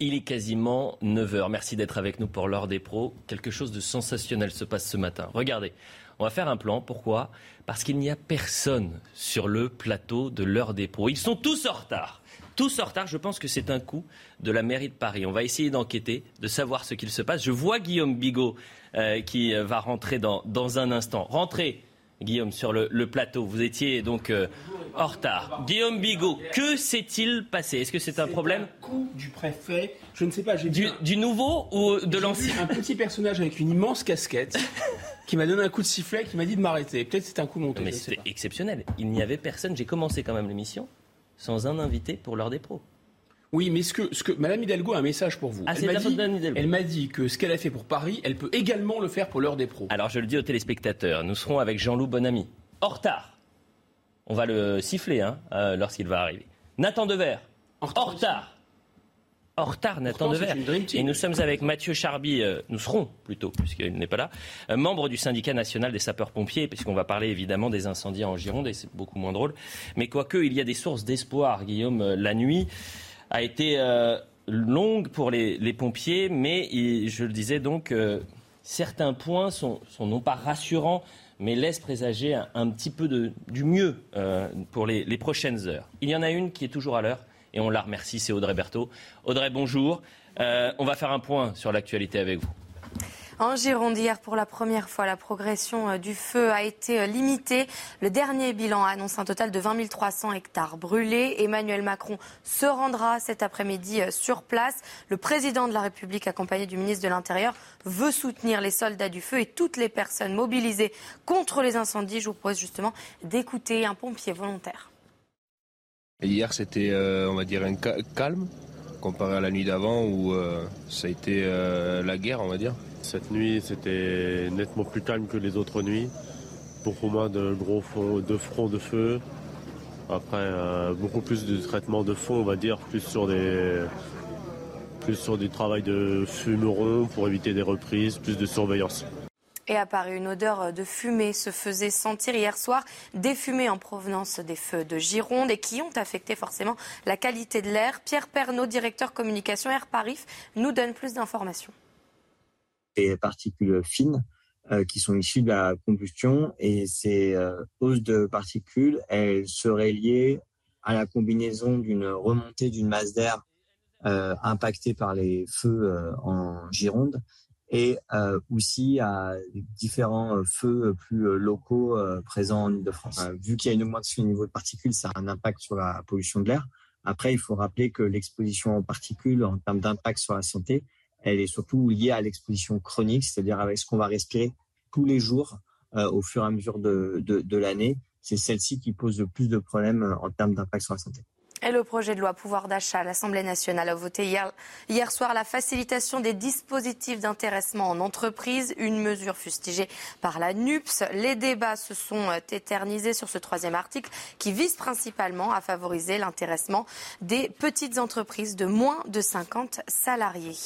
Il est quasiment 9h. Merci d'être avec nous pour l'heure des pros. Quelque chose de sensationnel se passe ce matin. Regardez, on va faire un plan. Pourquoi? Parce qu'il n'y a personne sur le plateau de l'heure des pros. Ils sont tous en retard. Tous en retard. Je pense que c'est un coup de la mairie de Paris. On va essayer d'enquêter, de savoir ce qu'il se passe. Je vois Guillaume Bigot euh, qui va rentrer dans, dans un instant. Rentrez, Guillaume, sur le, le plateau. Vous étiez donc euh, en retard. Guillaume Bigot, que s'est-il passé? Est-ce que c'est un problème? un coup du préfet, je ne sais pas, j'ai du, du nouveau ou de l'ancien? un petit personnage avec une immense casquette qui m'a donné un coup de sifflet, qui m'a dit de m'arrêter. Peut-être c'est un coup monté. Mais c'était exceptionnel. Il n'y avait personne. J'ai commencé quand même l'émission sans un invité pour l'heure des pros. Oui, mais ce que, ce que Madame Hidalgo a un message pour vous. Ah, elle m'a dit, d'Anne Hidalgo. elle m'a dit que ce qu'elle a fait pour Paris, elle peut également le faire pour l'heure des pros. Alors je le dis aux téléspectateurs, nous serons avec Jean-Loup Bonamy. En retard. On va le siffler hein, euh, lorsqu'il va arriver. Nathan Dever. En En retard. En retard, Nathan Dever. Et nous sommes avec Mathieu Charby, euh, nous serons plutôt, puisqu'il n'est pas là, euh, membre du syndicat national des sapeurs-pompiers, puisqu'on va parler évidemment des incendies en Gironde, et c'est beaucoup moins drôle. Mais quoique, il y a des sources d'espoir, Guillaume. La nuit a été euh, longue pour les, les pompiers, mais je le disais donc, euh, certains points sont, sont non pas rassurants, mais laissent présager un, petit peu de, du mieux euh, pour les, les prochaines heures. Il y en a une qui est toujours à l'heure, et on la remercie, c'est Audrey Berthaud. Audrey, bonjour. On va faire un point sur l'actualité avec vous. En Gironde, hier, pour la première fois, la progression euh, du feu a été euh, limitée. Le dernier bilan annonce un total de 20 300 hectares brûlés. Emmanuel Macron se rendra cet après-midi euh, sur place. Le président de la République, accompagné du ministre de l'Intérieur, veut soutenir les soldats du feu et toutes les personnes mobilisées contre les incendies. Je vous propose justement d'écouter un pompier volontaire. Hier, c'était, on va dire, un ca- calme comparé à la nuit d'avant où ça a été la guerre, on va dire. Cette nuit, c'était nettement plus calme que les autres nuits. Beaucoup moins de gros de fronts de feu. Après, euh, beaucoup plus de traitement de fond, on va dire, plus sur des, plus sur du travail de fumeron pour éviter des reprises, plus de surveillance. Et à une odeur de fumée se faisait sentir hier soir, des fumées en provenance des feux de Gironde et qui ont affecté forcément la qualité de l'air. Pierre Pernaud, directeur communication Air Paris, nous donne plus d'informations. Particules fines euh, qui sont issues de la combustion et ces euh, hausses de particules, elles seraient liées à la combinaison d'une remontée d'une masse d'air euh, impactée par les feux euh, en Gironde et euh, aussi à différents feux plus locaux présents en Ile-de-France. Vu qu'il y a une augmentation du niveau de particules, ça a un impact sur la pollution de l'air. Après, il faut rappeler que l'exposition aux particules, en termes d'impact sur la santé, elle est surtout liée à l'exposition chronique, c'est-à-dire avec ce qu'on va respirer tous les jours euh, au fur et à mesure de, de, l'année. C'est celle-ci qui pose le plus de problèmes euh, en termes d'impact sur la santé. Et le projet de loi pouvoir d'achat, l'Assemblée nationale a voté hier, hier soir la facilitation des dispositifs d'intéressement en entreprise, une mesure fustigée par la NUPS. Les débats se sont euh, éternisés sur ce troisième article qui vise principalement à favoriser l'intéressement des petites entreprises de moins de 50 salariés.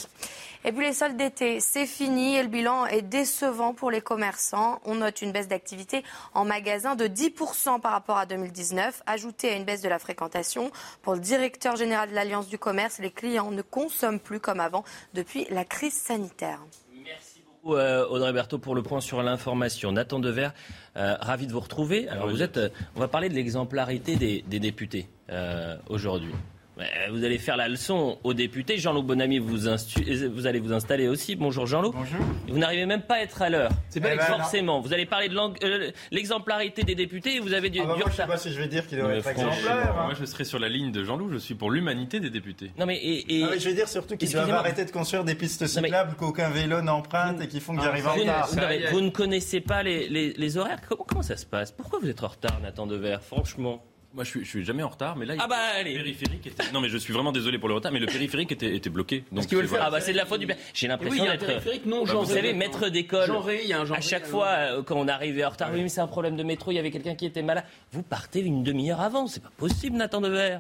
Et puis les soldes d'été, c'est fini et le bilan est décevant pour les commerçants. On note une baisse d'activité en magasin de 10% par rapport à 2019, ajoutée à une baisse de la fréquentation. Pour le directeur général de l'Alliance du commerce, les clients ne consomment plus comme avant depuis la crise sanitaire. Merci beaucoup euh, Audrey Berthaud pour le point sur l'information. Nathan Dever, euh, ravi de vous retrouver. Alors vous êtes, euh, on va parler de l'exemplarité des, des députés euh, aujourd'hui. Ouais, Vous allez faire la leçon aux députés. Jean-Loup Bonamy, vous, instu- vous allez vous installer aussi. Bonjour Jean-Loup. Bonjour. Vous n'arrivez même pas à être à l'heure. C'est pas Eh ben, forcément. Vous allez parler de euh, l'exemplarité des députés et vous avez du, Ah bah du moi, je sais retard. pas si je vais dire qu'il doit être franchement, exemplaire. hein. Moi, je serai sur la ligne de Jean-Loup. Je suis pour l'humanité des députés. Non mais et, et- Ah, mais je vais dire surtout qu'ils doivent arrêter de construire des pistes mais- cyclables qu'aucun vélo n'emprunte et qui font qu'ils Ah, arrivent en vous, ne- retard. vous vous ne connaissez pas les, les- les horaires. Comment, comment ça se passe? Pourquoi vous êtes en retard, Nathan Dever Franchement. Moi, je suis, je suis jamais en retard, mais là, Ah il- bah, le allez. périphérique était. Non, mais je suis vraiment désolé pour le retard, mais le périphérique était, était bloqué. Donc, qu'ils veulent c'est- faire Ah bah c'est de la faute du père. J'ai Oui, l'impression un d'être. périphérique non Vous genré. savez, maître d'école. Genré, il y a un genré, À chaque fois, euh, quand on arrivait en retard, oui, mais c'est un problème de métro, il y avait quelqu'un qui était malade. Vous partez une demi-heure avant, c'est pas possible, Nathan Dever.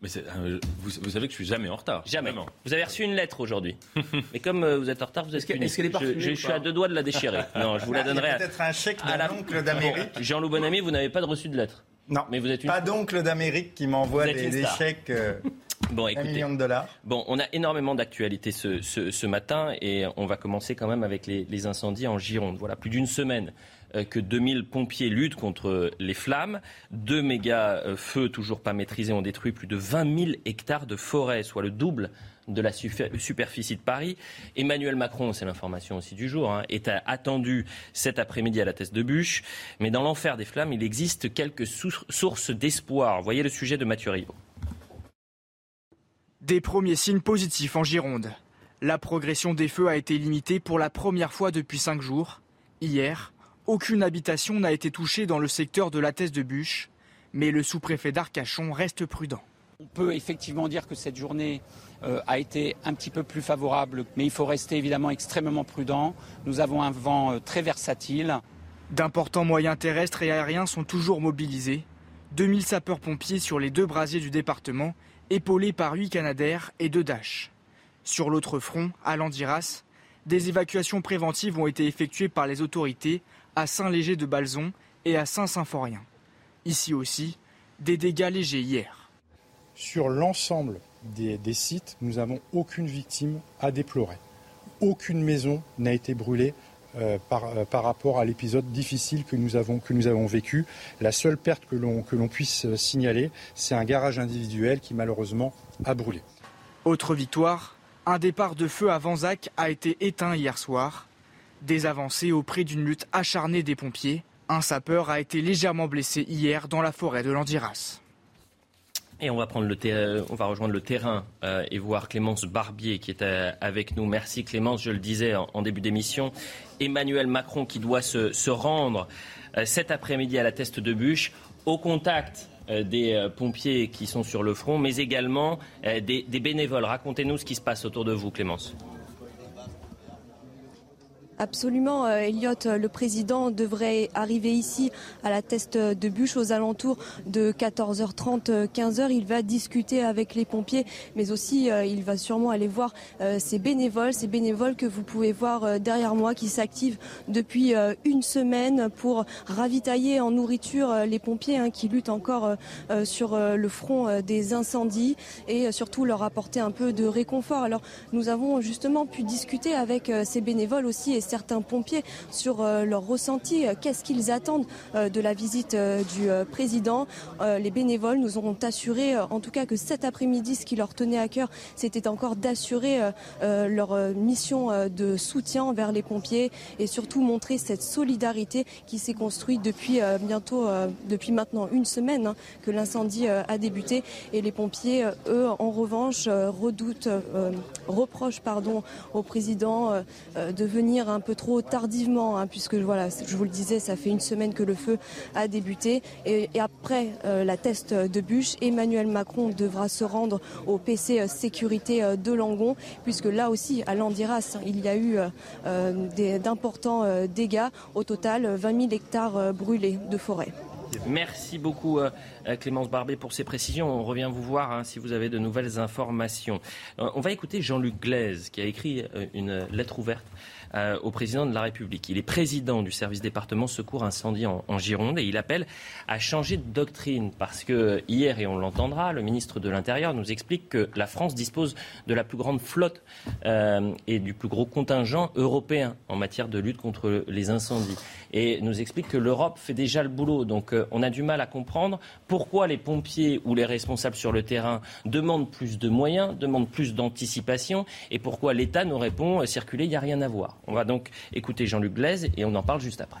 Mais euh, vous, vous savez que je suis jamais en retard. Jamais. Vraiment. Vous avez reçu une lettre aujourd'hui. Mais comme euh, vous êtes en retard, vous êtes Est-ce que- puni. est-ce qu'elle est Je- parfumée je, ou je suis à deux doigts de la déchirer. Non, je vous la Il y a donnerai. à- peut-être un chèque d'un oncle d'Amérique. Jean-Loup Bonamy, vous n'avez pas de reçu de lettre. Non, Mais vous êtes une. pas d'oncle d'Amérique qui m'envoie des, chèques euh, Bon, un écoutez. million de dollars. Bon, on a énormément d'actualités ce, ce- ce matin et on va commencer quand même avec les, les incendies en Gironde. Voilà, plus d'une semaine euh, que 2000 pompiers luttent contre les flammes. Deux méga euh, feux toujours pas maîtrisés ont détruit plus de 20 000 hectares de forêt, soit le double de la superficie de Paris. Emmanuel Macron, c'est l'information aussi du jour, hein, est attendu cet après-midi à la Teste de Bûche. Mais dans l'enfer des flammes, il existe quelques sou- sources d'espoir. Voyez le sujet de Mathieu Rio. Des premiers signes positifs en Gironde. La progression des feux a été limitée pour la première fois depuis cinq jours. Hier, aucune habitation n'a été touchée dans le secteur de la Thèse de Bûche, mais le sous-préfet d'Arcachon reste prudent. On peut effectivement dire que cette journée a été un petit peu plus favorable, mais il faut rester évidemment extrêmement prudent. Nous avons un vent euh, très versatile. D'importants moyens terrestres et aériens sont toujours mobilisés. 2000 sapeurs-pompiers sur les deux brasiers du département, épaulés par 8 Canadaires et 2 Dash. Sur l'autre front, à Landiras, des évacuations préventives ont été effectuées par les autorités à Saint-Léger de Balzon et à Saint-Symphorien. Ici aussi, des dégâts légers hier. Sur l'ensemble des, sites, nous n'avons aucune victime à déplorer. Aucune maison n'a été brûlée euh, par, euh, par rapport à l'épisode difficile que nous avons, que nous avons vécu. La seule perte que l'on puisse euh, signaler, c'est un garage individuel qui malheureusement a brûlé. Autre victoire, un départ de feu à Vanzac a été éteint hier soir. Des avancées auprès d'une lutte acharnée des pompiers. Un sapeur a été légèrement blessé hier dans la forêt de Landiras. Et on va, le va rejoindre le terrain euh, et voir Clémence Barbier qui est euh, avec nous. Merci Clémence, je le disais en, début d'émission. Emmanuel Macron qui doit se, rendre euh, cet après-midi à la Teste de Bûche au contact euh, des euh, pompiers qui sont sur le front, mais également euh, des bénévoles. Racontez-nous ce qui se passe autour de vous, Clémence. Absolument, euh, Elliot, euh, le président devrait arriver ici à la teste de bûche aux alentours de 14h30, euh, 15h. Il va discuter avec les pompiers, mais aussi euh, il va sûrement aller voir euh, ces bénévoles, ces bénévoles que vous pouvez voir euh, derrière moi qui s'activent depuis euh, une semaine pour ravitailler en nourriture euh, les pompiers hein, qui luttent encore euh, euh, sur euh, le front euh, des incendies et euh, surtout leur apporter un peu de réconfort. Alors nous avons justement pu discuter avec euh, ces bénévoles aussi certains pompiers sur euh, leur ressenti, euh, qu'est-ce qu'ils attendent euh, de la visite du président? Les bénévoles nous ont assuré en tout cas que cet après-midi, ce qui leur tenait à cœur, c'était encore d'assurer leur mission de soutien envers les pompiers et surtout montrer cette solidarité qui s'est construite depuis bientôt, depuis maintenant une semaine hein, que l'incendie a débuté. Et les pompiers, eux, en revanche, redoutent, reprochent pardon, au président de venir un peu trop tardivement, hein, puisque voilà, je vous le disais, ça fait une semaine que le feu a débuté. Et, après euh, la test de bûche, Emmanuel Macron devra se rendre au PC euh, sécurité euh, de Langon, puisque là aussi, à Landiras, il y a eu d'importants dégâts. Au total, 20 000 hectares brûlés de forêt. Merci beaucoup Clémence Barbet pour ces précisions. On revient vous voir hein, si vous avez de nouvelles informations. On va écouter Jean-Luc Glaise qui a écrit une lettre ouverte euh, au président de la République. Il est président du service département secours incendie en, Gironde et il appelle à changer de doctrine parce que hier, et on l'entendra, le ministre de l'Intérieur nous explique que la France dispose de la plus grande flotte euh, et du plus gros contingent européen en matière de lutte contre les incendies. Et nous explique que l'Europe fait déjà le boulot. Donc euh, on a du mal à comprendre pourquoi les pompiers ou les responsables sur le terrain demandent plus de moyens, demandent plus d'anticipation et pourquoi l'État nous répond euh, circuler, il n'y a rien à voir. On va donc écouter Jean-Luc Blaise et on en parle juste après.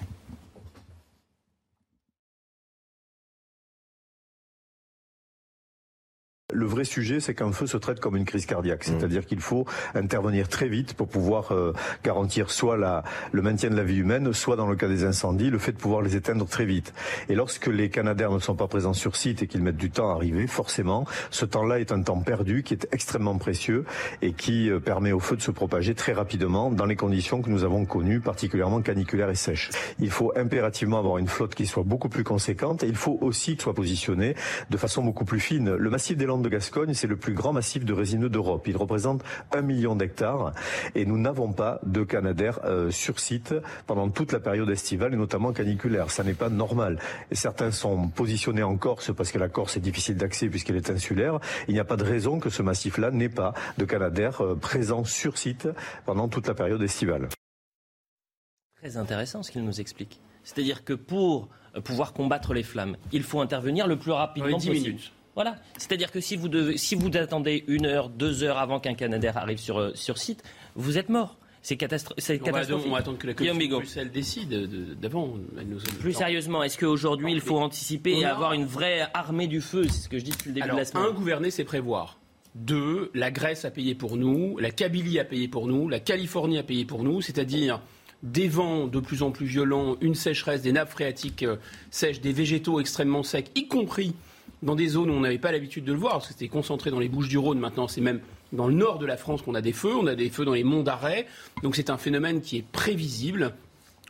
Le vrai sujet, c'est qu'un feu se traite comme une crise cardiaque, c'est-à-dire qu'il faut intervenir très vite pour pouvoir euh, garantir soit la, le maintien de la vie humaine, soit dans le cas des incendies, le fait de pouvoir les éteindre très vite. Et lorsque les Canadaires ne sont pas présents sur site et qu'ils mettent du temps à arriver, forcément, ce temps-là est un temps perdu qui est extrêmement précieux et qui euh, permet au feu de se propager très rapidement dans les conditions que nous avons connues, particulièrement caniculaires et sèches. Il faut impérativement avoir une flotte qui soit beaucoup plus conséquente et il faut aussi que soit positionnée de façon beaucoup plus fine. Le massif des Landes de Gascogne, c'est le plus grand massif de résineux d'Europe. Il représente un million d'hectares et nous n'avons pas de canadair euh, sur site pendant toute la période estivale et notamment caniculaire. Ça n'est pas normal. Et certains sont positionnés en Corse parce que la Corse est difficile d'accès puisqu'elle est insulaire. Il n'y a pas de raison que ce massif-là n'ait pas de canadair euh, présent sur site pendant toute la période estivale. Très intéressant ce qu'il nous explique. C'est-à-dire que pour euh, pouvoir combattre les flammes, il faut intervenir le plus rapidement possible. minutes. Voilà. C'est-à-dire que si vous, devez, si vous attendez une heure, deux heures avant qu'un Canadair arrive sur, euh, sur site, vous êtes mort. C'est catastro- catastrophique. on va attendre que la commission de Bigot. Bruxelles décide de- d'avant. Elle nous- Plus sérieusement, est-ce qu'aujourd'hui il faut anticiper et avoir une vraie armée du feu? C'est ce que je dis depuis le début Alors, de la semaine. un, gouverner, c'est prévoir. Deux, la Grèce a payé pour nous, la Kabylie a payé pour nous, la Californie a payé pour nous, c'est-à-dire des vents de plus en plus violents, une sécheresse, des nappes phréatiques euh, sèches, des végétaux extrêmement secs, y compris dans des zones où on n'avait pas l'habitude de le voir, parce que c'était concentré dans les Bouches du Rhône, maintenant c'est même dans le nord de la France qu'on a des feux, on a des feux dans les monts d'arrêt, donc c'est un phénomène qui est prévisible.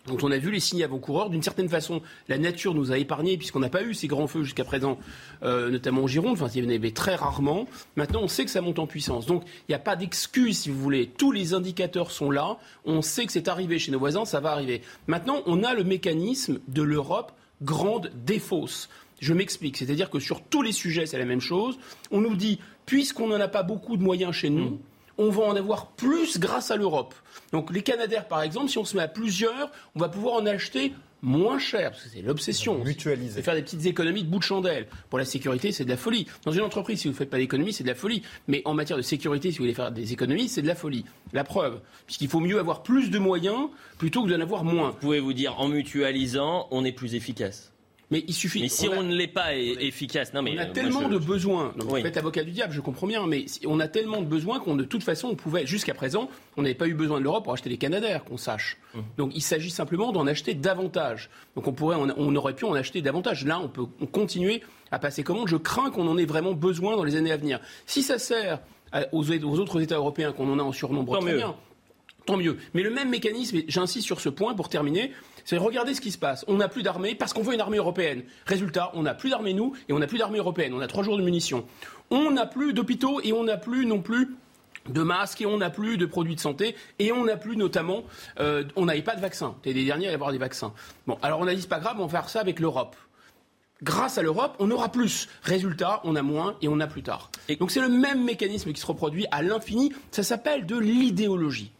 dont on a vu les signes avant-coureurs. D'une certaine façon, la nature nous a épargnés puisqu'on n'a pas eu ces grands feux jusqu'à présent, euh, notamment en Gironde. Enfin, il y en avait très rarement. Maintenant, on sait que ça monte en puissance. Donc, il n'y a pas d'excuse, si vous voulez. Tous les indicateurs sont là. On sait que c'est arrivé chez nos voisins, ça va arriver. Maintenant, on a le mécanisme de l'Europe grande défausse. Je m'explique. C'est-à-dire que sur tous les sujets, c'est la même chose. On nous dit, puisqu'on n'en a pas beaucoup de moyens chez nous, on va en avoir plus grâce à l'Europe. Donc les Canadaires, par exemple, si on se met à plusieurs, on va pouvoir en acheter moins cher, parce que c'est l'obsession. Mutualiser. C'est faire des petites économies de bout de chandelle. Pour la sécurité, c'est de la folie. Dans une entreprise, si vous ne faites pas d'économies, c'est de la folie. Mais en matière de sécurité, si vous voulez faire des économies, c'est de la folie. La preuve, puisqu'il faut mieux avoir plus de moyens plutôt que d'en avoir moins. Vous pouvez vous dire, en mutualisant, on est plus efficace? Mais il suffit. Mais si on ne l'est pas efficace, non mais on a euh, tellement je- de besoins. Donc, Oui. Vous faites avocat du diable, je comprends bien, mais si- on a tellement de besoins qu'on de toute façon, on pouvait, jusqu'à présent, on n'avait pas eu besoin de l'Europe pour acheter les Canadaires, qu'on sache. Mmh. Donc il s'agit simplement d'en acheter davantage. Donc on pourrait, on, on aurait pu en acheter davantage. Là, on peut on continuer à passer commande. Je crains qu'on en ait vraiment besoin dans les années à venir. Si ça sert aux, aux autres États européens qu'on en a en surnombre, Tant mieux. Tant mieux. Mais le même mécanisme, et j'insiste sur ce point pour terminer, c'est regarder ce qui se passe. On n'a plus d'armée parce qu'on veut une armée européenne. Résultat, on n'a plus d'armée nous et on n'a plus d'armée européenne. On a trois jours de munitions. On n'a plus d'hôpitaux et on n'a plus non plus de masques et on n'a plus de produits de santé et on n'a plus notamment, euh, on n'avait pas de vaccins. C'était les derniers à y avoir des vaccins. Bon, alors on a dit c'est pas grave, on va faire ça avec l'Europe. Grâce à l'Europe, on aura plus. Résultat, on a moins et on a plus tard. Et donc c'est le même mécanisme qui se reproduit à l'infini. Ça s'appelle de l'idéologie.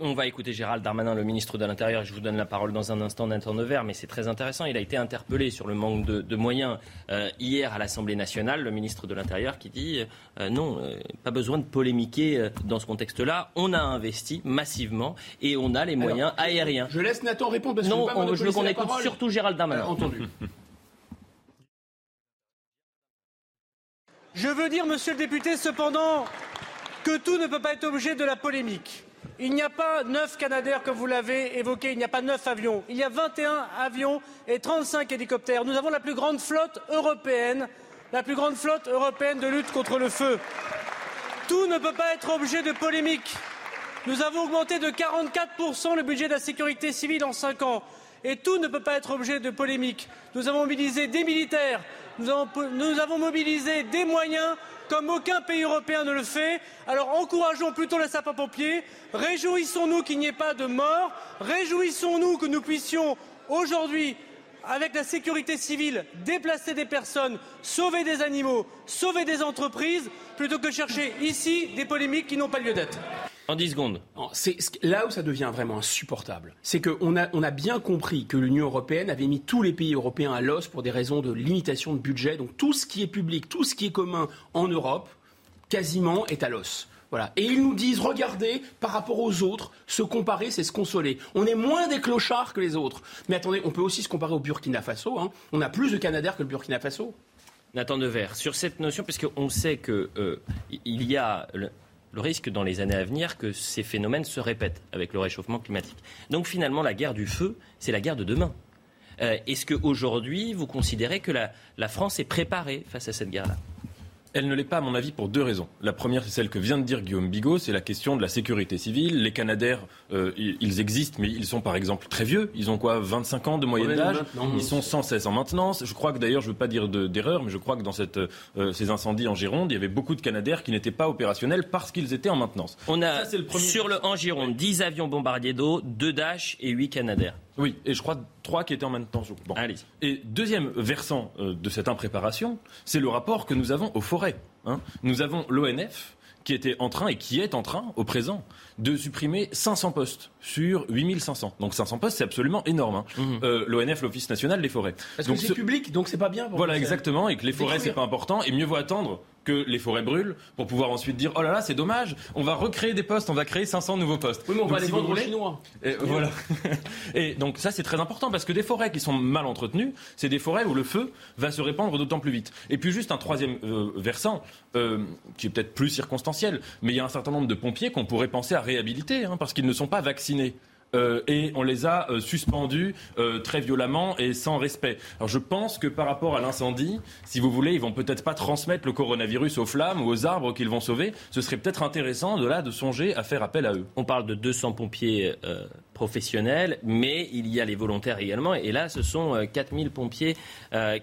On va écouter Gérald Darmanin, le ministre de l'Intérieur. Je vous donne la parole dans un instant, Nathan Nevers, mais c'est très intéressant. Il a été interpellé sur le manque de, de moyens euh, hier à l'Assemblée nationale, le ministre de l'Intérieur qui dit euh, non, euh, pas besoin de polémiquer euh, dans ce contexte-là. On a investi massivement et on a les moyens Alors, aériens. Je laisse Nathan répondre parce que Non, je veux pas on- je veux qu'on écoute parole. surtout Gérald Darmanin. Euh, entendu. Je veux dire, monsieur le député, cependant, que tout ne peut pas être objet de la polémique. Il n'y a pas neuf Canadaires, comme vous l'avez évoqué, il n'y a pas neuf avions. Il y a 21 avions et 35 hélicoptères. Nous avons la plus grande flotte européenne, la plus grande flotte européenne de lutte contre le feu. Tout ne peut pas être objet de polémique. Nous avons augmenté de 44% le budget de la sécurité civile en cinq ans. Et tout ne peut pas être objet de polémique. Nous avons mobilisé des militaires, nous avons, mobilisé des moyens comme aucun pays européen ne le fait. Alors encourageons plutôt les sapeurs-pompiers, réjouissons-nous qu'il n'y ait pas de morts, réjouissons-nous que nous puissions aujourd'hui avec la sécurité civile, déplacer des personnes, sauver des animaux, sauver des entreprises, plutôt que chercher ici des polémiques qui n'ont pas lieu d'être. En 10 secondes. C'est là où ça devient vraiment insupportable. C'est qu'on a, on a bien compris que l'Union européenne avait mis tous les pays européens à l'os pour des raisons de limitation de budget. Donc tout ce qui est public, tout ce qui est commun en Europe, quasiment est à l'os. Voilà. Et ils nous disent, regardez, par rapport aux autres, se comparer, c'est se consoler. On est moins des clochards que les autres. Mais attendez, on peut aussi se comparer au Burkina Faso. hein. On a plus de Canadaires que le Burkina Faso. Nathan Devers, sur cette notion, parce qu'on sait qu'il euh, y a le, risque dans les années à venir que ces phénomènes se répètent avec le réchauffement climatique. Donc finalement, la guerre du feu, c'est la guerre de demain. Euh, est-ce qu'aujourd'hui, vous considérez que la France est préparée face à cette guerre-là? Elle ne l'est pas, à mon avis, pour deux raisons. La première, c'est celle que vient de dire Guillaume Bigot, c'est la question de la sécurité civile. Les Canadaires, euh, ils existent, mais ils sont par exemple très vieux. Ils ont quoi 25 ans de moyenne d'âge Ils sont sans cesse en maintenance. Je crois que d'ailleurs, je ne veux pas dire d'erreur, mais je crois que dans cette, euh, ces incendies en Gironde, il y avait beaucoup de Canadaires qui n'étaient pas opérationnels parce qu'ils étaient en maintenance. On a sur le en Gironde 10 avions bombardiers d'eau, 2 Dash et 8 Canadaires. Oui, et je crois trois qui étaient en même temps. Bon. Et deuxième versant euh, de cette impréparation, c'est le rapport que nous avons aux forêts. Hein. Nous avons l'ONF qui était en train et qui est en train, au présent, de supprimer 500 postes sur 8500. Donc 500 postes, c'est absolument énorme. Hein. Mhm. Euh, L'ONF, l'Office national des forêts. Parce que c'est public, donc c'est pas bien. voilà, exactement, et que les forêts, c'est pas important, et mieux vaut attendre que les forêts brûlent pour pouvoir ensuite dire oh là là c'est dommage on va recréer des postes on va créer 500 nouveaux postes. Oui mais on va les vendre aux chinois. et voilà. Et donc ça c'est très important parce que des forêts qui sont mal entretenues c'est des forêts où le feu va se répandre d'autant plus vite. Et puis juste un troisième euh, versant euh, qui est peut-être plus circonstanciel mais il y a un certain nombre de pompiers qu'on pourrait penser à réhabiliter hein, parce qu'ils ne sont pas vaccinés euh, et on les a euh, suspendus euh, très violemment et sans respect. Alors je pense que par rapport à l'incendie, si vous voulez, ils vont peut-être pas transmettre le coronavirus aux flammes ou aux arbres qu'ils vont sauver. Ce serait peut-être intéressant de là de songer à faire appel à eux. On parle de 200 pompiers professionnels, mais il y a les volontaires également. Et là, ce sont 4000 pompiers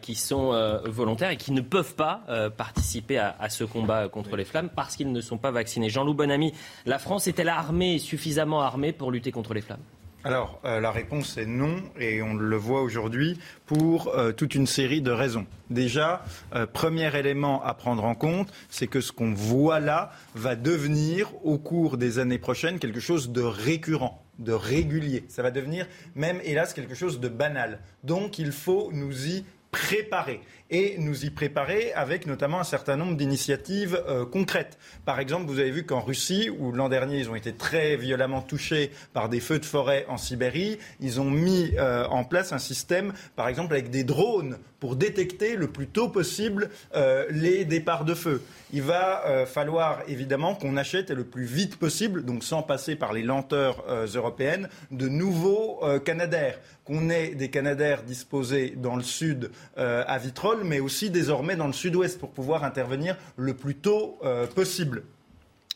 qui sont volontaires et qui ne peuvent pas participer à, ce combat contre les flammes parce qu'ils ne sont pas vaccinés. Jean-Loup Bonamy, la France est-elle armée, suffisamment armée pour lutter contre les flammes? Alors, euh, la réponse est non, et on le voit aujourd'hui pour euh, toute une série de raisons. Déjà, euh, premier élément à prendre en compte, c'est que ce qu'on voit là va devenir, au cours des années prochaines, quelque chose de récurrent de régulier. Ça va devenir même, hélas, quelque chose de banal. Donc il faut nous y préparer et nous y préparer avec notamment un certain nombre d'initiatives euh, concrètes. Par exemple, vous avez vu qu'en Russie, où l'an dernier ils ont été très violemment touchés par des feux de forêt en Sibérie, ils ont mis euh, en place un système, par exemple avec des drones, pour détecter le plus tôt possible euh, les départs de feu. Il va falloir évidemment qu'on achète le plus vite possible, donc sans passer par les lenteurs européennes, de nouveaux Canadaires qu'on ait des Canadaires disposés dans le sud à Vitrolles mais aussi désormais dans le sud-ouest pour pouvoir intervenir le plus tôt euh, possible.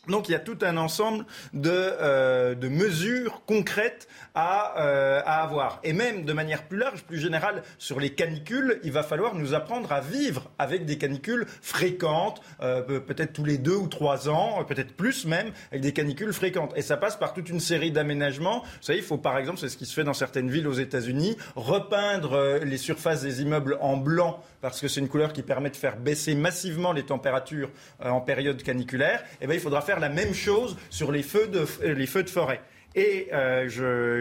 Donc il y a tout un ensemble de, euh, mesures concrètes euh, à, avoir. Et même de manière plus large, plus générale, sur les canicules, il va falloir nous apprendre à vivre avec des canicules fréquentes, peut-être tous les deux ou trois ans, peut-être plus même, avec des canicules fréquentes. Et ça passe par toute une série d'aménagements. Vous savez, il faut par exemple, c'est ce qui se fait dans certaines villes aux États-Unis, repeindre les surfaces des immeubles en blanc parce que c'est une couleur qui permet de faire baisser massivement les températures en période caniculaire. Eh bien, il faudra faire la même chose sur les feux de, de forêt. Et euh,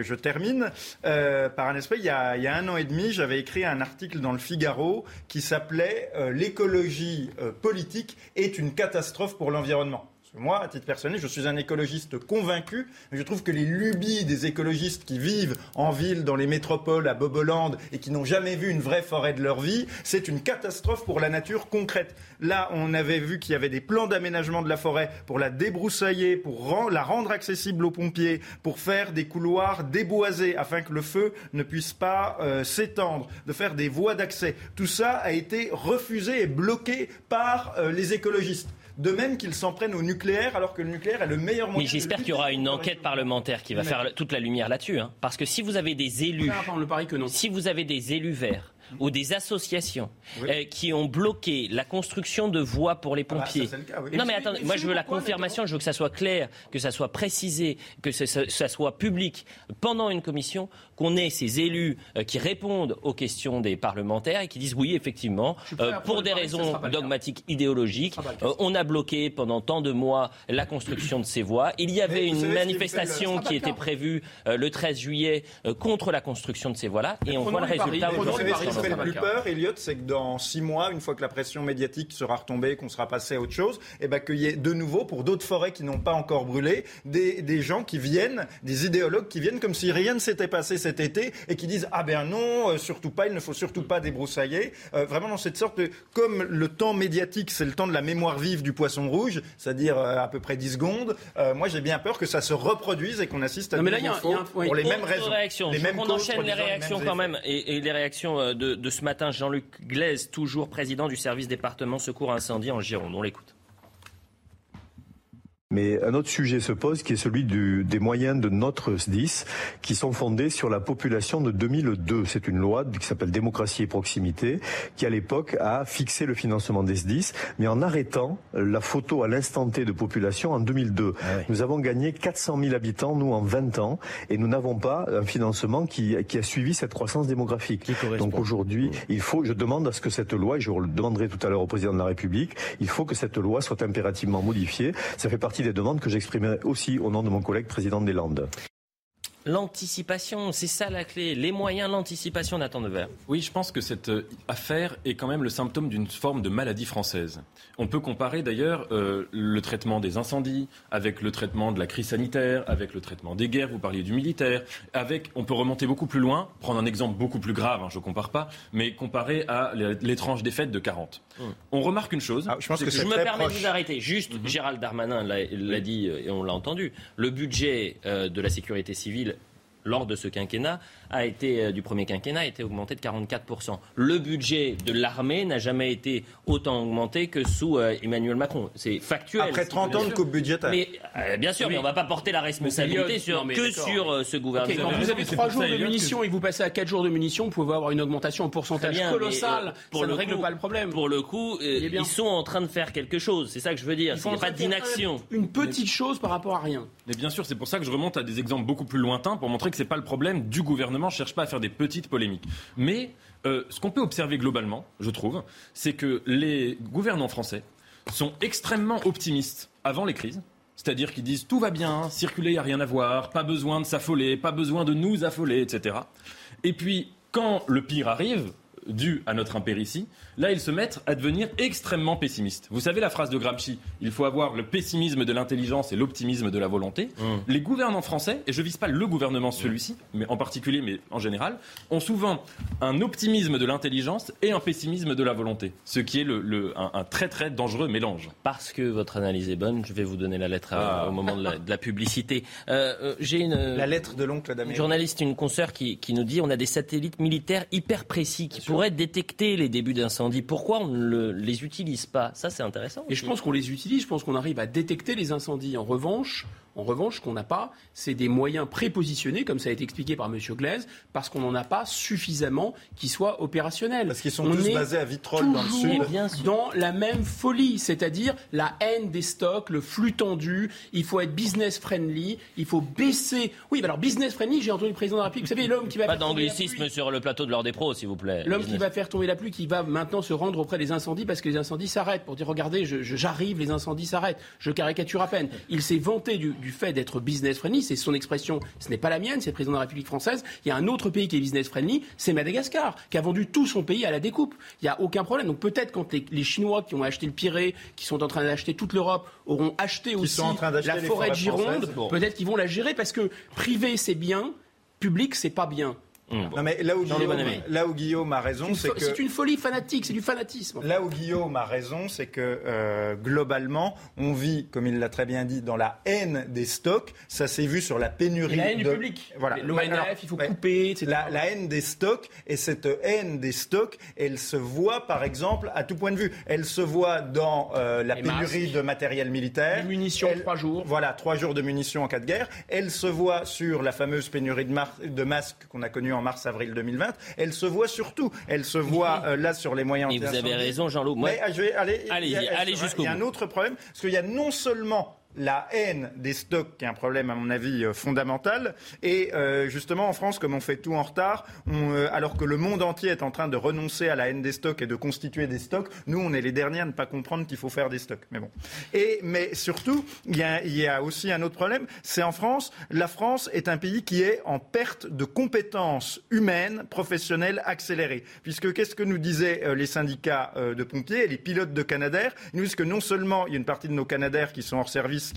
je, termine euh, par un aspect. Il y, a, un an et demi, j'avais écrit un article dans le Figaro qui s'appelait euh, L'écologie politique est une catastrophe pour l'environnement moi, à titre personnel, je suis un écologiste convaincu, mais je trouve que les lubies des écologistes qui vivent en ville, dans les métropoles, à Boboland, et qui n'ont jamais vu une vraie forêt de leur vie, c'est une catastrophe pour la nature concrète. Là, on avait vu qu'il y avait des plans d'aménagement de la forêt pour la débroussailler, pour la rendre accessible aux pompiers, pour faire des couloirs déboisés afin que le feu ne puisse pas euh, s'étendre, de faire des voies d'accès. Tout ça a été refusé et bloqué par euh, les écologistes de même qu'ils s'en prennent au nucléaire alors que le nucléaire est le meilleur moyen. Mais j'espère qu'il y aura une enquête parlementaire qui va faire toute la lumière là-dessus. Hein. Parce que si vous avez des élus. Si vous avez des élus verts ou des associations euh, qui ont bloqué la construction de voies pour les ah bah, pompiers. Non mais attendez, moi je veux la confirmation, je veux que ça soit clair, que ça soit précisé, que ça, soit public pendant une commission, qu'on ait ces élus euh, qui répondent aux questions des parlementaires et qui disent oui effectivement, euh, pour des raisons dogmatiques idéologiques, on a bloqué pendant tant de mois la construction de ces voies. Il y avait une manifestation qui était prévue le 13 juillet contre la construction de ces voies-là. Et on voit le résultat aujourd'hui. me fait ça le plus peur, Elliot, c'est que dans six mois, une fois que la pression médiatique sera retombée, qu'on sera passé à autre chose, et ben qu'il y ait de nouveau, pour d'autres forêts qui n'ont pas encore brûlé, des, des gens qui viennent, des idéologues qui viennent comme si rien ne s'était passé cet été et qui disent ah ben non, euh, surtout pas, il ne faut surtout pas débroussailler. Euh, vraiment dans cette sorte de comme le temps médiatique, c'est le temps de la mémoire vive du poisson rouge, c'est-à-dire euh, à peu près 10 secondes. euh, moi, j'ai bien peur que ça se reproduise et qu'on assiste à Non, mais là, il y a un- y a pour les mêmes raisons. Les mêmes causes, enchaîne les réactions quand même. Et, et les réactions de, de ce matin. Jean-Luc Glaise, toujours président du service département secours incendie en Gironde. On l'écoute. Mais un autre sujet se pose qui est celui du- des moyens de notre SDIS qui sont fondés sur la population de 2002. C'est une loi qui s'appelle démocratie et proximité qui à l'époque a fixé le financement des SDIS mais en arrêtant la photo à l'instant T de population en 2002. Nous avons gagné 400 000 habitants nous en 20 ans et nous n'avons pas un financement qui, qui a suivi cette croissance démographique. Donc aujourd'hui, il faut, je demande à ce que cette loi, et je le demanderai tout à l'heure au président de la République, il faut que cette loi soit impérativement modifiée. Ça fait partie des demandes que j'exprimerai aussi au nom de mon collègue président des Landes. L'anticipation, c'est ça la clé. Les moyens, l'anticipation, Nathan Devers. Oui, je pense que cette euh, affaire est quand même le symptôme d'une forme de maladie française. On peut comparer d'ailleurs euh, le traitement des incendies avec le traitement de la crise sanitaire, avec le traitement des guerres, vous parliez du militaire, avec, on peut remonter beaucoup plus loin, prendre un exemple beaucoup plus grave, hein, je ne compare pas, mais comparer à l'étrange défaite de 40. On remarque une chose. Ah, je pense que Je me permets de vous arrêter. Juste, Mhm. Gérald Darmanin l'a dit euh, et on l'a entendu. Le budget euh, de la sécurité civile lors de ce quinquennat a été euh, du premier quinquennat a été augmenté de 44 Le budget de l'armée n'a jamais été autant augmenté que sous euh, Emmanuel Macron. C'est factuel. Après 30 ans de coupe budgétaire. Mais euh, bien sûr, Oui. mais on ne va pas porter la responsabilité Elliot, sur, non, mais que sur euh, ce gouvernement. quand vous avez C'est 3 pour jours de Elliot, que- munitions et que vous passez à 4 jours de munitions, vous pouvez avoir une augmentation en pourcentage bien, mais, colossal. euh, pour ça le ne règle coup- pas le problème. Pour le coup, euh, Il ils sont en train de faire quelque chose. C'est ça que je veux dire. Ils Il n'y a pas d'inaction. Une petite chose par rapport à rien. Mais bien sûr, c'est pour ça que je remonte à des exemples beaucoup plus lointains pour montrer que c'est pas le problème du gouvernement. Je cherche pas à faire des petites polémiques. Mais euh, ce qu'on peut observer globalement, je trouve, c'est que les gouvernants français sont extrêmement optimistes avant les crises. C'est-à-dire qu'ils disent tout va bien, circuler, il n'y a rien à voir, pas besoin de s'affoler, pas besoin de nous affoler, etc. Et puis, quand le pire arrive, dû à notre impéritie, là, ils se mettent à devenir extrêmement pessimistes. Vous savez la phrase de Gramsci Il faut avoir le pessimisme de l'intelligence et l'optimisme de la volonté. Les gouvernants français, et je vise pas le gouvernement celui-ci, mais en particulier, mais en général, ont souvent un optimisme de l'intelligence et un pessimisme de la volonté, ce qui est le, le- un, un très très dangereux mélange. Parce que votre analyse est bonne, je vais vous donner la lettre à- Ah. au moment de la, de la publicité. Euh, euh, J'ai une, La lettre de l'oncle une d'Amérique. journaliste, une consoeur qui, qui nous dit on a des satellites militaires hyper précis qui pourraient détecter les débuts d'incendie. Pourquoi on ne le- les utilise pas? Ça, c'est intéressant. Et je pense qu'on les utilise, je pense qu'on arrive à détecter les incendies. En revanche, en revanche, ce qu'on n'a pas, c'est des moyens prépositionnés, comme ça a été expliqué par M. Glaise, parce qu'on n'en a pas suffisamment qui soient opérationnels. Parce qu'ils sont On tous basés à Vitrolles, dans le sud. bien sûr. dans la même folie, c'est-à-dire la haine des stocks, le flux tendu. Il faut être business friendly, il faut baisser. Oui, bah alors business friendly, j'ai entendu le président de la République. Vous savez, l'homme qui va Pas faire tomber la d'anglicisme sur le plateau de l'ordre des pros, s'il vous plaît. L'homme qui va faire tomber la pluie, qui va maintenant se rendre auprès des incendies parce que les incendies s'arrêtent, pour dire regardez, j'arrive, les incendies s'arrêtent. Je caricature à peine. Il s'est vanté du, du fait d'être business friendly, c'est son expression, ce n'est pas la mienne, c'est le président de la République française. Il y a un autre pays qui est business friendly, c'est Madagascar, qui a vendu tout son pays à la découpe. Il n'y a aucun problème. Donc peut-être quand les, les Chinois qui ont acheté le Pirée, qui sont en train d'acheter toute l'Europe, auront acheté aussi en train la forêt de Gironde. Bon. peut-être qu'ils vont la gérer parce que privé c'est bien, public c'est pas bien. Non, mais là où, Guillaume, Bonamy. là où Guillaume a raison, c'est que. C'est une folie fanatique, c'est du fanatisme. Là où Guillaume a raison, c'est que euh, globalement, on vit, comme il l'a très bien dit, dans la haine des stocks. Ça s'est vu sur la pénurie Et la haine du de... public. Voilà. L'ONF, il faut couper, etc. La, la haine des stocks et cette haine des stocks, elle se voit par exemple à tout point de vue. Elle se voit dans euh, la Les pénurie masques. de matériel militaire. Les munitions, Elle- trois jours. Voilà, trois jours de munitions en cas de guerre. Elle se voit sur la fameuse pénurie de, mar- de masques qu'on a connue en mars-avril 2020. Elle se voit surtout. Elle se voit euh, là sur les moyens Et vous avez raison, Jean-Loup. Moi- Mais, ah, je vais aller, Allez-y, il y a- allez il y a jusqu'au un autre problème, parce qu'il y a non seulement la haine des stocks, qui est un problème à mon avis euh, fondamental. Et euh, justement, en France, comme on fait tout en retard, euh, alors que le monde entier est en train de renoncer à la haine des stocks et de constituer des stocks, nous, on est les derniers à ne pas comprendre qu'il faut faire des stocks. Mais bon. Et mais surtout, il y a, aussi un autre problème, c'est en France, la France est un pays qui est en perte de compétences humaines, professionnelles accélérées. Puisque qu'est-ce que nous disaient les syndicats de pompiers et les pilotes de Canadair? Ils nous disent que non seulement il y a une partie de nos Canadair qui sont hors service,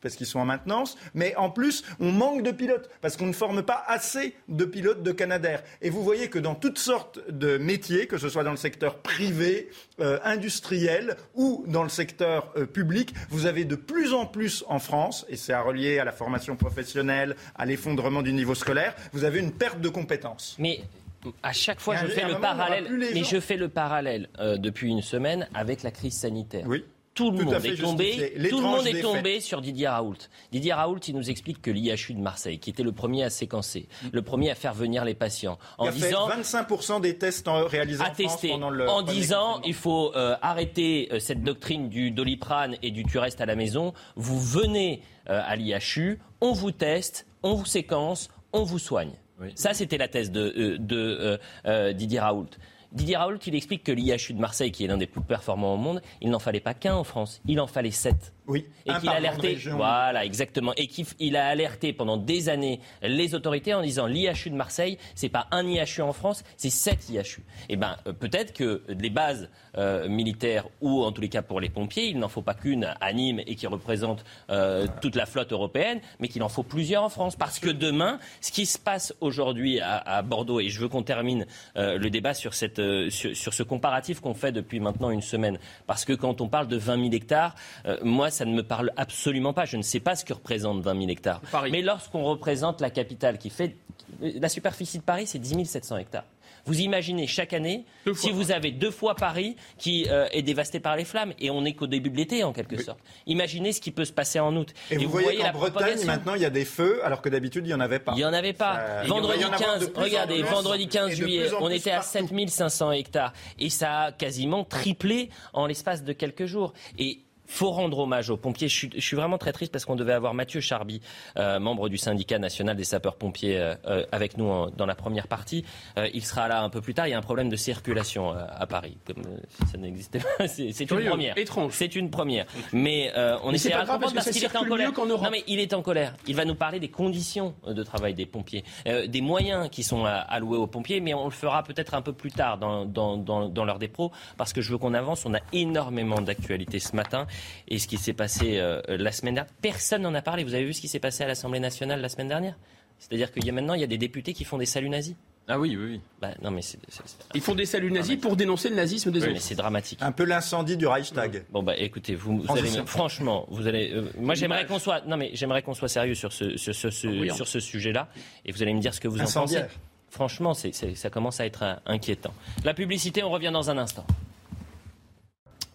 parce qu'ils sont en maintenance, mais en plus, on manque de pilotes, parce qu'on ne forme pas assez de pilotes de Canadair. Et vous voyez que dans toutes sortes de métiers, que ce soit dans le secteur privé, euh, industriel ou dans le secteur euh, public, vous avez de plus en plus en France, et c'est à relier à la formation professionnelle, à l'effondrement du niveau scolaire, vous avez une perte de compétences. Mais à chaque fois, je fais à un le parallèle. Mais je fais le parallèle depuis une semaine avec la crise sanitaire. Oui. Tout le Tout monde est tombé. Tout le monde est tombé sur Didier Raoult. Didier Raoult, il nous explique que l'IHU de Marseille, qui était le premier à séquencer, le premier à faire venir les patients, en Il a fait disant 25% des tests réalisés en France pendant le en disant il faut euh, arrêter euh, cette doctrine du doliprane et du tu restes à la maison. Vous venez euh, à l'IHU, on vous teste, on vous séquence, on vous soigne. Ça, c'était la thèse de, de Didier Raoult. Didier Raoult, il explique que l'IHU de Marseille, qui est l'un des plus performants au monde, il n'en fallait pas qu'un en France, il en fallait sept. Oui. Et qu'il a alerté, voilà, exactement, et qu'il il a alerté pendant des années les autorités en disant l'IHU de Marseille, c'est pas un IHU en France, c'est sept IHU. Et ben euh, peut-être que les bases euh, militaires ou en tous les cas pour les pompiers, il n'en faut pas qu'une à Nîmes et qui représente euh, toute la flotte européenne, mais qu'il en faut plusieurs en France, parce que demain, ce qui se passe aujourd'hui à, à Bordeaux, et je veux qu'on termine euh, le débat sur cette sur, sur ce comparatif qu'on fait depuis maintenant une semaine, parce que quand on parle de 20 000 hectares, moi ça ne me parle absolument pas. Je ne sais pas ce que représente 20 000 hectares. Mais lorsqu'on représente la capitale qui fait la superficie de Paris, c'est 10 700 hectares. Vous imaginez chaque année, si vous avez deux fois Paris qui euh, est dévasté par les flammes, et on n'est qu'au début de l'été en quelque sorte. Imaginez ce qui peut se passer en août. Et, vous, voyez, la qu'en Bretagne, maintenant, il y a des feux, alors que d'habitude, il n'y en avait pas. Il n'y en avait pas. Vendredi devrait y en avoir de 15, plus en regardez, vendredi 15 et de juillet, on était à 7500 hectares. Et ça a quasiment triplé en l'espace de quelques jours. Et faut rendre hommage aux pompiers. Je suis, je suis vraiment très triste parce qu'on devait avoir Mathieu Charby, euh, membre du syndicat national des sapeurs-pompiers, euh, euh, avec nous en- dans la première partie. Euh, il sera là un peu plus tard. Il y a un problème de circulation à Paris, comme ça n'existait pas. C'est c'est une première. étrange. C'est une première. Mais on pas de comprendre parce qu'il est en colère. Non mais il est en colère. Il va nous parler des conditions de travail des pompiers, des moyens qui sont alloués aux pompiers, mais on le fera peut-être un peu plus tard dans, dans, dans, dans l'heure des pros, parce que je veux qu'on avance. On a énormément d'actualités ce matin. Et ce qui s'est passé euh, la semaine dernière, personne n'en a parlé. Vous avez vu ce qui s'est passé à l'Assemblée nationale la semaine dernière? C'est-à-dire qu'il y a maintenant, il y a des députés qui font des saluts nazis. Ah oui, oui, oui. Bah, non, mais c'est, c'est- c'est- Ils font des saluts nazis pour dénoncer le nazisme des Oui, autres. mais c'est dramatique. Un peu l'incendie du Reichstag. Bon bah écoutez, vous, allez, franchement, vous allez. euh, moi j'aimerais qu'on soit, non mais j'aimerais qu'on soit sérieux sur ce sur ce, ce- Brillant. sur ce sujet-là, et vous allez me dire ce que vous en pensez. Incendiaire. Franchement, c'est, ça commence à être euh, inquiétant. La publicité, on revient dans un instant.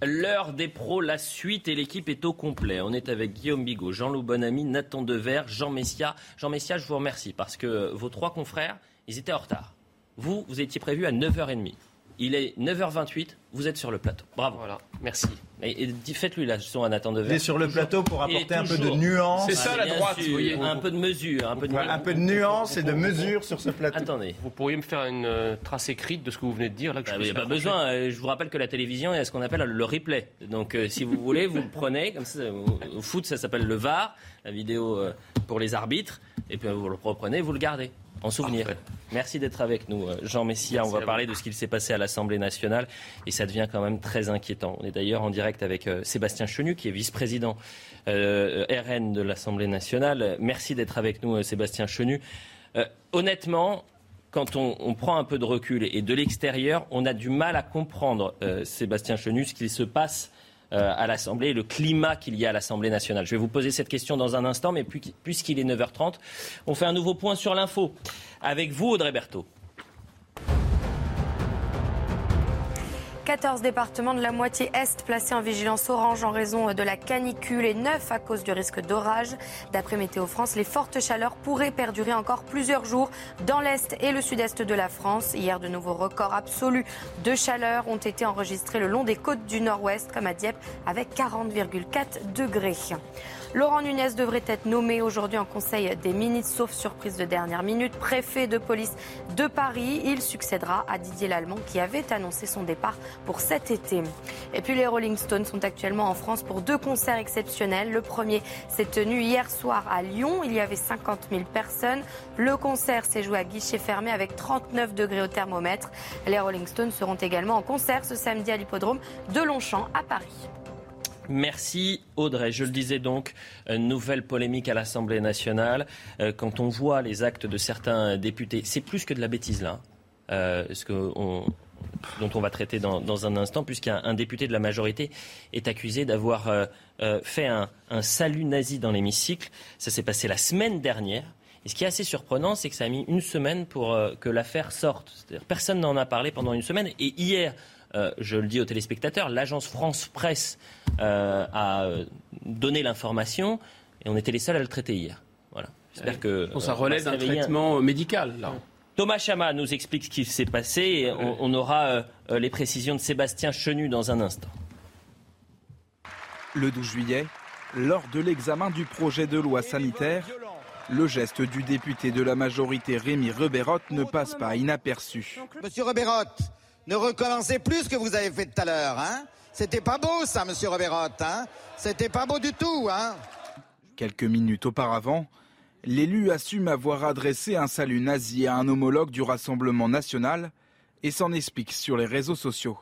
L'heure des pros, la suite et l'équipe est au complet. On est avec Guillaume Bigot, Jean-Loup Bonamy, Nathan Dever, Jean Messia. Jean Messia, je vous remercie parce que vos trois confrères, ils étaient en retard. Vous, vous étiez prévu à 9h30. Il est 9h28, vous êtes sur le plateau. Bravo. Voilà, merci. Et, faites-lui la leçon à Nathan Dever. Il est sur le plateau pour apporter un peu de nuance. C'est ça, la bien droite, sûr, vous voyez. Un peu de mesure. Un peu de, Ouais, un peu de nuance et de mesure sur ce plateau. Attendez. Vous pourriez me faire une euh, trace écrite de ce que vous venez de dire là que je Il n'y puisse a pas besoin. euh, Je vous rappelle que la télévision est ce qu'on appelle le replay. Donc, euh, si vous voulez, vous le prenez. Comme ça, au au foot, ça s'appelle le VAR, la vidéo euh, pour les arbitres. Et puis, vous le reprenez, vous le gardez en souvenir. Merci d'être avec nous, euh, Jean Messia. On va parler de ce qu'il s'est passé à l'Assemblée nationale. Et ça devient quand même très inquiétant. On est d'ailleurs en direct avec euh, Sébastien Chenu, qui est vice-président euh, RN de l'Assemblée nationale. Merci d'être avec nous, Sébastien Chenu. Euh, honnêtement, quand on, on prend un peu de recul et de l'extérieur, on a du mal à comprendre, euh, Sébastien Chenu, ce qui se passe à l'Assemblée le climat qu'il y a à l'Assemblée nationale. Je vais vous poser cette question dans un instant, mais puis- puisqu'il est 9h30, on fait un nouveau point sur l'info. Avec vous, Audrey Berthaud. 14 départements de la moitié est placés en vigilance orange en raison de la canicule et 9 à cause du risque d'orage. D'après Météo France, les fortes chaleurs pourraient perdurer encore plusieurs jours dans l'est et le sud-est de la France. Hier, de nouveaux records absolus de chaleur ont été enregistrés le long des côtes du nord-ouest, comme à Dieppe, avec 40,4 degrés. Laurent Nunez devrait être nommé aujourd'hui en Conseil des ministres, sauf surprise de dernière minute. Préfet de police de Paris, il succédera à Didier Lallemand qui avait annoncé son départ pour cet été. Et puis les Rolling Stones sont actuellement en France pour deux concerts exceptionnels. Le premier s'est tenu hier soir à Lyon. Il y avait 50 000 personnes. Le concert s'est joué à guichet fermé avec 39 degrés au thermomètre. Les Rolling Stones seront également en concert ce samedi à l'hippodrome de Longchamp à Paris. Merci Audrey. Je le disais donc, une nouvelle polémique à l'Assemblée nationale. Euh, quand on voit les actes de certains députés, c'est plus que de la bêtise là, euh, ce on, dont on va traiter dans, un instant, puisqu'un député de la majorité est accusé d'avoir euh, euh, fait un, un salut nazi dans l'hémicycle. Ça s'est passé la semaine dernière. Et ce qui est assez surprenant, c'est que ça a mis une semaine pour euh, que l'affaire sorte. Personne n'en a parlé pendant une semaine. Et hier, euh, je le dis aux téléspectateurs, l'agence France Presse euh, a euh, donné l'information et on était les seuls à le traiter hier. Voilà. J'espère que ça on va relève d'un un- traitement euh, médical, là. Thomas Chama nous explique ce qui s'est passé et on, on aura euh, euh, les précisions de Sébastien Chenu dans un instant. Le 12 juillet, lors de l'examen du projet de loi sanitaire, le geste du député de la majorité Rémi Reberotte ne passe pas inaperçu. Monsieur Robérotte, ne recommencez plus ce que vous avez fait tout à l'heure, hein C'était pas beau ça, monsieur Robérotte, hein C'était pas beau du tout, hein Quelques minutes auparavant, l'élu assume avoir adressé un salut nazi à un homologue du Rassemblement national et s'en explique sur les réseaux sociaux.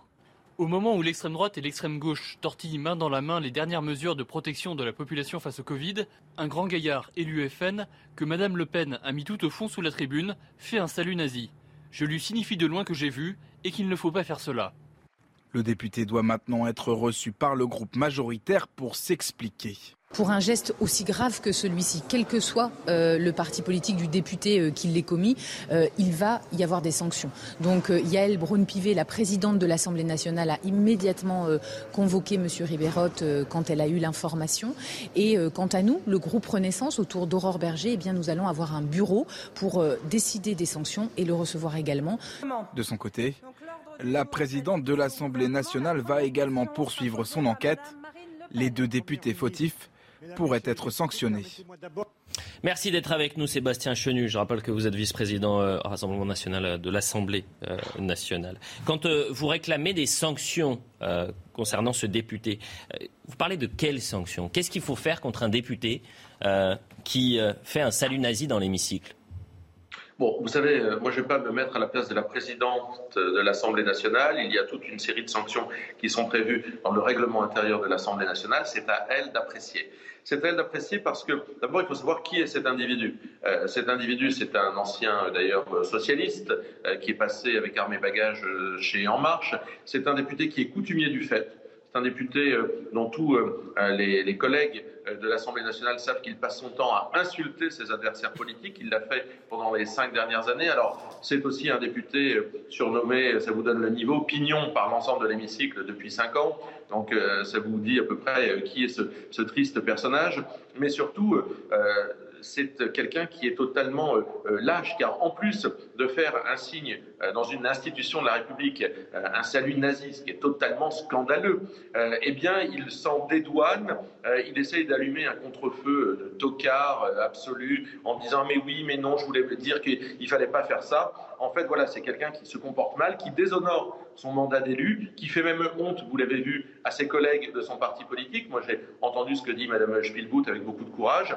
Au moment où l'extrême droite et l'extrême gauche tortillent main dans la main les dernières mesures de protection de la population face au Covid, un grand gaillard élu FN, que Madame Le Pen a mis tout au fond sous la tribune, fait un salut nazi. Je lui signifie de loin que j'ai vu et qu'il ne faut pas faire cela. Le député doit maintenant être reçu par le groupe majoritaire pour s'expliquer. Pour un geste aussi grave que celui-ci, quel que soit euh, le parti politique du député euh, qui l'ait commis, euh, il va y avoir des sanctions. Donc euh, Yael Braun-Pivet, la présidente de l'Assemblée nationale, a immédiatement euh, convoqué M. Ribérotte euh, quand elle a eu l'information. Et quant à nous, le groupe Renaissance, autour d'Aurore Berger, eh bien, nous allons avoir un bureau pour décider des sanctions et le recevoir également. De son côté, la présidente de l'Assemblée nationale va également poursuivre son enquête. Les deux députés fautifs pourraient être sanctionnés. Merci d'être avec nous, Sébastien Chenu. Je rappelle que vous êtes vice-président euh, au Rassemblement national euh, de l'Assemblée euh, nationale. Quand euh, vous réclamez des sanctions euh, concernant ce député, euh, vous parlez de quelles sanctions? Qu'est-ce qu'il faut faire contre un député euh, qui euh, fait un salut nazi dans l'hémicycle? Bon, vous savez, moi je ne vais pas me mettre à la place de la présidente de l'Assemblée nationale. Il y a toute une série de sanctions qui sont prévues dans le règlement intérieur de l'Assemblée nationale. C'est à elle d'apprécier. C'est elle d'apprécier parce que d'abord il faut savoir qui est cet individu. Euh, cet individu, c'est un ancien euh, d'ailleurs euh, socialiste qui est passé avec armes et bagages chez En Marche. C'est un député qui est coutumier du fait. C'est un député euh, dont tous euh, euh, les, collègues de l'Assemblée nationale savent qu'il passe son temps à insulter ses adversaires politiques. Il l'a fait pendant les cinq dernières années. Alors, c'est aussi un député surnommé, ça vous donne le niveau, pignon par l'ensemble de l'hémicycle depuis cinq ans. Donc, ça vous dit à peu près qui est ce, triste personnage. Mais surtout, c'est quelqu'un qui est totalement euh, euh, lâche, car en plus de faire un signe euh, dans une institution de la République, un salut nazi, ce qui est totalement scandaleux, eh bien, il s'en dédouane, il essaye d'allumer un contre-feu de tocard absolu en disant mais oui, mais non, je voulais dire qu'il fallait pas faire ça. En fait, voilà, c'est quelqu'un qui se comporte mal, qui déshonore son mandat d'élu, qui fait même honte, vous l'avez vu, à ses collègues de son parti politique. Moi, j'ai entendu ce que dit Madame Spielbout avec beaucoup de courage.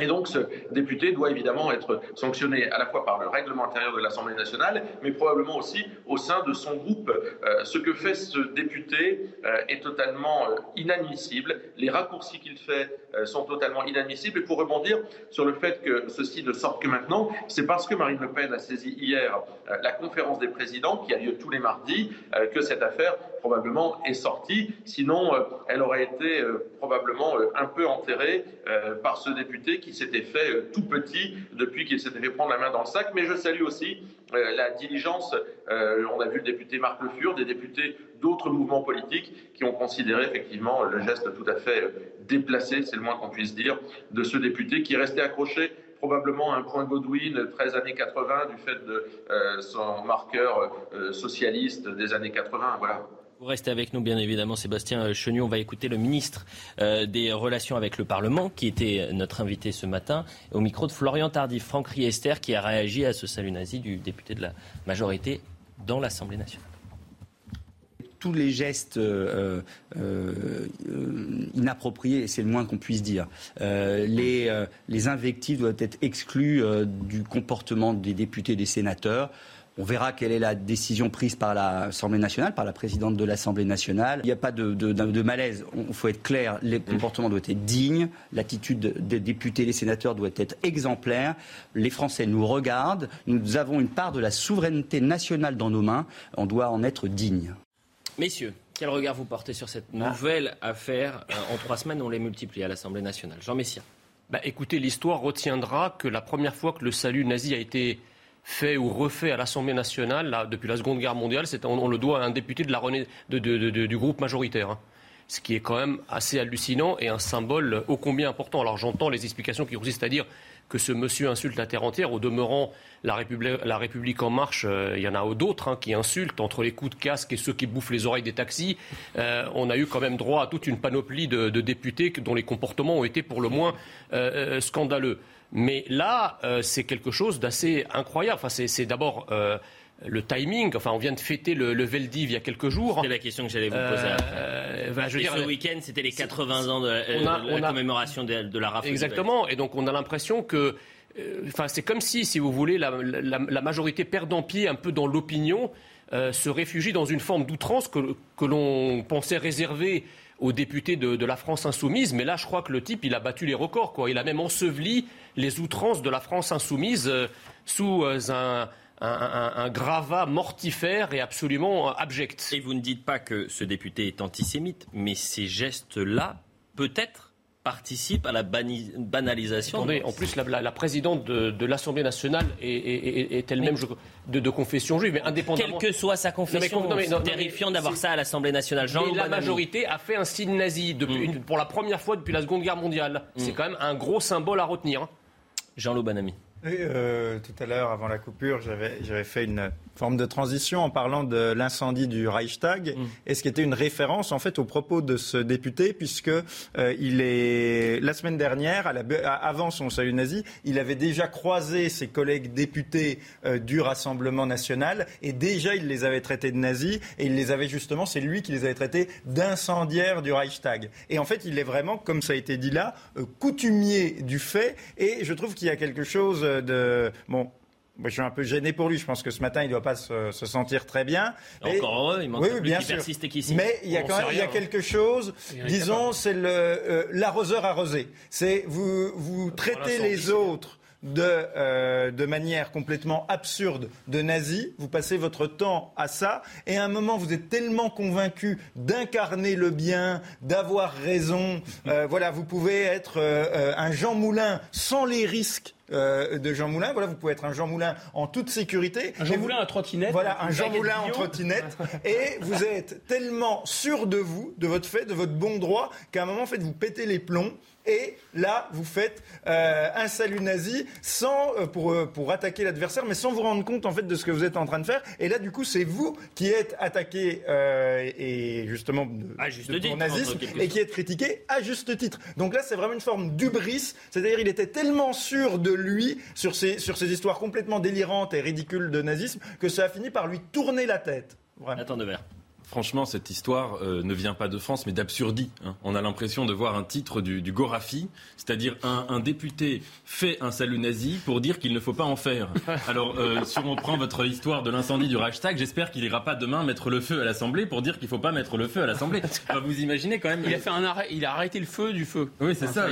Et donc, ce député doit évidemment être sanctionné à la fois par le règlement intérieur de l'Assemblée nationale, mais probablement aussi au sein de son groupe. Euh, ce que fait ce député euh, est totalement euh, inadmissible. Les raccourcis qu'il fait sont totalement inadmissibles. Et pour rebondir sur le fait que ceci ne sorte que maintenant, c'est parce que Marine Le Pen a saisi hier la conférence des présidents, qui a lieu tous les mardis, que cette affaire probablement est sortie. Sinon, elle aurait été probablement un peu enterrée par ce député qui s'était fait euh, tout petit depuis qu'il s'était fait prendre la main dans le sac. Mais je salue aussi euh, la diligence. euh, on a vu le député Marc Le Fur, des députés d'autres mouvements politiques qui ont considéré effectivement le geste tout à fait déplacé, c'est le moins qu'on puisse dire, de ce député qui est resté accroché probablement à un point Godwin 13 années 80 du fait de son marqueur socialiste des années 80. Voilà. Vous restez avec nous, bien évidemment, Sébastien Chenu. On va écouter le ministre euh, des Relations avec le Parlement, qui était notre invité ce matin, au micro de Florian Tardif, Franck Riester, qui a réagi à ce salut nazi du député de la majorité dans l'Assemblée nationale tous les gestes euh, euh, inappropriés, c'est le moins qu'on puisse dire. les, les, invectives doivent être exclues du comportement des députés et des sénateurs. On verra quelle est la décision prise par l'Assemblée nationale, par la présidente de l'Assemblée nationale. Il n'y a pas de, malaise. Il faut être clair. Les mm. comportements doivent être dignes. L'attitude des députés, des sénateurs doit être exemplaire. Les Français nous regardent. Nous avons une part de la souveraineté nationale dans nos mains. On doit en être digne. Messieurs, quel regard vous portez sur cette nouvelle affaire euh, En trois semaines, on les multiplie à l'Assemblée nationale? Jean Messia. Bah, écoutez, l'histoire retiendra que la première fois que le salut nazi a été fait ou refait à l'Assemblée nationale depuis la Seconde Guerre mondiale, on, le doit à un député de la du groupe majoritaire. Hein. Ce qui est quand même assez hallucinant et un symbole ô combien important. Alors j'entends les explications qui consistent à dire que ce monsieur insulte la terre entière. Au demeurant, la République, en marche, euh, il y en a d'autres hein, qui insultent entre les coups de casque et ceux qui bouffent les oreilles des taxis. Euh, on a eu quand même droit à toute une panoplie de, députés dont les comportements ont été pour le moins euh, scandaleux. Mais là, euh, c'est quelque chose d'assez incroyable. Enfin, c'est d'abord euh, le timing. Enfin, on vient de fêter le, le Veldiv il y a quelques jours. C'est la question que j'allais vous poser. Euh, je veux dire, ce week-end, c'était les 80 ans de, la commémoration de, la RAF. Exactement. Et donc, on a l'impression que. Enfin, c'est comme si, si vous voulez, la, la, majorité perdant pied un peu dans l'opinion, se réfugie dans une forme d'outrance que, que l'on pensait réservée aux députés de, la France insoumise. Mais là, je crois que le type, il a battu les records. Il a même enseveli les outrances de la France insoumise euh, sous euh, un, un, gravat mortifère et absolument euh, abject. Et vous ne dites pas que ce député est antisémite, mais ces gestes-là, peut-être, participe à la banalisation. Attendez, en plus, la, présidente de, l'Assemblée nationale est, elle-même de, confession juive, mais indépendamment. Quelle que soit sa confession, c'est terrifiant d'avoir ça à l'Assemblée nationale. Jean la majorité a fait un signe nazi mm. pour la première fois depuis la Seconde Guerre mondiale. Mm. C'est quand même un gros symbole à retenir. Jean-Loup Banami. Euh, tout à l'heure, avant la coupure, j'avais fait une forme de transition en parlant de l'incendie du Reichstag, mm. et ce qui était une référence en fait aux propos de ce député, puisque euh, il est la semaine dernière, à la, avant son salut nazi, il avait déjà croisé ses collègues députés euh, du Rassemblement national, et déjà il les avait traités de nazis, et il les avait justement, c'est lui qui les avait traités d'incendiaires du Reichstag. Et en fait, il est vraiment, comme ça a été dit là, coutumier du fait, et je trouve qu'il y a quelque chose de bon je suis un peu gêné pour lui. Je pense que ce matin, il ne doit pas se, sentir très bien. Encore heureux, il manque oui, bien sûr. Mais il y a quand même il y a quelque chose, disons, c'est euh, l'arroseur arrosé. C'est vous, vous traitez les autres de, euh, de manière complètement absurde de nazis. Vous passez votre temps à ça. Et à un moment, vous êtes tellement convaincu d'incarner le bien, d'avoir raison. Euh, voilà, vous pouvez être un Jean Moulin sans les risques euh, de Jean Moulin. Voilà, vous pouvez être un Jean Moulin en toute sécurité. Un Jean Moulin à trottinette. Voilà, un Jean Moulin en trottinette. et vous êtes tellement sûr de vous, de votre fait, de votre bon droit, qu'à un moment, en fait, vous pétez les plombs et là, vous faites euh, un salut nazi sans, euh, pour, euh, pour attaquer l'adversaire, mais sans vous rendre compte en fait de ce que vous êtes en train de faire. Et là, du coup, c'est vous qui êtes attaqué et justement de, nazisme et qui êtes critiqué à juste titre. Donc là, c'est vraiment une forme d'ubris. C'est-à-dire, il était tellement sûr de lui sur ces, sur ces histoires complètement délirantes et ridicules de nazisme que ça a fini par lui tourner la tête. Attends de verre franchement, cette histoire euh, ne vient pas de France, mais d'absurdie. Hein. On a l'impression de voir un titre du, Gorafi, c'est-à-dire un, député fait un salut nazi pour dire qu'il ne faut pas en faire. Alors, euh, si on prend votre histoire de l'incendie du Reichstag, j'espère qu'il n'ira pas demain mettre le feu à l'Assemblée pour dire qu'il ne faut pas mettre le feu à l'Assemblée. vous imaginez quand même. Il a fait un arrêt, il a arrêté le feu du feu. Oui, c'est ça.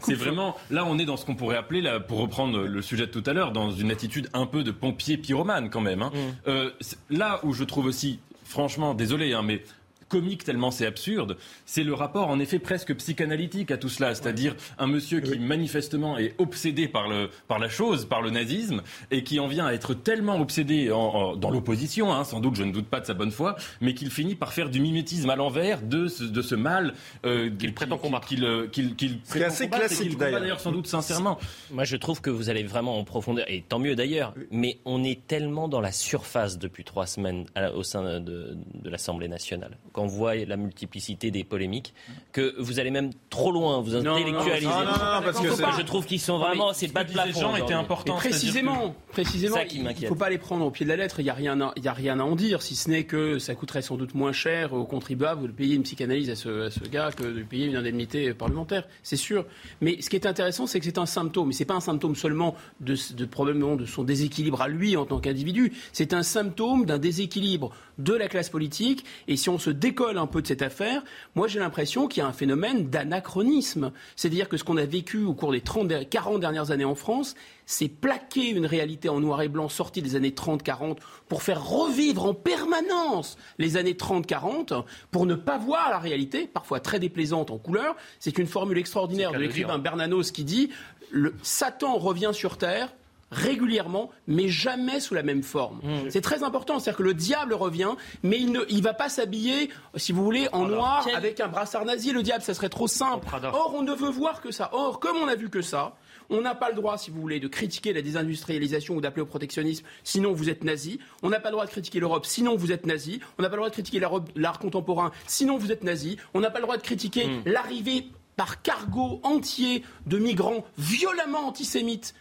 C'est vraiment. Là, on est dans ce qu'on pourrait appeler, là, pour reprendre le sujet de tout à l'heure, dans une attitude un peu de pompier pyromane quand même. Hein. Mm. Euh, là où je trouve aussi franchement, désolé, hein, mais comique tellement c'est absurde, c'est le rapport en effet presque psychanalytique à tout cela, c'est-à-dire un monsieur qui manifestement est obsédé par, le, par la chose, par le nazisme, et qui en vient à être tellement obsédé en- en- dans l'opposition, hein, sans doute, je ne doute pas de sa bonne foi, mais qu'il finit par faire du mimétisme à l'envers de ce, de ce mal euh, qu'il prétend combattre. Qu'il, euh, qu'il, qu'il C'est assez combattre classique, qu'il d'ailleurs. d'ailleurs sans doute sincèrement. Moi, je trouve que vous allez vraiment en profondeur, et tant mieux d'ailleurs, mais on est tellement dans la surface depuis trois semaines à au sein de, de l'Assemblée nationale, quand on voit la multiplicité des polémiques, que vous allez même trop loin, vous intellectualisez. non, non, non, non, parce que c'est- je trouve qu'ils sont vraiment, c'est pas de plafond. aujourd'hui. Et précisément, précisément, C'est ça qui il faut pas les prendre au pied de la lettre. Il n'y a, rien il y a rien à en dire, si ce n'est que ça coûterait sans doute moins cher aux contribuables de payer une psychanalyse à ce, à ce gars que de payer une indemnité parlementaire, c'est sûr. Mais ce qui est intéressant, c'est que c'est un symptôme. Et ce n'est pas un symptôme seulement de, de, probablement de son déséquilibre à lui en tant qu'individu. C'est un symptôme d'un déséquilibre de la classe politique. Et si on se décolle un peu de cette affaire, moi j'ai l'impression qu'il y a un phénomène d'anachronisme. C'est-à-dire que ce qu'on a vécu au cours des 30, der- 40 dernières années en France, c'est plaquer une réalité en noir et blanc sortie des années 30-40 pour faire revivre en permanence les années 30-40 pour ne pas voir la réalité, parfois très déplaisante en couleur. C'est une formule extraordinaire de l'écrivain. Bernanos qui dit le Satan revient sur terre régulièrement, mais jamais sous la même forme. C'est très important, c'est-à-dire que le diable revient, mais il ne il va pas s'habiller, si vous voulez, en noir quel- avec un brassard nazi. Le diable, ça serait trop simple. Or, on ne veut voir que ça. Or, comme on a vu que ça, on n'a pas le droit, si vous voulez, de critiquer la désindustrialisation ou d'appeler au protectionnisme, sinon vous êtes nazi. On n'a pas le droit de critiquer l'Europe, sinon vous êtes nazi. On n'a pas le droit de critiquer l'art contemporain, sinon vous êtes nazi. On n'a pas le droit de critiquer l'arrivée par cargo entier de migrants violemment antisémites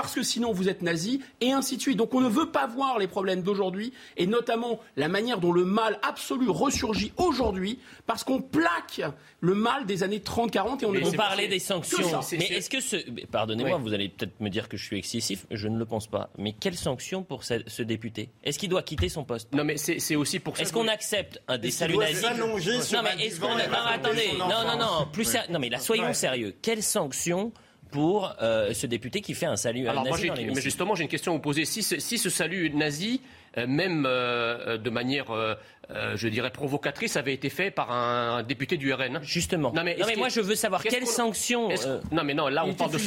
parce que sinon vous êtes nazi, et ainsi de suite. Donc on ne veut pas voir les problèmes d'aujourd'hui, et notamment la manière dont le mal absolu ressurgit aujourd'hui, parce qu'on plaque le mal des années 30-40 et on ne Vous veut parlez des sanctions. Mais est-ce que ce. Pardonnez-moi, vous allez peut-être me dire que je suis excessif. Je ne le pense pas. Mais quelles sanctions pour ce, ce député? Est-ce qu'il doit quitter son poste? Non, mais c'est aussi pour ça Est-ce qu'on accepte un des saluts nazis Non, mais est-ce qu'on. attendez. Non, non, non. Plus ser- Non, mais là, soyons Ouais. sérieux. Quelles sanctions pour euh, ce député qui fait un salut Alors nazi dans mais justement, j'ai une question à vous poser. Si ce, si ce salut nazi, même euh, de manière, euh, euh, je dirais, provocatrice, avait été fait par un député du RN Justement. Non, mais, Non, mais moi, je veux savoir quelles sanctions, euh, Non, mais non, là, on parle, de,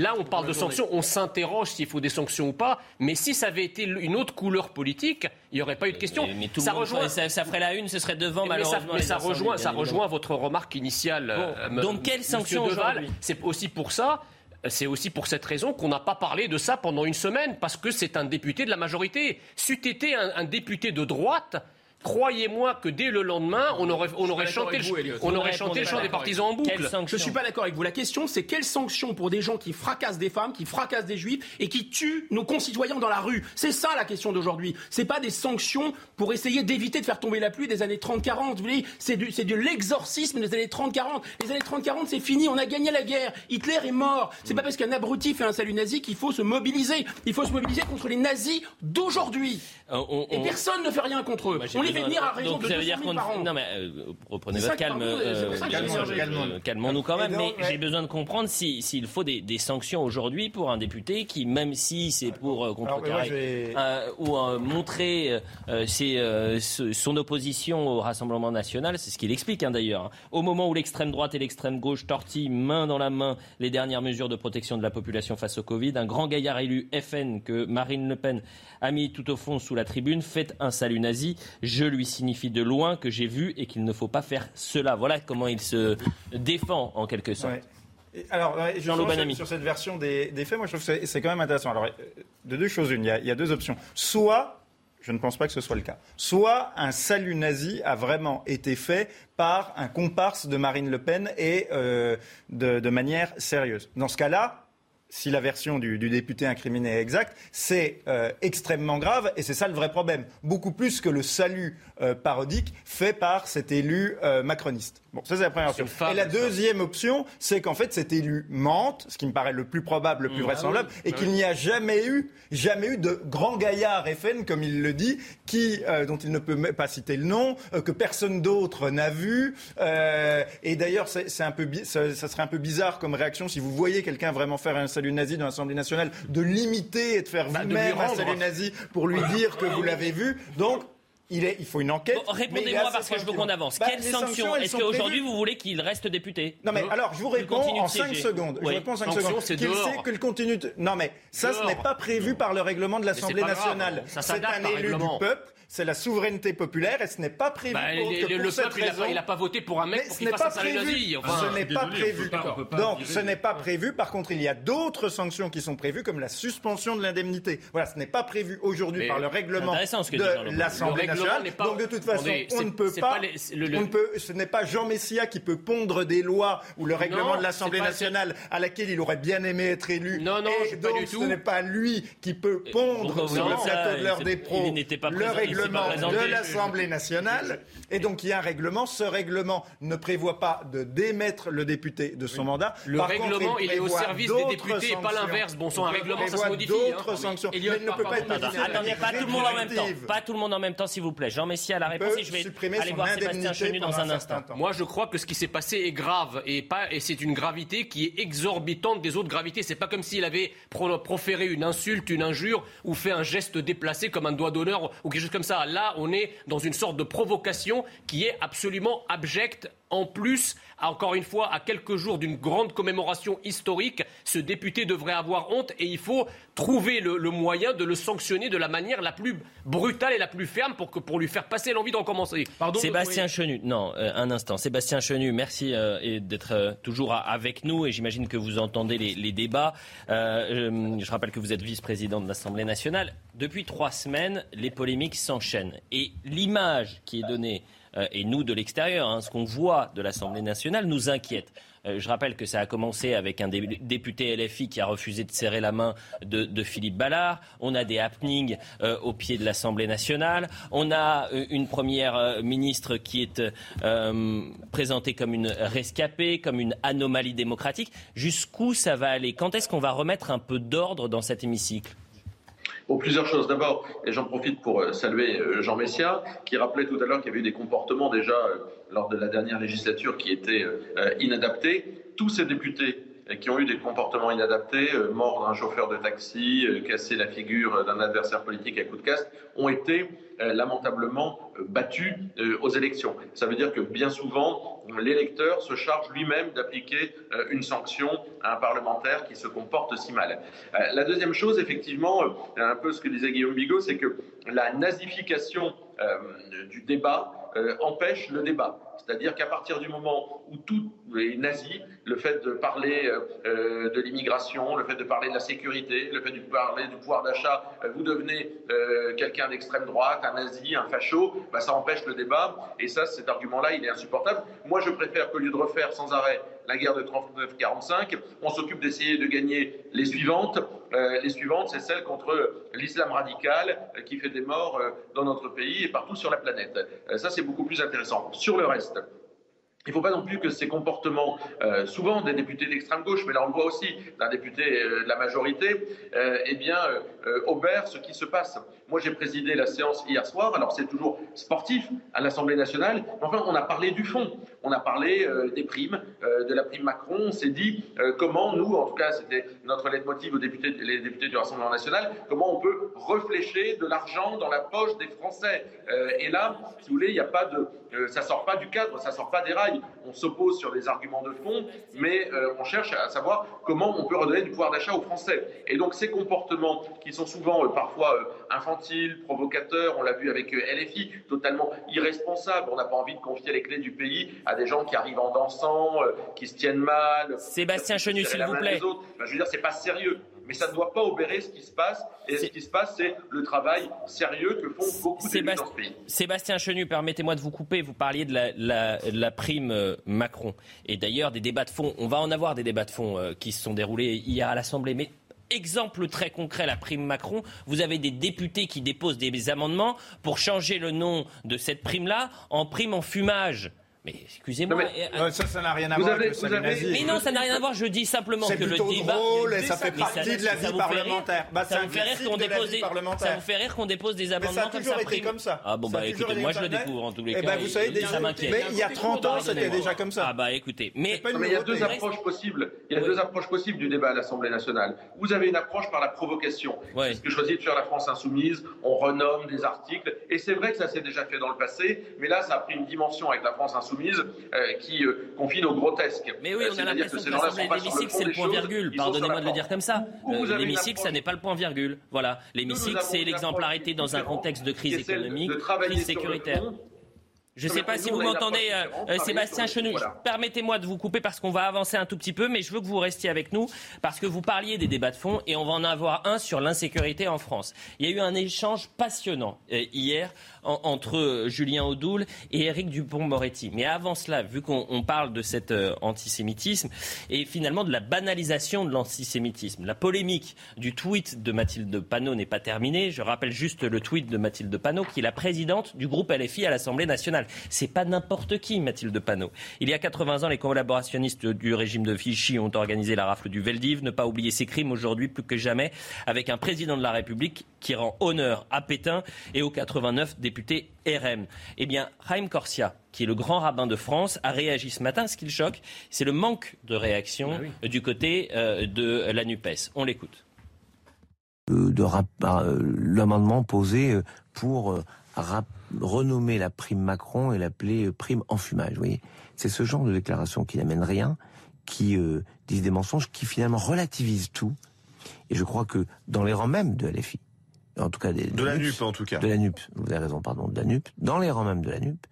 là, on parle de sanctions. On s'interroge s'il faut des sanctions ou pas. Mais si ça avait été une autre couleur politique, il n'y aurait pas eu de question. Mais tout ça rejoint. ferait- ça, ça ferait la une, ce serait devant, Mais ça, malheureusement. mais ça incendies, rejoint, bien ça rejoint votre remarque initiale. euh, Bon, donc, quelles sanctions Deval. C'est aussi pour ça. C'est aussi pour cette raison qu'on n'a pas parlé de ça pendant une semaine, parce que c'est un député de la majorité. C'eût été un, un député de droite, croyez-moi que dès le lendemain, on aurait, on chanté, vous, le, on aurait ne chanté le chant des partisans en boucle. Je suis pas d'accord avec vous. La question, c'est quelles sanctions pour des gens qui fracassent des femmes, qui fracassent des juifs et qui tuent nos concitoyens dans la rue? C'est ça la question d'aujourd'hui. C'est pas des sanctions pour essayer d'éviter de faire tomber la pluie des années 30-40. Vous voyez, c'est du, c'est de l'exorcisme des années 30-40. Les années 30-40, c'est fini. On a gagné la guerre. Hitler est mort. C'est pas parce qu'un abruti fait un salut nazi qu'il faut se mobiliser. Il faut se mobiliser contre les nazis d'aujourd'hui. Euh, on- Et on- personne ne fait rien contre eux. On les fait besoin- venir à raison donc, de ça 200 veut dire 000 qu'on par an. non mais euh, reprenez votre calme, euh, euh, calmons-nous quand même. Mais j'ai besoin de comprendre si- s'il faut des, des sanctions aujourd'hui pour un député qui, même si c'est pour contrecarrer vais- ou montrer ses, son opposition au Rassemblement national, c'est ce qu'il explique hein, d'ailleurs. hein. Au moment où l'extrême droite et l'extrême gauche tortillent main dans la main les dernières mesures de protection de la population face au Covid, un grand gaillard élu FN que Marine Le Pen a mis tout au fond sous la tribune fait un salut nazi. Je lui signifie de loin que j'ai vu et qu'il ne faut pas faire cela. Voilà comment il se défend en quelque sorte. Alors, ouais, je Jean-Loup sur, cette version des, des faits, moi je trouve que c'est- quand même intéressant. Alors, de deux choses une, il y a, il y a deux options. Soit, je ne pense pas que ce soit le cas, soit un salut nazi a vraiment été fait par un comparse de Marine Le Pen et euh, de, de manière sérieuse. Dans ce cas-là, si la version du, du député incriminé est exacte, c'est euh, extrêmement grave et c'est ça le vrai problème. Beaucoup plus que le salut euh, parodique fait par cet élu euh, macroniste. Bon, ça c'est la première option. et la deuxième option, c'est qu'en fait cet élu mente, ce qui me paraît le plus probable, le plus Mmh. vraisemblable, Ah oui. et Ah qu'il oui. n'y a jamais eu, jamais eu de grand gaillard FN, comme il le dit, qui, dont il ne peut même pas citer le nom, que personne d'autre n'a vu. Et d'ailleurs, c'est un peu, ça serait un peu bizarre comme réaction si vous voyez quelqu'un vraiment faire un salut nazi dans l'Assemblée nationale, de l'imiter et de faire Bah, vous-même un salut nazi pour lui dire que vous l'avez vu. Donc il, est, il faut une enquête. Bon, Répondez-moi parce que je veux qu'on avance. Bah, Quelles les sanctions Est-ce qu'aujourd'hui vous voulez qu'il reste député? Non mais alors je vous réponds continue en 5 siéger. secondes. Je réponds en 5 Sanction, secondes. c'est Qu'il sait que le contenu de... Non mais ça ce n'est pas prévu par le règlement de l'Assemblée nationale. ça C'est un élu du peuple, c'est la souveraineté populaire et ce n'est pas prévu Bah, pour, que le pour le cette peuple, raison. pas, il a pas voté pour un mec Mais pour ce qu'il n'est fasse pas un salut prévu. nazi. Enfin, ce n'est pas désolé, prévu. pas- Donc, virer ce n'est pas prévu. Par contre, il y a d'autres sanctions qui sont prévues, comme la suspension de l'indemnité. Voilà, ce n'est pas prévu aujourd'hui Mais par le règlement ce de l'Assemblée Le règlement nationale. Donc, de toute façon, on ne peut pas. Ce n'est pas Jean Messia qui peut pondre des lois ou le règlement de l'Assemblée nationale à laquelle il aurait bien aimé être élu. Non, non, Et c'est pas donc, du ce tout. n'est pas lui qui peut pondre sur le plateau de l'heure Il des pros le pas règlement de l'Assemblée nationale. Et donc, il y a un règlement. Ce règlement ne prévoit pas de démettre le député de son mandat. Le Par contre, règlement, il est au service des députés et pas l'inverse. Bon sang, un Il règlement, ça se modifie, D'autres hein. sanctions. Elliot, Mais il ne peut pas être Attendez, pas tout le monde en même temps. Pas tout le monde en même temps, s'il vous plaît. Jean Messia a la réponse et je vais aller voir Sébastien Chenu dans un instant. Moi, je crois que ce qui s'est passé est grave et pas et c'est une gravité qui est exorbitante des autres gravités. C'est pas comme s'il avait pro- proféré une insulte, une injure ou fait un geste déplacé comme un doigt d'honneur ou quelque chose comme ça. Là, on est dans une sorte de provocation qui est absolument abjecte. En plus, encore une fois, à quelques jours d'une grande commémoration historique, ce député devrait avoir honte et il faut trouver le, le moyen de le sanctionner de la manière la plus brutale et la plus ferme pour, que, pour lui faire passer l'envie d'en commencer. Pardon, Sébastien Chenu, non, euh, un instant. Sébastien Chenu, merci euh, et d'être euh, toujours avec nous et j'imagine que vous entendez les, les débats. Euh, euh, je rappelle que vous êtes vice-président de l'Assemblée nationale. Depuis trois semaines, les polémiques s'enchaînent et l'image qui est donnée euh, et nous de l'extérieur, hein, ce qu'on voit de l'Assemblée nationale nous inquiète. Euh, je rappelle que ça a commencé avec un dé- député LFI qui a refusé de serrer la main de, Philippe Ballard. On a des happenings euh, au pied de l'Assemblée nationale. On a euh, une première euh, ministre qui est euh, présentée comme une rescapée, comme une anomalie démocratique. Jusqu'où ça va aller? Quand est-ce qu'on va remettre un peu d'ordre dans cet hémicycle? Bon, plusieurs choses. D'abord, et j'en profite pour euh, saluer euh, Jean Messia, qui rappelait tout à l'heure qu'il y avait eu des comportements déjà euh, lors de la dernière législature qui étaient inadaptés. Tous ces députés euh, qui ont eu des comportements inadaptés, euh, mort d'un chauffeur de taxi, euh, casser la figure d'un adversaire politique à coup de casque, ont été euh, lamentablement euh, battus euh, aux élections. Ça veut dire que bien souvent, l'électeur se charge lui-même d'appliquer euh, une sanction à un parlementaire qui se comporte si mal. Euh, la deuxième chose, effectivement, euh, un peu ce que disait Guillaume Bigot, c'est que la nazification euh, du débat euh, empêche le débat. C'est-à-dire qu'à partir du moment où tout est nazi, le fait de parler euh, euh, de l'immigration, le fait de parler de la sécurité, le fait de parler du pouvoir d'achat, vous devenez quelqu'un d'extrême droite, un nazi, un facho, bah, ça empêche le débat. Et ça, cet argument-là, il est insupportable. Moi, je préfère qu'au lieu de refaire sans arrêt la guerre de 39-45, on s'occupe d'essayer de gagner les suivantes. Euh, les suivantes, c'est celle contre l'islam radical euh, qui fait des morts euh, dans notre pays et partout sur la planète. Ça, c'est beaucoup plus intéressant. Sur le reste, il ne faut pas non plus que ces comportements, souvent des députés d'extrême gauche, mais là on le voit aussi d'un député de la majorité, eh bien, obèrent ce qui se passe. Moi j'ai présidé la séance hier soir, alors c'est toujours sportif à l'Assemblée nationale, enfin on a parlé du fond, on a parlé euh, des primes, euh, de la prime Macron, on s'est dit euh, comment nous, en tout cas c'était notre leitmotiv aux députés, les députés du Rassemblement national, comment on peut reflécher de l'argent dans la poche des Français. Et là, si vous voulez, il n'y a pas de, ça sort pas du cadre, ça sort pas des rails. On s'oppose sur des arguments de fond, mais on cherche à savoir comment on peut redonner du pouvoir d'achat aux Français. Et donc ces comportements qui sont souvent parfois infantiles, provocateurs, on l'a vu avec euh, LFI, totalement irresponsables. On n'a pas envie de confier les clés du pays à des gens qui arrivent en dansant, euh, qui se tiennent mal. Sébastien Chenu, s'il vous plaît. Enfin, je veux dire, c'est pas sérieux. Mais ça ne doit pas obérer ce qui se passe. Et ce qui se passe, c'est le travail sérieux que font beaucoup d'élus dans ce pays. Sébastien Chenu, permettez-moi de vous couper. Vous parliez de la, la- de la prime euh, Macron. Et d'ailleurs, des débats de fond. On va en avoir des débats de fond qui se sont déroulés hier à l'Assemblée. Mais exemple très concret, la prime Macron. Vous avez des députés qui déposent des amendements pour changer le nom de cette prime-là en prime en fumage. Mais excusez-moi. Euh, ça, ça n'a rien à voir avec le salut nazi. Mais non, ça n'a rien à voir. Je dis simplement C'est que le plutôt débat. drôle et ça fait partie de la vie vous fait rire parlementaire. Bah, c'est ça vous fait rire qu'on de la dépose vie des. parlementaire. Ça vous fait rire qu'on dépose des amendements a comme toujours ça. été comme ça. Ah bon Ça bah écoutez, moi je le découvre en tous les Eh cas. ben, vous savez déjà- ça m'inquiète. mais il y a 30 ans, c'était déjà comme ça. Ah bah écoutez, mais Non, il y a deux approches possibles. Il y a deux approches possibles du débat à l'Assemblée nationale. Vous avez une approche par la provocation. C'est ce que choisit de faire la France insoumise. On renomme des articles. Et c'est vrai que ça s'est déjà fait dans le passé. Mais là, ça a pris une dimension avec la France insoumise euh, qui euh, confine au grotesque. Mais oui, Euh, on a l'impression que l'Assemblée l'hémicycle, c'est le point virgule. Pardonnez-moi de le dire comme ça. L'hémicycle, ça n'est pas le point virgule. Voilà. L'hémicycle, c'est l'exemplarité dans un contexte de crise de économique, travailler crise sécuritaire. Je ne sais pas si vous m'entendez, euh, Sébastien Chenu. voilà. Permettez-moi de vous couper parce qu'on va avancer un tout petit peu, mais je veux que vous restiez avec nous parce que vous parliez des débats de fond et on va en avoir un sur l'insécurité en France. Il y a eu un échange passionnant euh, hier en- entre euh, Julien Audoul et Éric Dupont-Moretti. Mais avant cela, vu qu'on on parle de cet euh, antisémitisme et finalement de la banalisation de l'antisémitisme, la polémique du tweet de Mathilde Panot n'est pas terminée. Je rappelle juste le tweet de Mathilde Panot, qui est la présidente du groupe LFI à l'Assemblée nationale. C'est pas n'importe qui, Mathilde Panot. Il y a 80 ans, les collaborationnistes du régime de Vichy ont organisé la rafle du Veldiv. Ne pas oublier ces crimes aujourd'hui plus que jamais, avec un président de la République qui rend honneur à Pétain et aux 89 députés RN. Eh bien, Chaim Corsia, qui est le grand rabbin de France, a réagi ce matin. Ce qui le choque, c'est le manque de réaction du côté euh, de la NUPES. On l'écoute. euh, de rap- euh, l'amendement posé pour euh, rap- renommer la prime Macron et l'appeler prime enfumage. Vous voyez, c'est ce genre de déclaration qui n'amène rien, qui euh, disent des mensonges, qui finalement relativisent tout. Et je crois que dans les rangs même de LFI, en tout cas des, De la NUP, en tout cas. de la NUP, vous avez raison, pardon, de la NUP, dans les rangs même de la NUP,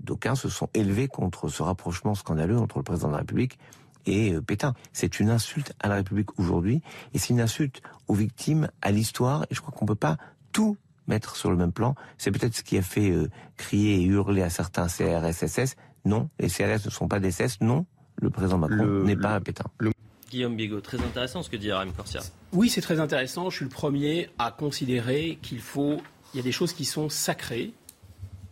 d'aucuns se sont élevés contre ce rapprochement scandaleux entre le président de la République et euh, Pétain. C'est une insulte à la République aujourd'hui, et c'est une insulte aux victimes, à l'histoire, et je crois qu'on peut pas tout mettre sur le même plan. C'est peut-être ce qui a fait euh, crier et hurler à certains CRS-SS. Non, les CRS ne sont pas des SS. Non, le président Macron n'est pas Pétain. Guillaume Bigot, très intéressant ce que dit Raim Corsia. Oui, c'est très intéressant. Je suis le premier à considérer qu'il faut. Il y a des choses qui sont sacrées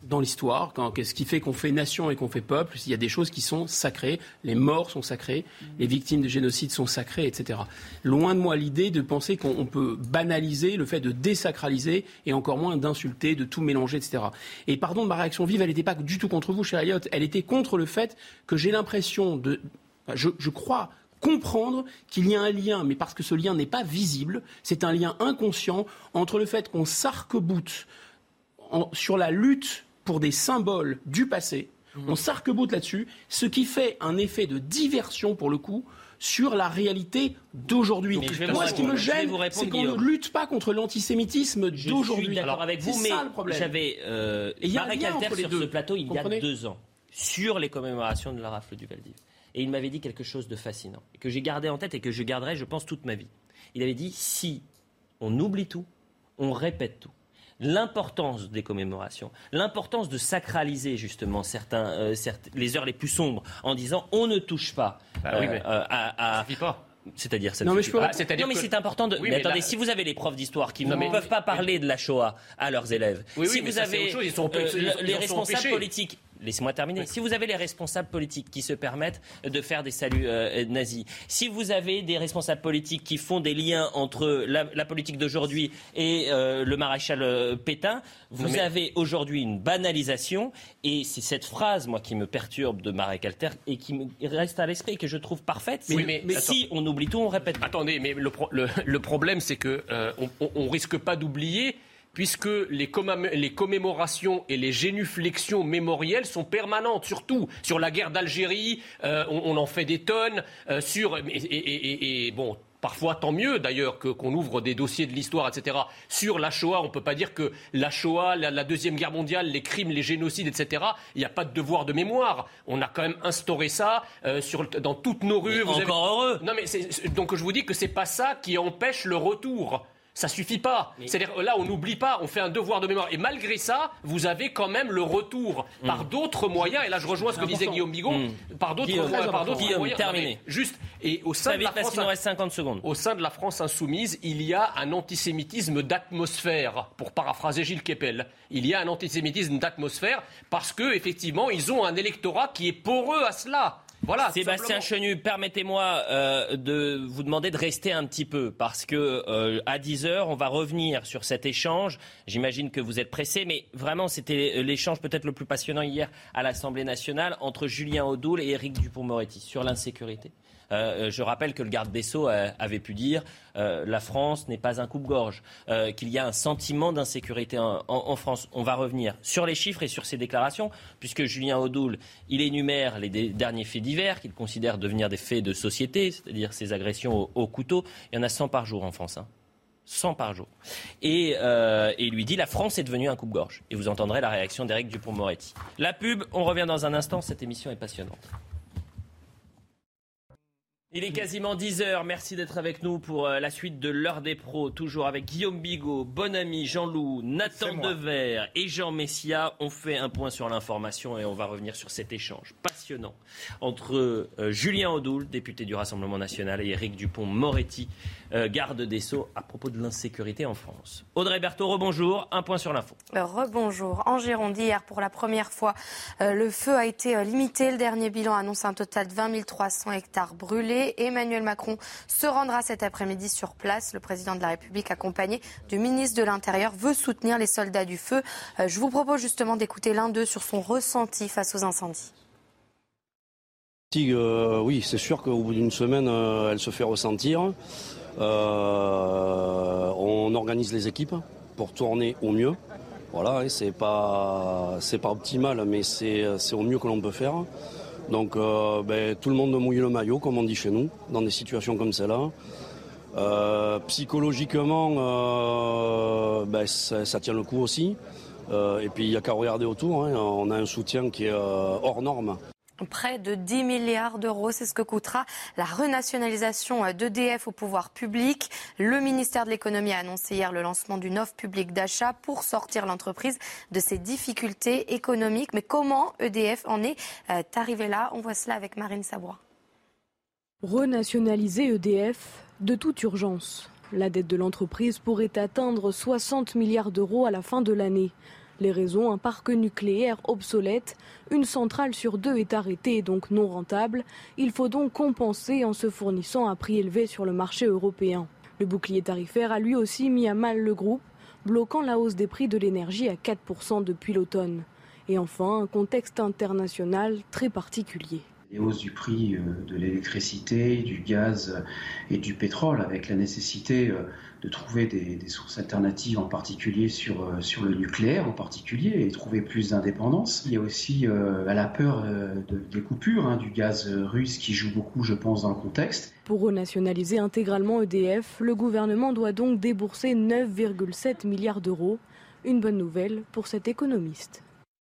dans l'histoire. Quand- Ce qui fait qu'on fait nation et qu'on fait peuple, il y a des choses qui sont sacrées. Les morts sont sacrées, les victimes de génocide sont sacrées, etc. Loin de moi l'idée de penser qu'on on peut banaliser le fait de désacraliser et encore moins d'insulter, de tout mélanger, etc. Et pardon de ma réaction vive, elle n'était pas du tout contre vous, cher Elliot. Elle était contre le fait que j'ai l'impression de. Je crois comprendre qu'il y a un lien, mais parce que ce lien n'est pas visible, c'est un lien inconscient entre le fait qu'on s'arc-boute sur la lutte pour des symboles du passé, on s'arc-boute là-dessus, ce qui fait un effet de diversion pour le coup sur la réalité d'aujourd'hui. Je Moi, ce qui me. Je gêne, c'est qu'on ne lutte pas contre l'antisémitisme Je d'aujourd'hui. suis d'accord Alors, avec vous, mais j'avais euh, Et il y a un Marek Alter sur ce plateau il y a deux ans sur les commémorations de la rafle du Veldiv. Et il m'avait dit quelque chose de fascinant, que j'ai gardé en tête et que je garderai, je pense, toute ma vie. Il avait dit si on oublie tout, on répète tout. L'importance des commémorations, l'importance de sacraliser justement certains, euh, certes- les heures les plus sombres en disant on ne touche pas Bah oui, mais à, à- pas. C'est-à-dire ça Non, mais je peux-. Ah, non mais que- c'est important de. Oui, mais mais attendez, là- si vous avez les profs d'histoire qui Non, ne mais- peuvent pas parler de la Shoah à leurs élèves, Oui, oui, si vous avez autre chose. Ils sont- euh, ils sont- les sont responsables empêchés. politiques. Laissez-moi terminer. Si vous avez les responsables politiques qui se permettent de faire des saluts euh, nazis, si vous avez des responsables politiques qui font des liens entre la, la politique d'aujourd'hui et euh, le maréchal euh, Pétain, vous mais- avez aujourd'hui une banalisation et c'est cette phrase, moi, qui me perturbe de Marek Alter et qui me reste à l'esprit et que je trouve parfaite. Mais- mais si on oublie tout, on répète. Attendez, mais le, pro- le- le problème, c'est que euh, on, on- on risque pas d'oublier. Puisque les, commémorations et les génuflexions mémorielles sont permanentes, surtout sur la guerre d'Algérie, euh, on, on en fait des tonnes, euh, sur et, et- et- et- bon, parfois tant mieux d'ailleurs que- qu'on ouvre des dossiers de l'histoire, etc. Sur la Shoah, on peut pas dire que la Shoah, la, la deuxième guerre mondiale, les crimes, les génocides, etc. Il n'y a pas de devoir de mémoire. On a quand même instauré ça euh, sur, dans toutes nos rues. Vous encore heureux. Non mais donc je vous dis que c'est pas ça qui empêche le retour. Ça suffit pas. C'est-à-dire là, on n'oublie pas, on fait un devoir de mémoire. Et malgré ça, vous avez quand même le retour Mm. par d'autres moyens. Et là, je rejoins ce que disait Guillaume Bigot. Par d'autres moyens, par d'autres moyens. terminé. Juste. Et au sein de la France, reste 50 secondes. au sein de la France insoumise, il y a un antisémitisme d'atmosphère, pour paraphraser Gilles Kepel. Il y a un antisémitisme d'atmosphère parce que effectivement, ils ont un électorat qui est poreux à cela. Voilà. Sébastien. Chenu, permettez-moi euh, de vous demander de rester un petit peu parce que euh, à 10 heures, on va revenir sur cet échange. J'imagine que vous êtes pressé, mais vraiment, c'était l'échange peut-être le plus passionnant hier à l'Assemblée nationale entre Julien Audoul et Éric Dupont-Moretti sur l'insécurité. Euh, je rappelle que le garde des Sceaux euh, avait pu dire euh, la France n'est pas un coupe-gorge, euh, qu'il y a un sentiment d'insécurité en, France. On va revenir sur les chiffres et sur ces déclarations, puisque Julien Audoul, il énumère les derniers faits divers qu'il considère devenir des faits de société, c'est-à-dire ces agressions au, au couteau. Il y en a 100 par jour en France. hein. 100 par jour. Et, euh, et lui dit la France est devenue un coupe-gorge. Et vous entendrez la réaction d'Éric Dupont-Moretti. La pub, on revient dans un instant. Cette émission est passionnante. Il est quasiment 10h. Merci d'être avec nous pour euh, la suite de l'heure des pros. Toujours avec Guillaume Bigot, bon ami Jean-Loup, Nathan Dever et Jean Messia. On fait un point sur l'information et on va revenir sur cet échange entre euh, Julien Audoul, député du Rassemblement national, et Éric Dupont-Moretti, euh, garde des Sceaux, à propos de l'insécurité en France. Audrey Berthaud, rebonjour. Un point sur l'info. Rebonjour. En Gironde, hier, pour la première fois, euh, le feu a été euh, limité. Le dernier bilan annonce un total de 20 300 hectares brûlés. Emmanuel Macron se rendra cet après-midi sur place. Le président de la République, accompagné du ministre de l'Intérieur, veut soutenir les soldats du feu. Euh, Je vous propose justement d'écouter l'un d'eux sur son ressenti face aux incendies. Euh, oui, c'est sûr qu'au bout d'une semaine, euh, elle se fait ressentir. Euh, on organise les équipes pour tourner au mieux. Voilà, et c'est pas c'est pas optimal, mais c'est au mieux que l'on peut faire. Donc, ben, tout le monde mouille le maillot, comme on dit chez nous, dans des situations comme celle-là. Psychologiquement, ben, ça, tient le coup aussi. Et puis, il n'y a qu'à regarder autour. hein. On a un soutien qui est hors norme. Près de 10 milliards d'euros, c'est ce que coûtera la renationalisation d'EDF au pouvoir public. Le ministère de l'économie a annoncé hier le lancement d'une offre publique d'achat pour sortir l'entreprise de ses difficultés économiques. Mais comment EDF en est euh, arrivé là? On voit cela avec Marine Sabrois. Renationaliser EDF de toute urgence. La dette de l'entreprise pourrait atteindre 60 milliards d'euros à la fin de l'année. Les raisons, un parc nucléaire obsolète, une centrale sur deux est arrêtée et donc non rentable. Il faut donc compenser en se fournissant à prix élevé sur le marché européen. Le bouclier tarifaire a lui aussi mis à mal le groupe, bloquant la hausse des prix de l'énergie à 4% depuis l'automne. Et enfin, un contexte international très particulier. Les hausses du prix euh, de l'électricité, du gaz et du pétrole, avec la nécessité euh, de trouver des, sources alternatives, en particulier sur, euh, sur le nucléaire, en particulier, et trouver plus d'indépendance. Il y a aussi euh, la peur euh, de- des coupures hein, du gaz russe qui joue beaucoup, je pense, dans le contexte. Pour renationaliser intégralement EDF, le gouvernement doit donc débourser 9,7 milliards d'euros. Une bonne nouvelle pour cet économiste.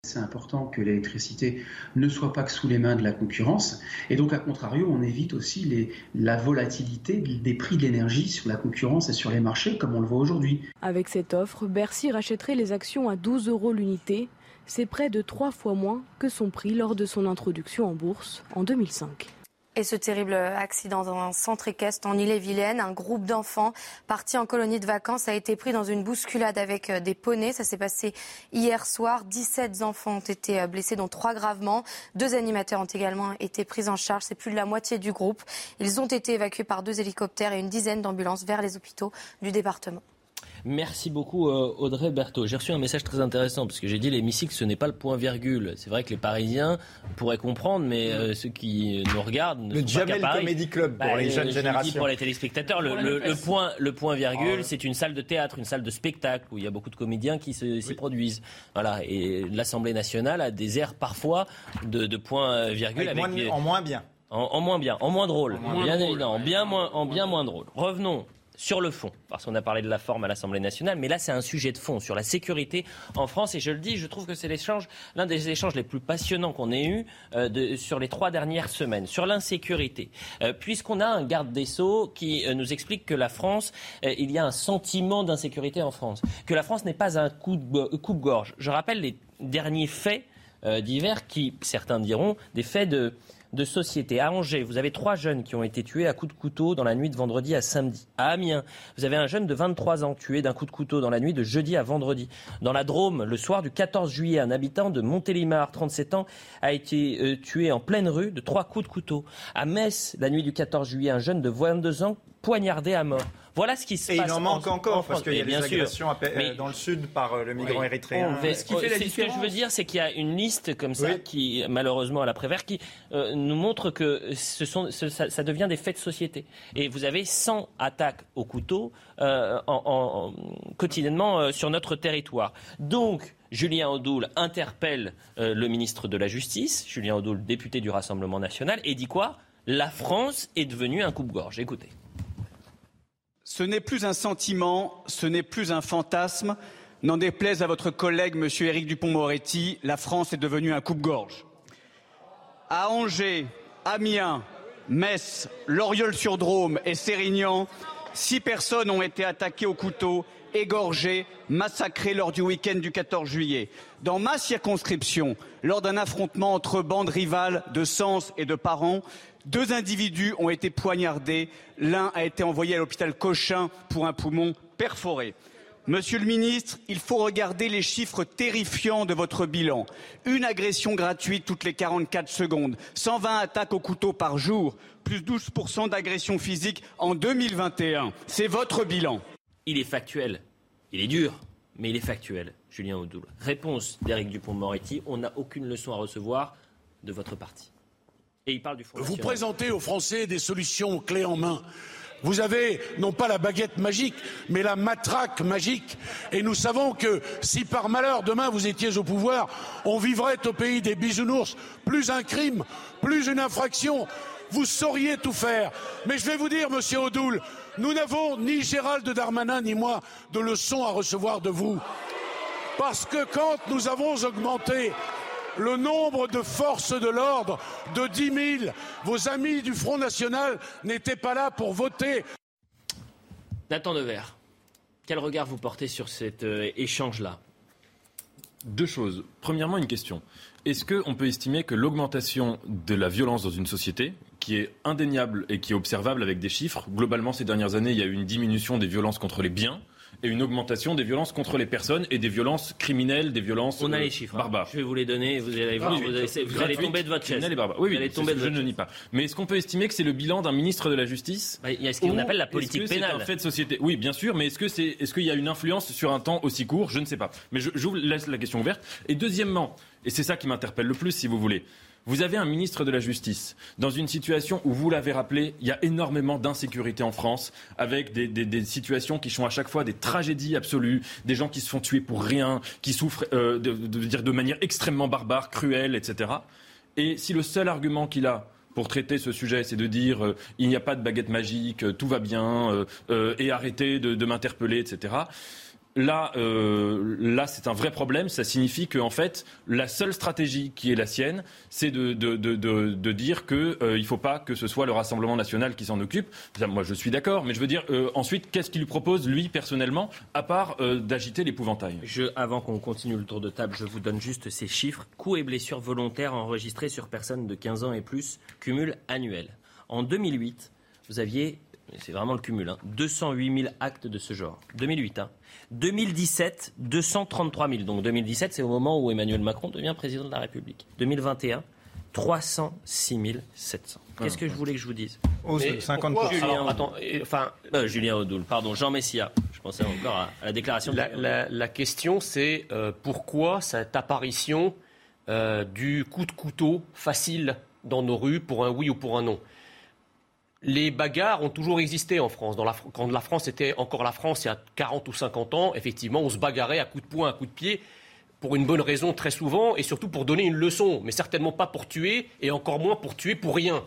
C'est important que l'électricité ne soit pas que sous les mains de la concurrence. Et donc, à contrario, on évite aussi la volatilité des prix de l'énergie sur la concurrence et sur les marchés, comme on le voit aujourd'hui. Avec cette offre, Bercy rachèterait les actions à 12 euros l'unité. C'est près de trois fois moins que son prix lors de son introduction en bourse en 2005. Et ce terrible accident dans un centre équestre en Ille-et-Vilaine, un groupe d'enfants partis en colonie de vacances a été pris dans une bousculade avec euh, des poneys. Ça s'est passé hier soir. 17 enfants ont été euh, blessés, dont trois gravement. Deux animateurs ont également été pris en charge. C'est plus de la moitié du groupe. Ils ont été évacués par deux hélicoptères et une dizaine d'ambulances vers les hôpitaux du département. Merci beaucoup euh, Audrey Berthaud. J'ai reçu un message très intéressant parce que j'ai dit l'hémicycle ce n'est pas le point virgule. C'est vrai que les Parisiens pourraient comprendre, mais euh, ceux qui nous regardent ne Le sont Jamel pas. Comedy Club pour les euh, jeunes je le dis générations. pour les téléspectateurs, le, point, le point virgule, Ah c'est une salle de théâtre, une salle de spectacle où il y a beaucoup de comédiens qui se- s'y produisent. Voilà. Et l'Assemblée nationale a des airs parfois de, de point virgule Avec moins les- en moins bien. en, en moins bien, en moins drôle, moins bien drôle, évidemment, en bien moins, en bien moins drôle. Revenons sur le fond, parce qu'on a parlé de la forme à l'Assemblée nationale, mais là c'est un sujet de fond sur la sécurité en France. Et je le dis, je trouve que c'est l'échange, l'un des échanges les plus passionnants qu'on ait eu euh, sur les trois dernières semaines, sur l'insécurité. Euh, puisqu'on a un garde des Sceaux qui euh, nous explique que la France, il y a un sentiment d'insécurité en France, que la France n'est pas un coup de coupe-gorge. Je rappelle les derniers faits divers qui, certains diront, des faits de de société. À Angers, vous avez trois jeunes qui ont été tués à coups de couteau dans la nuit de vendredi à samedi. À Amiens, vous avez un jeune de 23 ans tué d'un coup de couteau dans la nuit de jeudi à vendredi. Dans la Drôme, le soir du 14 juillet, un habitant de Montélimar, 37 ans, a été euh, tué en pleine rue de trois coups de couteau. À Metz, la nuit du 14 juillet, un jeune de 22 ans poignardé à mort. Voilà ce qui se et passe. il en manque encore, parce qu'il y a des agressions dans le sud par euh, le migrant érythréen. ce, qui fait la ce que je veux dire, c'est qu'il y a une liste comme ça, qui, malheureusement, à la Prévert, qui euh, nous montre que ce sont, ça, devient des faits de société. Et vous avez 100 attaques au couteau euh, en, quotidiennement sur notre territoire. Donc, Julien Audoul interpelle le ministre de la Justice, Julien Audoul, député du Rassemblement national, et dit quoi? La France est devenue un coupe-gorge. Écoutez. Ce n'est plus un sentiment, ce n'est plus un fantasme. N'en déplaise à votre collègue, M. Éric Dupont-Moretti, la France est devenue un coupe-gorge. À Angers, Amiens, Metz, Loriol-sur-Drôme et Sérignan, six personnes ont été attaquées au couteau, égorgées, massacrées lors du week-end du 14 juillet. Dans ma circonscription, lors d'un affrontement entre bandes rivales de Sens et de Parents, deux individus ont été poignardés. L'un a été envoyé à l'hôpital Cochin pour un poumon perforé. Monsieur le ministre, il faut regarder les chiffres terrifiants de votre bilan. Une agression gratuite toutes les 44 secondes, 120 attaques au couteau par jour, plus 12% d'agressions physiques en 2021. C'est votre bilan. Il est factuel. Il est dur, mais il est factuel, Julien Audoul. Réponse d'Éric Dupont-Moretti. On n'a aucune leçon à recevoir de votre parti. Vous présentez aux Français des solutions clés en main. Vous avez non pas la baguette magique, mais la matraque magique. Et nous savons que si par malheur demain vous étiez au pouvoir, on vivrait au pays des bisounours. Plus un crime, plus une infraction. Vous sauriez tout faire. Mais je vais vous dire, monsieur Odoul, nous n'avons ni Gérald Darmanin ni moi de leçons à recevoir de vous. Parce que quand nous avons augmenté le nombre de forces de l'ordre de 10 000. Vos amis du Front National n'étaient pas là pour voter. Nathan Devers, quel regard vous portez sur cet euh, échange-là? Deux choses. Premièrement, une question. Est-ce qu'on peut estimer que l'augmentation de la violence dans une société, qui est indéniable et qui est observable avec des chiffres, globalement ces dernières années, il y a eu une diminution des violences contre les biens, et une augmentation des violences contre les personnes et des violences criminelles, des violences On a les euh, chiffres. Hein. Barbares. Je vais vous les donner. Vous allez, vous, allez tomber de votre chaise. Et barbares. Oui, oui tomber je ne nie pas. Mais est-ce qu'on peut estimer que c'est le bilan d'un ministre de la Justice bah, Il y a ce qu'on appelle la politique pénale. C'est un fait de société? Oui, bien sûr. Mais est-ce que c'est, est-ce qu'il y a une influence sur un temps aussi court? Je ne sais pas. Mais je, je vous laisse la question ouverte. Et deuxièmement, et c'est ça qui m'interpelle le plus, si vous voulez. Vous avez un ministre de la Justice dans une situation où, vous l'avez rappelé, il y a énormément d'insécurité en France, avec des, situations qui sont à chaque fois des tragédies absolues, des gens qui se font tuer pour rien, qui souffrent euh, de, dire de manière extrêmement barbare, cruelle, etc. Et si le seul argument qu'il a pour traiter ce sujet, c'est de dire euh, il n'y a pas de baguette magique, euh, tout va bien, et arrêter de, de m'interpeller, etc là, euh, là c'est un vrai problème. Ça signifie qu'en fait, la seule stratégie qui est la sienne, c'est de, de, dire qu'il euh, ne faut pas que ce soit le Rassemblement national qui s'en occupe. Moi, je suis d'accord, mais je veux dire, euh, ensuite, qu'est-ce qu'il lui propose, lui, personnellement, à part d'agiter l'épouvantail? Avant qu'on continue le tour de table, je vous donne juste ces chiffres. Coups et blessures volontaires enregistrés sur personnes de 15 ans et plus, cumul annuel. En 2008, vous aviez c'est vraiment le cumul, 208 hein. 000 actes de ce genre. 2008, hein. 2017, 233 000. Donc 2017, c'est au moment où Emmanuel Macron devient président de la République. 2021, 306 700. Qu'est-ce que je voulais que je vous dise? 50%. Julien, attends, enfin, euh, Julien Audoul, pardon, Jean Messia. Je pensais encore à, la déclaration. La, la, question, c'est euh, pourquoi cette apparition euh, du coup de couteau facile dans nos rues pour un oui ou pour un non? Les bagarres ont toujours existé en France. quand la France était encore la France il y a 40 ou 50 ans, effectivement, on se bagarrait à coups de poing, à coups de pied, pour une bonne raison très souvent, et surtout pour donner une leçon, mais certainement pas pour tuer, et encore moins pour tuer pour rien.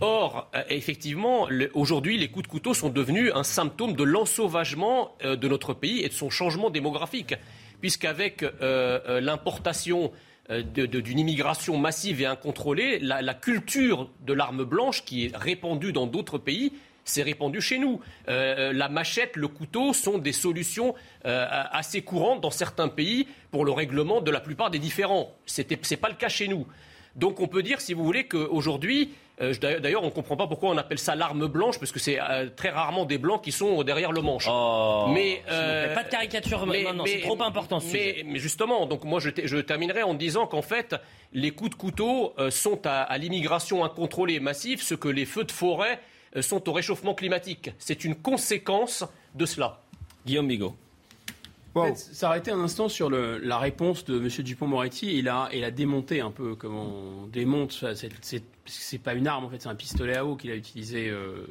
Or, euh, effectivement, aujourd'hui, les coups de couteau sont devenus un symptôme de l'ensauvagement euh, de notre pays et de son changement démographique. Puisqu'avec euh, l'importation d'une immigration massive et incontrôlée, la, culture de l'arme blanche qui est répandue dans d'autres pays s'est répandue chez nous. Euh, la machette, le couteau sont des solutions euh, assez courantes dans certains pays pour le règlement de la plupart des différends. Ce n'est pas le cas chez nous. Donc on peut dire, si vous voulez, qu'aujourd'hui, euh, d'ailleurs on ne comprend pas pourquoi on appelle ça l'arme blanche, parce que c'est euh, très rarement des blancs qui sont derrière le manche. mais s'il vous plaît, pas de caricature maintenant, c'est trop important, ce mais, sujet. mais justement, donc moi je, te- je terminerai en disant qu'en fait, les coups de couteau euh, sont à, à l'immigration incontrôlée et massive, ce que les feux de forêt euh, sont au réchauffement climatique. C'est une conséquence de cela. Guillaume Bigot. S'arrêter un instant sur la réponse de M. Dupont-Moretti, il a, il démonté un peu comment on démonte. c'est pas une arme, en fait, c'est un pistolet à eau qu'il a utilisé. euh,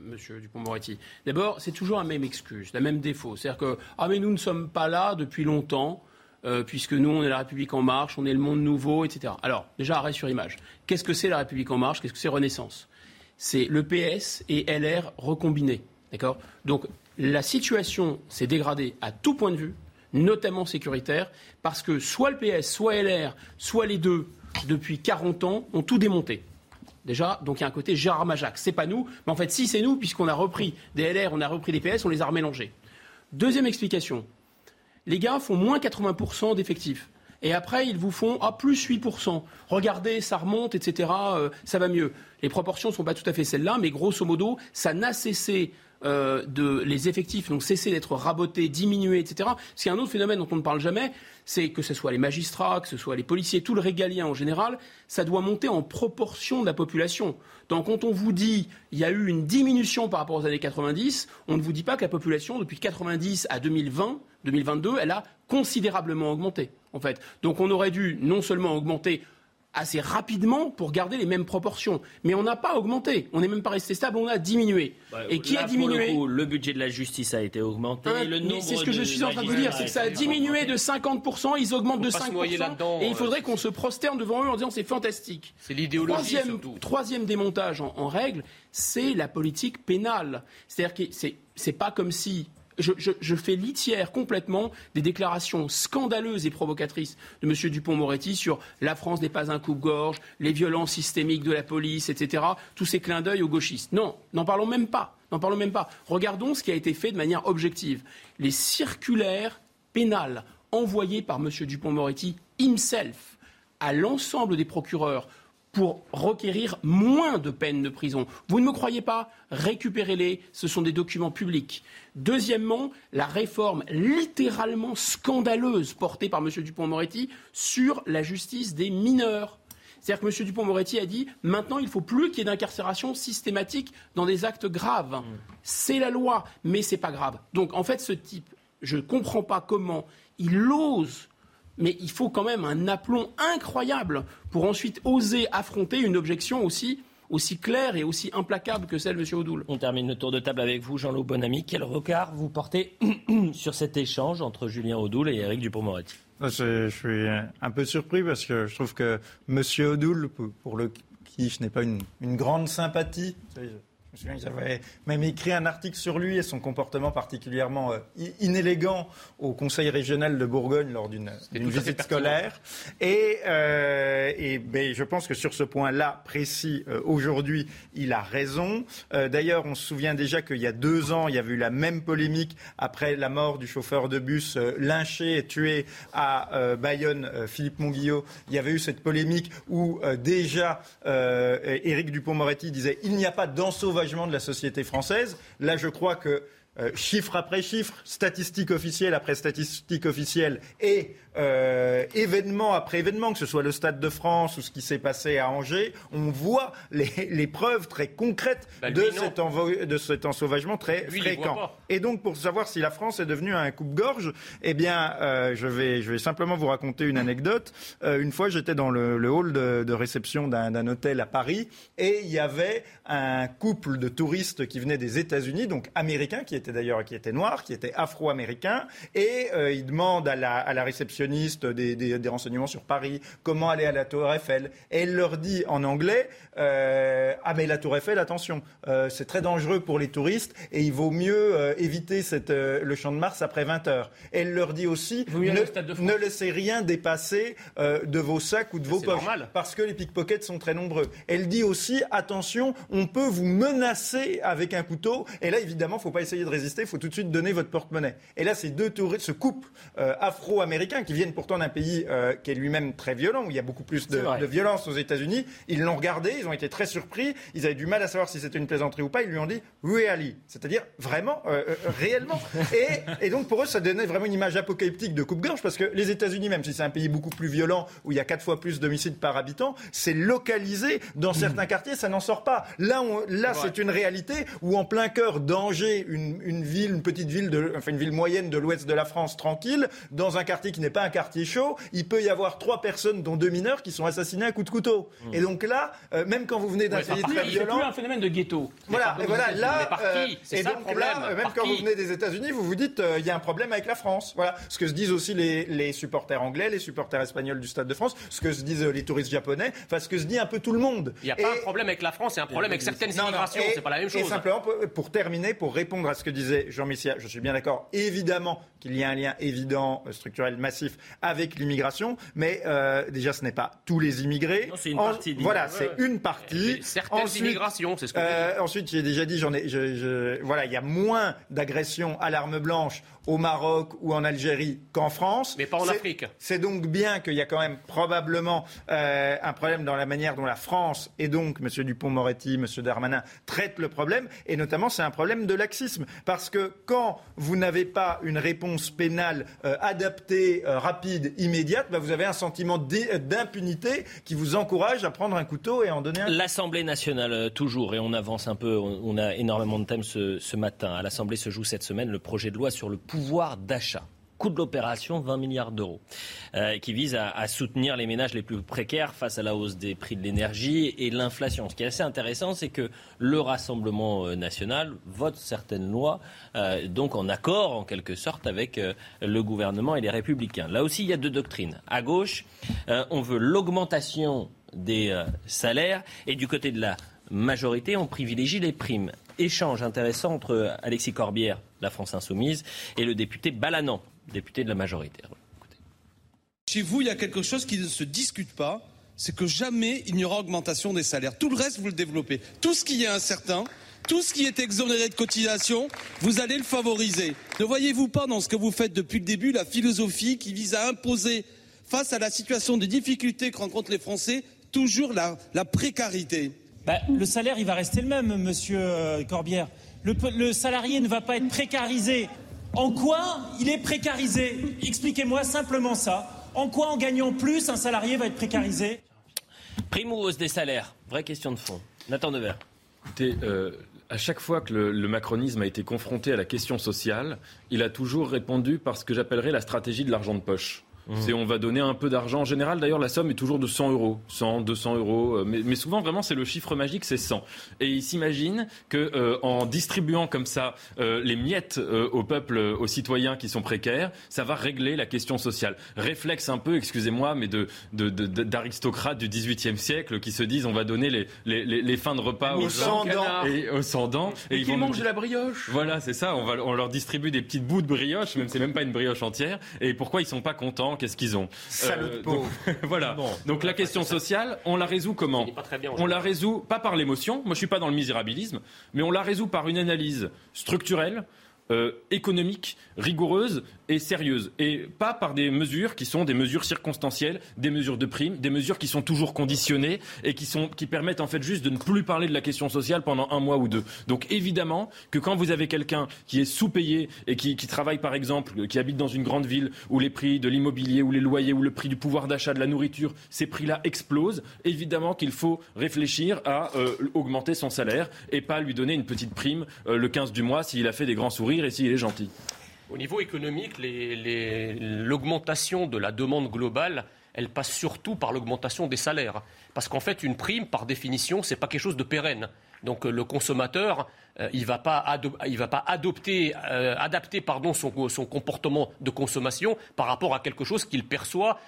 Monsieur Dupont-Moretti. D'abord, c'est toujours la même excuse, la même défaut. C'est-à-dire que ah mais nous ne sommes pas là depuis longtemps, euh, puisque nous on est la République en marche, on est le monde nouveau, etc. Alors déjà arrêt sur image. Qu'est-ce que c'est la République en marche? Qu'est-ce que c'est Renaissance? C'est le PS et LR recombinés, d'accord? Donc la situation s'est dégradée à tout point de vue, notamment sécuritaire, parce que soit le PS, soit LR, soit les deux, depuis 40 ans, ont tout démonté. Déjà, donc il y a un côté Gérard Majac. C'est pas nous, mais en fait, si c'est nous, puisqu'on a repris des LR, on a repris des PS, on les a remélangés. Deuxième explication. Les gars font moins 80% d'effectifs. Et après, ils vous font ah, plus 8%. Regardez, ça remonte, etc. euh, ça va mieux. Les proportions ne sont pas tout à fait celles-là, mais grosso modo, ça n'a cessé euh, de. Les effectifs n'ont cessé d'être rabotés, diminués, etc. Parce qu'il y a un autre phénomène dont on ne parle jamais, c'est que ce soit les magistrats, que ce soit les policiers, tout le régalien en général, ça doit monter en proportion de la population. Donc quand on vous dit il y a eu une diminution par rapport aux années 90, on ne vous dit pas que la population, depuis 90 à 2020, 2022, elle a considérablement augmenté, en fait. Donc on aurait dû non seulement augmenter assez rapidement pour garder les mêmes proportions. Mais on n'a pas augmenté. On n'est même pas resté stable, on a diminué. Et qui Là, a pour diminué le, coup, le budget de la justice a été augmenté. Le mais nombre c'est ce que je suis en train de vous dire, c'est que ça a diminué de 50%, ils augmentent de Faut pas se noyer 5%, là-dedans, et il euh, faudrait qu'on se prosterne devant eux en disant c'est fantastique. C'est l'idéologie Troisième, surtout. troisième démontage en, en règle, c'est la politique pénale. C'est-à-dire que c'est, c'est pas comme si je, fais litière complètement des déclarations scandaleuses et provocatrices de M. Dupont-Moretti sur la France n'est pas un coupe-gorge, les violences systémiques de la police, etc. Tous ces clins d'œil aux gauchistes. Non, n'en parlons même pas. N'en parlons même pas. Regardons ce qui a été fait de manière objective. Les circulaires pénales envoyées par M. Dupont-Moretti himself à l'ensemble des procureurs pour requérir moins de peines de prison. Vous ne me croyez pas Récupérez-les, ce sont des documents publics. Deuxièmement, la réforme littéralement scandaleuse portée par M. Dupont-Moretti sur la justice des mineurs. C'est-à-dire que M. Dupont-Moretti a dit maintenant il ne faut plus qu'il y ait d'incarcération systématique dans des actes graves. C'est la loi, mais c'est pas grave. Donc en fait, ce type, je ne comprends pas comment il ose mais il faut quand même un aplomb incroyable pour ensuite oser affronter une objection aussi, aussi claire et aussi implacable que celle de M. Odoul. On termine le tour de table avec vous, Jean-Loup Bonamy. Quel regard vous portez sur cet échange entre Julien Audoul et Éric Dupond-Moretti? Je, suis un peu surpris parce que je trouve que M. Odoul, pour- pour le qui je n'ai pas une, une grande sympathie, vous savez, je- me souviens, j'avais même écrit un article sur lui et son comportement particulièrement euh, inélégant au Conseil régional de Bourgogne lors d'une visite scolaire. Et, euh, et ben, je pense que sur ce point-là précis, euh, aujourd'hui, il a raison. Euh, D'ailleurs, on se souvient déjà qu'il y a deux ans, il y avait eu la même polémique après la mort du chauffeur de bus lynché et tué à Bayonne, Philippe Monguillot. Il y avait eu cette polémique où déjà Éric Dupont-Moretti disait il n'y a pas d'ensauvagement de la société française. Là, je crois que euh, chiffre après chiffre, statistique officielle après statistique officielle et euh, événement après événement, que ce soit le Stade de France ou ce qui s'est passé à Angers, on voit les, les preuves très concrètes Bah, de, cet envo- de cet ensauvagement très Lui, fréquent. Et donc, pour savoir si la France est devenue un coupe-gorge, eh bien, euh, je, vais, je vais simplement vous raconter une anecdote. Euh, une fois, j'étais dans le, le hall de, de réception d'un d'un hôtel à Paris et il y avait un couple de touristes qui venaient des États-Unis, donc américains, qui étaient d'ailleurs qui étaient noirs, qui étaient afro-américains, et ils demandent à la, à la réceptionniste des, des, des, renseignements sur Paris, comment aller à la Tour Eiffel. Et elle leur dit en anglais euh, Ah, mais la Tour Eiffel, attention, euh, c'est très dangereux pour les touristes et il vaut mieux euh, éviter cette, le champ de Mars après 20 heures. Elle leur dit aussi ne, ne, laissez rien dépasser de vos sacs ou de vos poches. Normal. Parce que les pickpockets sont très nombreux. Elle dit aussi attention, on peut vous menacer avec un couteau. Et là, évidemment, il ne faut pas essayer de résister, il faut tout de suite donner votre porte-monnaie. Et là, ces deux touristes, ce couple afro-américain qui viennent pourtant d'un pays euh, qui est lui-même très violent, où il y a beaucoup plus de, de violence aux États-Unis, ils l'ont regardé, ils ont été très surpris, ils avaient du mal à savoir si c'était une plaisanterie ou pas. Ils lui ont dit really, c'est-à-dire vraiment, euh, euh, réellement. Et, et, donc pour eux, ça donnait vraiment une image apocalyptique de coupe-gorge parce que les États-Unis, même si c'est un pays beaucoup plus violent, où il y a quatre fois plus d'homicides par habitant, c'est localisé dans certains quartiers, ça n'en sort pas. Là, on, là, c'est une réalité où en plein cœur d'Angers, une, une, ville, une petite ville, de, enfin une ville moyenne de l'ouest de la France, tranquille, dans un quartier qui n'est pas un quartier chaud, il peut y avoir trois personnes, dont deux mineurs, qui sont assassinés à coups de couteau. Mmh. Et donc là, euh, même quand vous venez d'un pays très violent, plus un phénomène de ghetto. Voilà, et voilà, là, euh, et donc là, même quand vous venez des États-Unis, vous vous dites, il euh, y a un problème avec la France. Voilà, ce que se disent aussi les, les supporters anglais, les supporters espagnols du Stade de France, ce que se disent les touristes japonais, enfin ce que se dit un peu tout le monde. Il n'y a pas un problème avec la France, il y a un problème avec certaines immigrations, c'est pas la même chose. Et simplement, pour, pour, terminer, pour répondre à ce que disait Jean Messia, je suis bien d'accord, évidemment qu'il y a un lien évident, euh, structurel, massif avec l'immigration, mais euh, déjà ce n'est pas tous les immigrés. C'est une partie. En, voilà, c'est une partie. Certaines ensuite, immigrations, c'est ce que euh, Ensuite, j'ai déjà dit, j'en ai, je, je, voilà, il y a moins d'agressions à l'arme blanche au Maroc ou en Algérie qu'en France. Mais pas en Afrique. C'est donc bien qu'il y a quand même probablement euh, un problème dans la manière dont la France et donc M. Dupont-Moretti, M. Darmanin traitent le problème. Et notamment, c'est un problème de laxisme. Parce que quand vous n'avez pas une réponse pénale euh, adaptée, euh, rapide, immédiate, bah, vous avez un sentiment d'impunité qui vous encourage à prendre un couteau et à en donner un. L'Assemblée nationale, toujours, et on avance un peu, on, on a énormément de thèmes ce, ce matin. À l'Assemblée se joue cette semaine le projet de loi sur le pouvoir d'achat. Coût de l'opération, 20 milliards d'euros, euh, qui vise à, soutenir les ménages les plus précaires face à la hausse des prix de l'énergie et l'inflation. Ce qui est assez intéressant, c'est que le Rassemblement national vote certaines lois, euh, donc en accord, en quelque sorte, avec euh, le gouvernement et les républicains. Là aussi, il y a deux doctrines. À gauche, euh, on veut l'augmentation des euh, salaires et du côté de la majorité, on privilégie les primes. Échange intéressant entre Alexis Corbière, la France Insoumise, et le député Balanan, député de la majorité. Écoutez. Chez vous, il y a quelque chose qui ne se discute pas, c'est que jamais il n'y aura augmentation des salaires. Tout le reste, vous le développez. Tout ce qui est incertain, tout ce qui est exonéré de cotisation, vous allez le favoriser. Ne voyez-vous pas dans ce que vous faites depuis le début la philosophie qui vise à imposer, face à la situation de difficulté que rencontrent les Français, toujours la, la précarité? Bah, Le salaire, il va rester le même, monsieur Corbière. Le, le salarié ne va pas être précarisé. En quoi il est précarisé? Expliquez-moi simplement ça. En quoi, en gagnant plus, un salarié va être précarisé? Prime ou hausse des salaires Vraie question de fond. Nathan Devers. Écoutez, euh, à chaque fois que le, le, macronisme a été confronté à la question sociale, il a toujours répondu par ce que j'appellerais la stratégie de l'argent de poche. C'est on va donner un peu d'argent. En général, d'ailleurs, la somme est toujours de 100 euros, 100, 200 euros. Mais, mais souvent, vraiment, c'est le chiffre magique, c'est 100. Et il s'imagine que euh, en distribuant comme ça euh, les miettes euh, au peuple, aux citoyens qui sont précaires, ça va régler la question sociale. Réflexe un peu, excusez-moi, mais de, de, de, d'aristocrates du XVIIIe siècle qui se disent on va donner les, les, les, les fins de repas aux gens et aux sans dents et, et ils vont de la brioche. Voilà, c'est ça. On va on leur distribue des petites bouts de brioche, même c'est même pas une brioche entière. Et pourquoi ils sont pas contents Qu'est-ce qu'ils ont euh, donc, Voilà. Bon, donc la question sociale, on la résout comment bien, On la résout pas par l'émotion. Moi, je suis pas dans le misérabilisme, mais on la résout par une analyse structurelle. Euh, économique, rigoureuse et sérieuse. Et pas par des mesures qui sont des mesures circonstancielles, des mesures de primes, des mesures qui sont toujours conditionnées et qui, sont, qui permettent en fait juste de ne plus parler de la question sociale pendant un mois ou deux. Donc évidemment que quand vous avez quelqu'un qui est sous-payé et qui, travaille par exemple, qui habite dans une grande ville où les prix de l'immobilier, ou les loyers, ou le prix du pouvoir d'achat de la nourriture, ces prix-là explosent, évidemment qu'il faut réfléchir à euh, augmenter son salaire et pas lui donner une petite prime euh, le 15 du mois s'il a fait des grands sourires et s'il est gentil. Au niveau économique, l'augmentation de la demande globale, elle passe surtout par l'augmentation des salaires. Parce qu'en fait, une prime, par définition, ce n'est pas quelque chose de pérenne. Donc le consommateur, il ne va pas, adopter, adapter pardon, son, comportement de consommation par rapport à quelque chose qu'il perçoit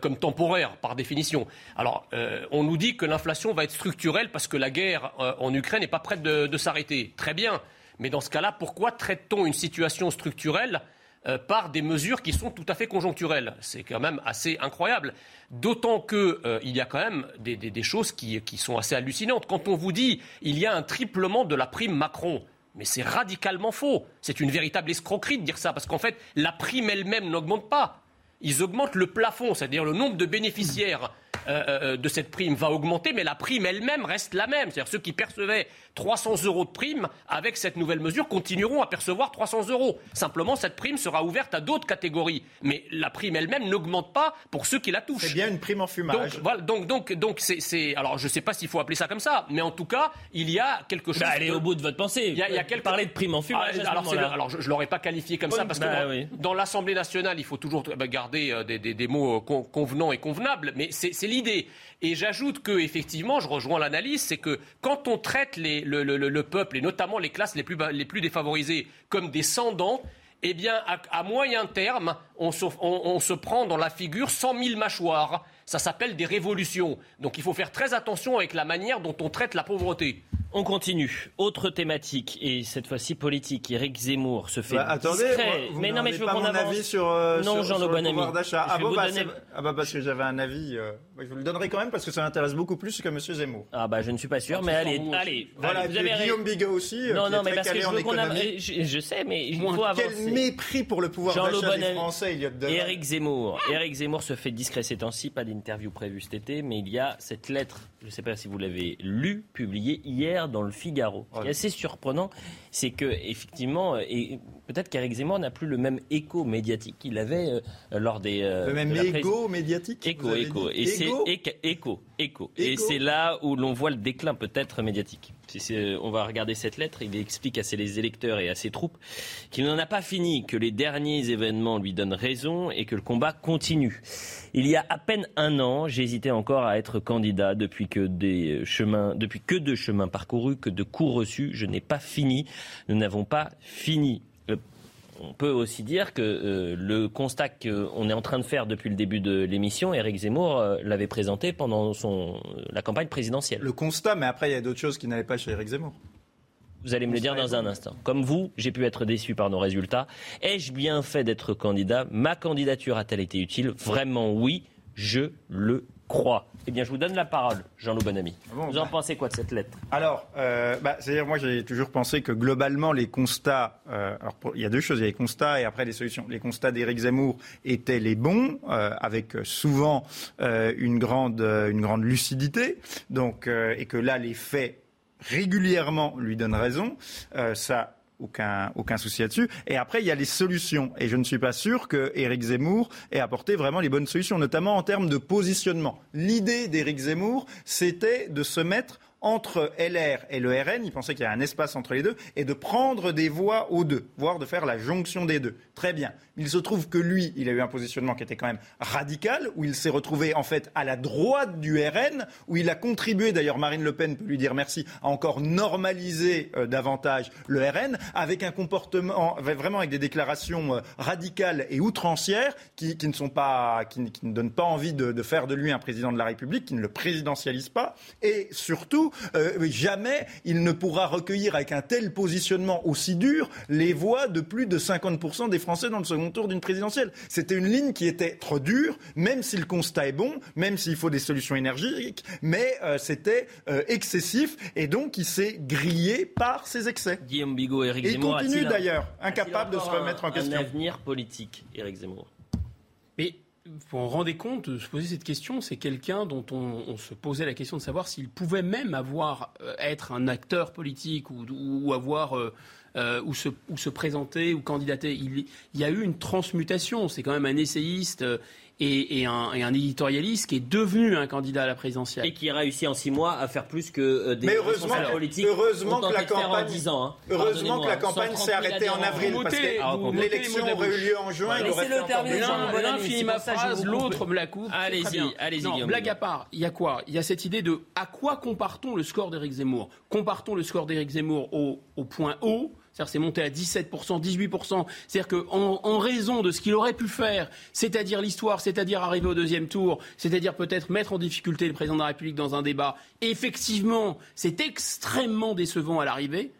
comme temporaire, par définition. Alors, on nous dit que l'inflation va être structurelle parce que la guerre en Ukraine n'est pas prête de s'arrêter. Très bien. Mais dans ce cas-là, pourquoi traite-t-on une situation structurelle euh, par des mesures qui sont tout à fait conjoncturelles? C'est quand même assez incroyable. D'autant qu'il euh, y a quand même des, choses qui, sont assez hallucinantes. Quand on vous dit il y a un triplement de la prime Macron, mais c'est radicalement faux. C'est une véritable escroquerie de dire ça, parce qu'en fait, la prime elle-même n'augmente pas. Ils augmentent le plafond, c'est-à-dire le nombre de bénéficiaires euh, de cette prime va augmenter, mais la prime elle-même reste la même. C'est-à-dire ceux qui percevaient 300 euros de prime, avec cette nouvelle mesure, continueront à percevoir 300 euros. Simplement, cette prime sera ouverte à d'autres catégories. Mais la prime elle-même n'augmente pas pour ceux qui la touchent. C'est bien une prime en fumage. Donc, voilà, donc, donc, donc c'est, alors je ne sais pas s'il faut appeler ça comme ça, mais en tout cas, il y a quelque chose. Bah, allez au bout de votre pensée. Il y a, il y a quelque... Parler de prime en fumage. Ah, alors, alors, je ne l'aurais pas qualifié comme ça parce que bah dans, l'Assemblée nationale, il faut toujours bah, garder euh, des, des, des, mots euh, convenants et convenables, mais c'est l'idée. Et j'ajoute que, effectivement, je rejoins l'analyse, c'est que quand on traite les, le, le, le, peuple, et notamment les classes les plus, les plus défavorisées, comme des sans-dents, eh bien, à, moyen terme, on se, on se, prend dans la figure 100 000 mâchoires. Ça s'appelle des révolutions. Donc il faut faire très attention avec la manière dont on traite la pauvreté. On continue. Autre thématique, et cette fois-ci politique. Éric Zemmour se fait bah, attendez, discret. Vous, mais non, mais je veux qu'on avance. Avis sur, euh, non, Jean sur, Le Bonami. Ah, bon, bah, donner... ah, bah, parce que j'avais un avis. Euh... Je vous le donnerai quand même parce que ça m'intéresse beaucoup plus que M. Zemmour. Ah bah je ne suis pas sûr, mais allez, allez. Voilà, allez, vous avez Guillaume Bigot aussi. Non, qui non, est mais parce que je veux qu'on a... je, je sais, mais il faut avancer. Quel mépris pour le pouvoir d'achat des. Français, Elliot Deval. Éric Zemmour. Éric Zemmour se fait discret ces temps-ci, pas d'interview prévue cet été, mais il y a cette lettre, je ne sais pas si vous l'avez lue, publiée hier dans le Figaro. Ce qui est assez surprenant, c'est que effectivement, et peut-être qu'Éric Zemmour n'a plus le même écho médiatique qu'il avait euh, lors des. euh, Le même de égo médiatique Écho, écho. Et c'est écho, écho. Et Écho. c'est là où l'on voit le déclin peut-être médiatique. Si c'est- on va regarder cette lettre, il explique à ses électeurs et à ses troupes qu'il n'en a pas fini, que les derniers événements lui donnent raison et que le combat continue. Il y a à peine un an, j'hésitais encore à être candidat depuis que des chemins, depuis que de chemins parcourus, que de coups reçus. Je n'ai pas fini. Nous n'avons pas fini. On peut aussi dire que euh, le constat qu'on est en train de faire depuis le début de l'émission, Éric Zemmour euh, l'avait présenté pendant son, la campagne présidentielle. Le constat, mais après, il y a d'autres choses qui n'allaient pas chez Éric Zemmour. Vous allez me le dire dans un instant. Comme vous, j'ai pu être déçu par nos résultats. Ai-je bien fait d'être candidat? Ma candidature a-t-elle été utile? Vraiment oui, je le crois. Eh bien, je vous donne la parole, Jean-Loup Bonamy. bon, vous en bah. pensez quoi de cette lettre? Alors, euh, bah, c'est-à-dire, moi, j'ai toujours pensé que globalement, les constats, euh, alors pour- il y a deux choses, il y a les constats et après les solutions. Les constats d'Éric Zemmour étaient les bons, euh, avec souvent une grande, une grande lucidité, donc et que là, les faits régulièrement lui donnent raison. Ça. Aucun, aucun souci là-dessus. Et après, il y a les solutions. Et je ne suis pas sûr que Éric Zemmour ait apporté vraiment les bonnes solutions, notamment en termes de positionnement. L'idée d'Éric Zemmour, c'était de se mettre entre LR et le RN, il pensait qu'il y avait un espace entre les deux, et de prendre des voix aux deux, voire de faire la jonction des deux. Très bien. Il se trouve que lui, il a eu un positionnement qui était quand même radical, où il s'est retrouvé en fait à la droite du RN, où il a contribué, d'ailleurs Marine Le Pen peut lui dire merci, à encore normaliser euh, davantage le RN, avec un comportement, vraiment avec des déclarations euh, radicales et outrancières, qui, ne sont pas, qui, ne donnent pas envie de faire de lui un président de la République, qui ne le présidentialise pas, et surtout, euh, jamais il ne pourra recueillir avec un tel positionnement aussi dur les voix de plus de 50% des Français dans le second tour d'une présidentielle. C'était une ligne qui était trop dure, même si le constat est bon, même s'il faut des solutions énergiques, mais euh, c'était euh, excessif et donc il s'est grillé par ses excès. Guillaume Bigot, Éric Et il Zemmour continue d'ailleurs, incapable de se remettre en question. Un avenir politique, Éric Zemmour? Mais vous vous rendez compte de se poser cette question, c'est quelqu'un dont on, se posait la question de savoir s'il pouvait même avoir euh, être un acteur politique ou, avoir euh, euh, ou, se, présenter ou candidater. Il, y a eu une transmutation. C'est quand même un essayiste et, et, un, et, un, éditorialiste qui est devenu un candidat à la présidentielle. Et qui a réussi en six mois à faire plus que euh, des Mais heureusement, politiques. Heureusement que la campagne, 10 ans, hein. heureusement que la campagne s'est arrêtée en avril parce que l'élection aurait eu lieu en juin. il aurait le terminer. L'un finit ma phrase, l'autre me la coupe. Allez-y, allez-y. Blague à part, il y a quoi? Il y a cette idée de à quoi compare-t-on le score d'Éric Zemmour? Compartons le score d'Éric Zemmour au, au point haut c'est-à-dire c'est monté à 17%, 18%. C'est-à-dire qu'en en raison de ce qu'il aurait pu faire, c'est-à-dire l'histoire, c'est-à-dire arriver au deuxième tour, c'est-à-dire peut-être mettre en difficulté le président de la République dans un débat, effectivement, c'est extrêmement décevant à l'arrivée.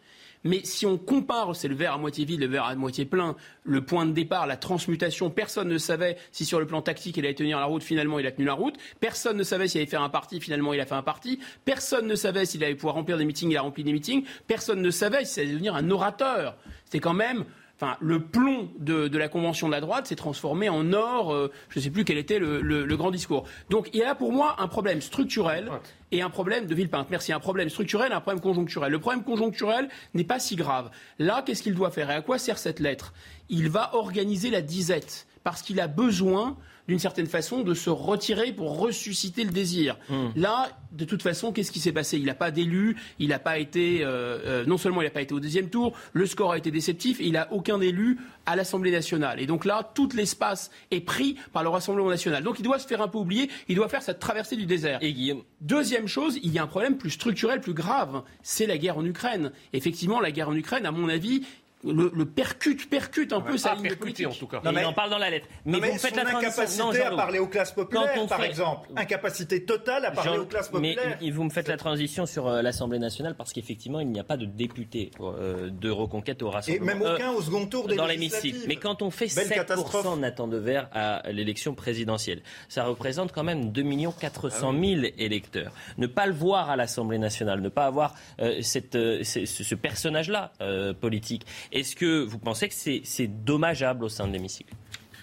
Mais si on compare, c'est le verre à moitié vide, le verre à moitié plein, le point de départ, la transmutation, personne ne savait si sur le plan tactique il allait tenir la route, finalement il a tenu la route. Personne ne savait s'il allait faire un parti, finalement il a fait un parti. Personne ne savait s'il allait pouvoir remplir des meetings, il a rempli des meetings. Personne ne savait s'il allait devenir un orateur. C'était quand même Enfin, le plomb de, la convention de la droite s'est transformé en or. Euh, je ne sais plus quel était le, grand discours. Donc, il y a pour moi un problème structurel et un problème de Villepinte. Merci. Un problème structurel et un problème conjoncturel. Le problème conjoncturel n'est pas si grave. Là, qu'est-ce qu'il doit faire et à quoi sert cette lettre? Il va organiser la disette parce qu'il a besoin d'une certaine façon, de se retirer pour ressusciter le désir. Hmm. Là, de toute façon, qu'est-ce qui s'est passé? Il n'a pas d'élu, il n'a pas été, euh, euh, non seulement il n'a pas été au deuxième tour, le score a été déceptif, il n'a aucun élu à l'Assemblée nationale. Et donc là, tout l'espace est pris par le Rassemblement national. Donc il doit se faire un peu oublier, il doit faire cette traversée du désert. Et Guillaume Deuxième chose, il y a un problème plus structurel, plus grave, c'est la guerre en Ukraine. Effectivement, la guerre en Ukraine, à mon avis, le, percute, percute un peu sa ligne politique. en tout cas. il en parle dans la lettre. Mais, vous faites la incapacité à parler aux classes populaires, par exemple. Incapacité totale à parler aux classes populaires. Mais vous me faites la transition sur euh, l'Assemblée nationale parce qu'effectivement, il n'y a pas de député euh, de reconquête au Rassemblement. Et même aucun au second tour des Dans l'hémicycle. Mais quand on fait 7% Nathan Devers à l'élection présidentielle, ça représente quand même 2 400 000 électeurs. Ne pas le voir à l'Assemblée nationale, ne pas avoir euh, cette, ce, ce personnage-là politique est-ce que vous pensez que c'est dommageable au sein de l'hémicycle?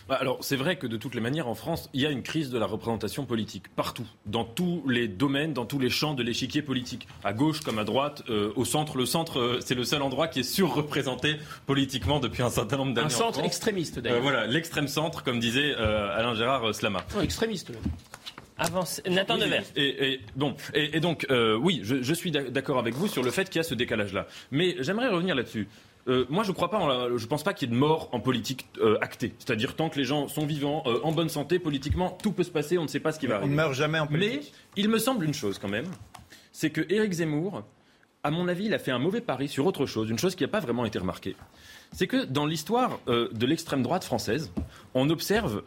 Bah, alors, c'est vrai que de toutes les manières, en France, il y a une crise de la représentation politique, partout, dans tous les domaines, dans tous les champs de l'échiquier politique, à gauche comme à droite, euh, au centre. Le centre, euh, c'est le seul endroit qui est surreprésenté politiquement depuis un certain nombre d'années. Un centre extrémiste, d'ailleurs. Euh, voilà, l'extrême centre, comme disait Alain Gérard Slama. Non, extrémiste. Avance. Nathan Devers. Et, bon, et, donc, oui, je, je suis d'accord avec vous sur le fait qu'il y a ce décalage-là. Mais j'aimerais revenir là-dessus. Euh, moi, je crois pas. je pense pas qu'il y ait de mort en politique euh, actée. C'est-à-dire tant que les gens sont vivants, euh, en bonne santé, politiquement, tout peut se passer. On ne sait pas ce qui va arriver. On ne meurt jamais en politique. Mais il me semble une chose quand même, c'est que Éric Zemmour, à mon avis, il a fait un mauvais pari sur autre chose, une chose qui n'a pas vraiment été remarquée. C'est que dans l'histoire de l'extrême droite française, on observe,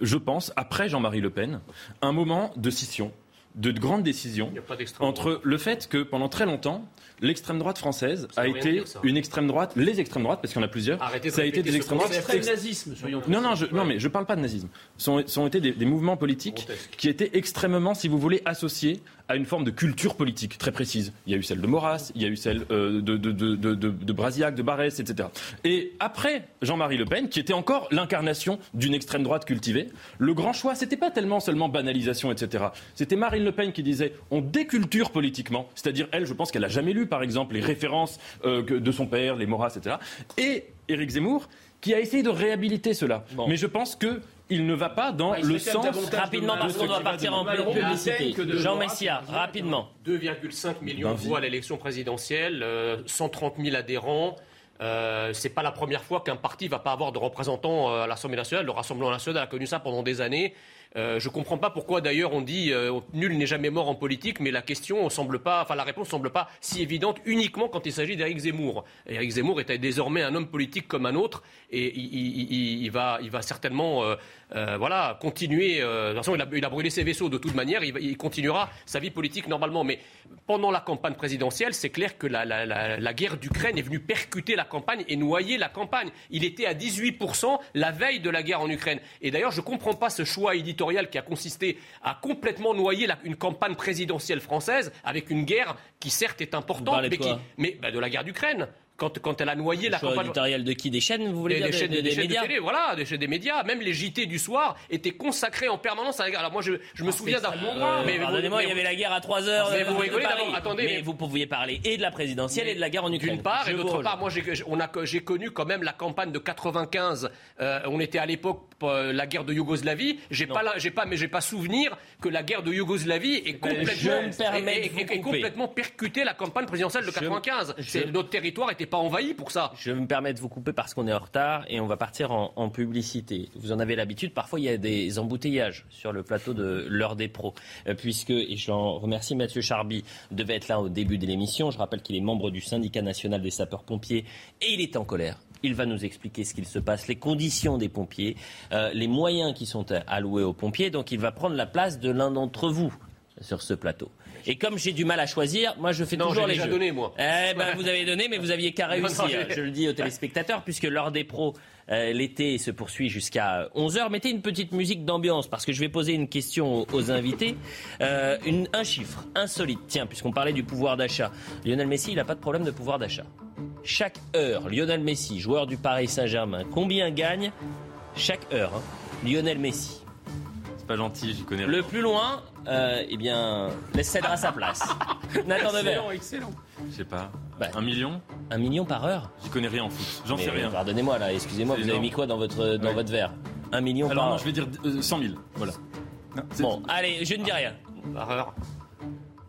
je pense, après Jean-Marie Le Pen, un moment de scission, de grandes décisions entre le fait que pendant très longtemps, l'extrême droite française a été une extrême droite, les extrêmes droites, parce qu'il y en a plusieurs, ça a été des extrêmes droites. nazisme, Non, non, je, non, mais je parle pas de nazisme. Ce sont, sont été des, mouvements politiques qui étaient extrêmement, si vous voulez, associés à une forme de culture politique très précise. Il y a eu celle de Maurras, il y a eu celle euh, de, de, de, de, de Brasillac, de Barès, etc. Et après Jean-Marie Le Pen, qui était encore l'incarnation d'une extrême droite cultivée, le grand choix, c'était pas tellement seulement banalisation, etc. C'était Marine Le Pen qui disait on déculture politiquement, c'est-à-dire elle, je pense qu'elle a jamais lu, par exemple, les références euh, de son père, les Maurras, etc. Et Éric Zemmour, qui a essayé de réhabiliter cela. Mais je pense que il ne va pas dans le sens rapidement parce qu'on doit partir en publicité. Jean Messia, rapidement. 2,5 millions de voix à l'élection présidentielle, 130 euh, 000 adhérents. Euh, c'est pas la première fois qu'un parti va pas avoir de représentants euh, à l'Assemblée nationale. Le Rassemblement national a connu ça pendant des années. Euh, je ne comprends pas pourquoi d'ailleurs on dit euh, nul n'est jamais mort en politique, mais la question semble pas, enfin la réponse semble pas si évidente uniquement quand il s'agit d'Éric Zemmour. Éric Zemmour est désormais un homme politique comme un autre et il, va, il va certainement euh, voilà, continuer. de toute façon, il a, brûlé ses vaisseaux de toute manière, il, continuera sa vie politique normalement. Mais pendant la campagne présidentielle, c'est clair que la, la guerre d'Ukraine est venue percuter la campagne et noyer la campagne. Il était à 18% la veille de la guerre en Ukraine. Et d'ailleurs, je ne comprends pas ce choix éditorial qui a consisté à complètement noyer une campagne présidentielle française avec une guerre qui certes est importante, mais, qui, mais bah, de la guerre d'Ukraine quand, quand elle a noyé la campagne. éditoriale de qui? Des chaînes, vous voulez dire Des, chaînes, des, médias de télé, voilà, des chaînes des médias. Même les JT du soir étaient consacrés en permanence à la guerre. Alors moi, je, je me ah, souviens d'un. Euh, pardonnez-moi, il y avait la guerre à 3 heures. Mais vous rigolez d'abord, attendez. Mais, vous pouviez parler et de la présidentielle et de la guerre en Ukraine. D'une part, et d'autre part, moi, j'ai connu quand même la campagne de 95. Euh, on était à l'époque la guerre de Yougoslavie. J'ai pas, j'ai pas, mais j'ai pas souvenir que la guerre de Yougoslavie complètement, est- vous est- est couper. complètement percuté la campagne présidentielle de 95. C'est- Notre territoire n'était pas envahi pour ça. Je me permets de vous couper parce qu'on est en retard et on va partir en, en publicité. Vous en avez l'habitude, parfois il y a des embouteillages sur le plateau de l'heure des pros, Euh, puisque, et j'en remercie Mathieu Charby, devait être là au début de l'émission. Je rappelle qu'il est membre du syndicat national des sapeurs-pompiers et il est en colère. Il va nous expliquer ce qu'il se passe, les conditions des pompiers, euh, les moyens qui sont euh, alloués aux pompiers. Donc il va prendre la place de l'un d'entre vous sur ce plateau. Et comme j'ai du mal à choisir, moi je fais Non, toujours les déjà jeux. donné, moi. Eh ben, vous avez donné, mais vous aviez qu'à réussir. je le dis aux téléspectateurs, puisque l'heure des pros, euh, l'été se poursuit jusqu'à 11h. Mettez une petite musique d'ambiance, parce que je vais poser une question aux, aux invités. Euh, une- un chiffre insolite, tiens, puisqu'on parlait du pouvoir d'achat. Lionel Messi, il n'a pas de problème de pouvoir d'achat. Chaque heure, Lionel Messi, joueur du Paris Saint-Germain, combien gagne chaque heure hein, Lionel Messi C'est pas gentil, j'y connais rien. Le plus loin, euh, eh bien, laisse cédera sa place. Nathan Dever. Excellent, excellent. Je sais pas. Bah, un million Un million par heure J'y connais rien en foot. J'en sais rien. Pardonnez-moi là, excusez-moi, vous avez mis quoi dans votre, dans Ouais. votre verre? Un million Alors par non, heure je vais dire euh, 100 000. Voilà. Non, Bon, allez, je ne dis rien. Par heure.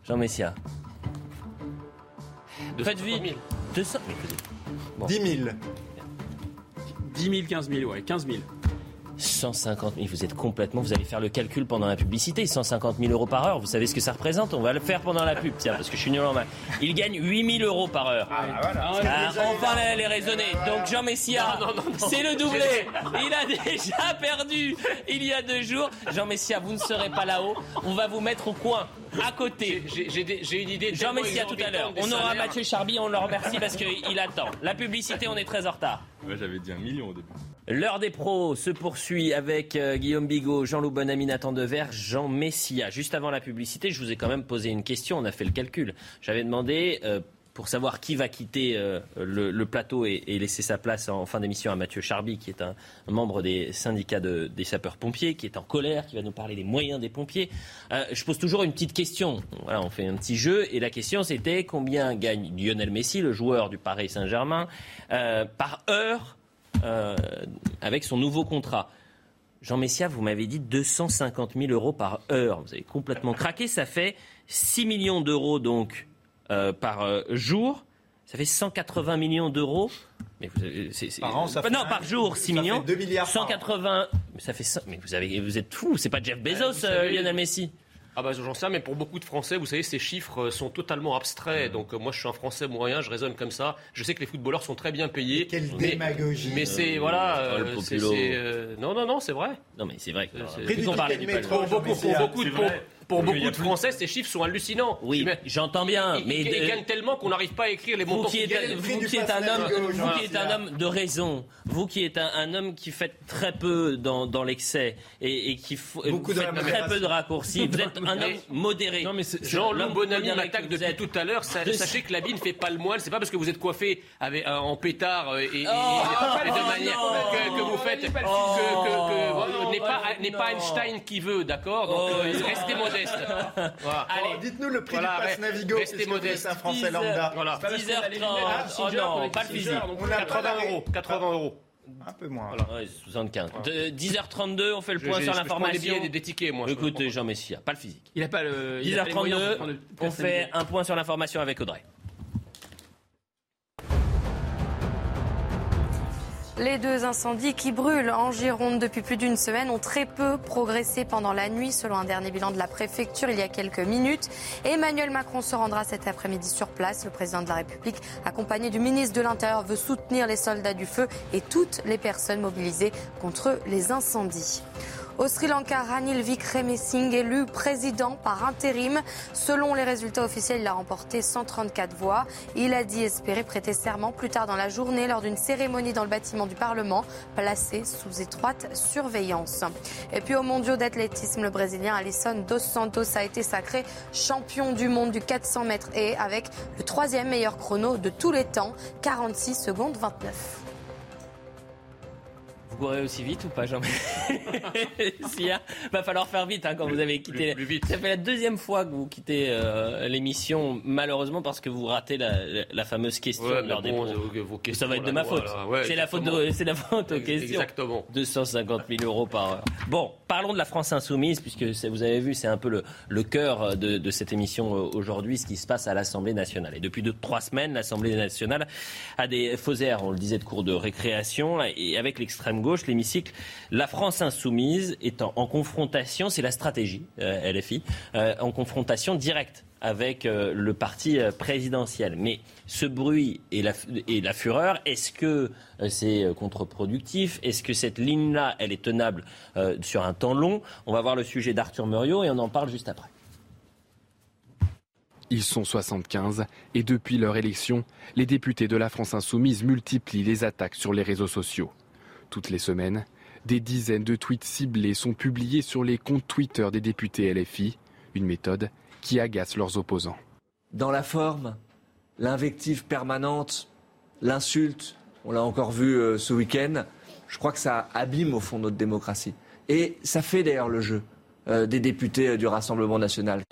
Jean Messia. 200 Faites vite. 000. 200 mais écoutez, Bon. 10 000. 10 000, 15 000, ouais, 15 000. 150 000, vous êtes complètement, vous allez faire le calcul pendant la publicité, 150 000 euros par heure, vous savez ce que ça représente? On va le faire pendant la pub, tiens, parce que je suis nul en. Il gagne 8 000 euros par heure. Ah, Ah, enfin, les, les raisonner. Donc Jean Messia, c'est le doublé. Il a déjà perdu il y a deux jours. Jean Messia, vous ne serez pas là-haut. On va vous mettre au coin, à côté. J'ai- une idée. Jean Messia tout à l'heure. On aura. Mathieu Charby, on le remercie parce qu'il attend. La publicité, on est très en retard. J'avais dit un million au début. L'heure des pros se poursuit avec euh, Guillaume Bigot, Jean-Loup Bonamy, Nathan Dever, Jean Messia. Juste avant la publicité, je vous ai quand même posé une question, on a fait le calcul. J'avais demandé, euh, pour savoir qui va quitter euh, le, plateau et, laisser sa place en fin d'émission à Mathieu Charby, qui est un, membre des syndicats de- des sapeurs-pompiers, qui est en colère, qui va nous parler des moyens des pompiers. Euh, je pose toujours une petite question. Voilà, on fait un petit jeu, et la question c'était combien gagne Lionel Messi, le joueur du Paris Saint-Germain, euh, par heure avec son nouveau contrat? Jean Messia, vous m'avez dit 250 000 euros par heure. Vous avez complètement craqué. Ça fait 6 millions d'euros donc euh, par euh, jour. Ça fait 180 millions d'euros. Mais vous avez- c'est- c'est- Par an, ça fait non, un- par jour, 6 ça millions. fait 2 milliards par an. 180. Mais ça fait ça. Mais vous avez, vous êtes fou. C'est pas Jeff Bezos, savez- euh, Lionel Messi. Ah bah j'en sais, mais pour beaucoup de Français, vous savez, ces chiffres sont totalement abstraits. Donc euh, moi, je suis un Français moyen, je raisonne comme ça. Je sais que les footballeurs sont très bien payés. Quelle mais, démagogie. Mais c'est Euh, voilà. Euh, c'est- euh, non, non, non, c'est vrai. Non, mais c'est vrai. que- Ils ont parlé du métro. Pour beaucoup, pour beaucoup de, pour, beaucoup a de plus- Français, ces chiffres sont hallucinants. Oui, Mais j'entends bien. ils, Mais ils- ils gagnent tellement qu'on n'arrive pas à écrire les vous qui êtes, gagnent. prix vous qui êtes un homme, vous Jean qui êtes un homme de raison, vous qui êtes un, un homme qui fait très peu dans, dans l'excès et, et qui f- Beaucoup vous de faites très peu de raccourcis, vous êtes un homme modéré. Non, mais L'homme Bonamy modéré m'attaque depuis tout à l'heure. Sachez que la vie ne fait pas le moine. C'est pas parce que vous êtes coiffé avec, euh, en pétard euh, et, et- et- Oh, et de oh, manière que, que vous faites que, que- Oh, que- n'est pas non. n'est pas Einstein qui veut, d'accord? Donc Oh, euh, restez modeste. Voilà. Allez, Dites-nous le prix Voilà, du pass Navigo. restez modeste. un Français Dix heures. lambda. Voilà. 10h30. Oh non, pas le physique. On n'a pas 80 la- euros. 80 euros. Un peu moins. Ouais, 75. De- 10h32, on fait le point Je- sur je- je des l'information. billets, des, des tickets, moi. je Écoutez, Jean Messia, pas le physique. Il pas le. a pas moyens 10h32, pour prendre le on fait un point sur l'information avec Audrey. Les deux incendies qui brûlent en Gironde depuis plus d'une semaine ont très peu progressé pendant la nuit, selon un dernier bilan de la préfecture il y a quelques minutes. Emmanuel Macron se rendra cet après-midi sur place. Le président de la République, accompagné du ministre de l'Intérieur, veut soutenir les soldats du feu et toutes les personnes mobilisées contre les incendies. Au Sri Lanka, Ranil Wickremesinghe élu président par intérim. Selon les résultats officiels, il a remporté 134 voix. Il a dit espérer prêter serment plus tard dans la journée lors d'une cérémonie dans le bâtiment du Parlement, placé sous étroite surveillance. Et puis au mondiaux d'athlétisme, le Brésilien Alisson Dos Santos a été sacré champion du monde du 400 mètres et avec le troisième meilleur chrono de tous les temps, 46 secondes 29. Courez aussi vite ou pas, Jean Il va falloir faire vite hein, quand vous avez quitté. Ça fait la deuxième fois que vous quittez euh, l'émission, malheureusement parce que vous ratez la, fameuse question de l'heure des Ça va être de ma faute. c'est la faute, c'est la faute aux questions. Exactement. 250 000 euros par heure. Bon, parlons de la France insoumise, puisque vous avez vu, c'est un peu le, le cœur de, de cette émission euh, aujourd'hui, ce qui se passe à l'Assemblée nationale. Et depuis deux, trois semaines, l'Assemblée nationale a des faux airs, on le disait, de cours de récréation, et avec l'extrême gauche, l'hémicycle, la France insoumise est en, confrontation, c'est la stratégie euh, LFI, euh, en confrontation directe avec euh, le parti présidentiel. Mais ce bruit et la, fureur, est-ce que c'est contre-productif? Est-ce que cette ligne-là, elle est tenable sur un temps long? On va voir le sujet d'Arthur Muriot et on en parle juste après. Ils sont 75 et depuis leur élection, les députés de la France insoumise multiplient les attaques sur les réseaux sociaux. Toutes les semaines, des dizaines de tweets ciblés sont publiés sur les comptes Twitter des députés LFI, une méthode qui agace leurs opposants. Dans la forme, l'invective permanente, l'insulte, on l'a encore vu euh, ce week-end, je crois que ça abîme au fond notre démocratie. Et ça fait d'ailleurs le jeu euh, des députés euh, du Rassemblement national.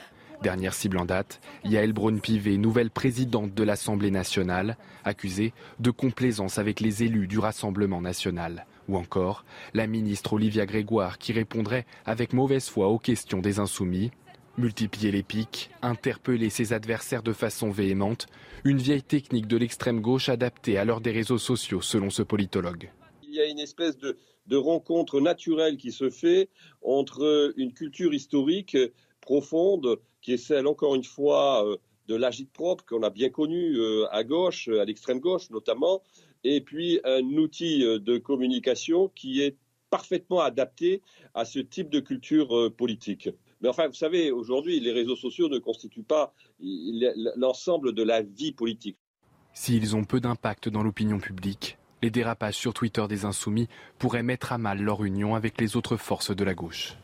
Dernière cible en date, Yael Braun-Pivet, nouvelle présidente de l'Assemblée nationale, accusée de complaisance avec les élus du Rassemblement national. Ou encore la ministre Olivia Grégoire qui répondrait avec mauvaise foi aux questions des insoumis. Multiplier les pics, interpeller ses adversaires de façon véhémente, une vieille technique de l'extrême gauche adaptée à l'heure des réseaux sociaux selon ce politologue. Il y a une espèce de, de rencontre naturelle qui se fait entre une culture historique profonde qui est celle, encore une fois, euh, de l'agite-propre qu'on a bien connu euh, à gauche, à l'extrême gauche notamment, et puis un outil euh, de communication qui est parfaitement adapté à ce type de culture politique. Mais enfin, vous savez, aujourd'hui, les réseaux sociaux ne constituent pas l'ensemble de la vie politique. S'ils ont peu d'impact dans l'opinion publique, les dérapages sur Twitter des insoumis pourraient mettre à mal leur union avec les autres forces de la gauche.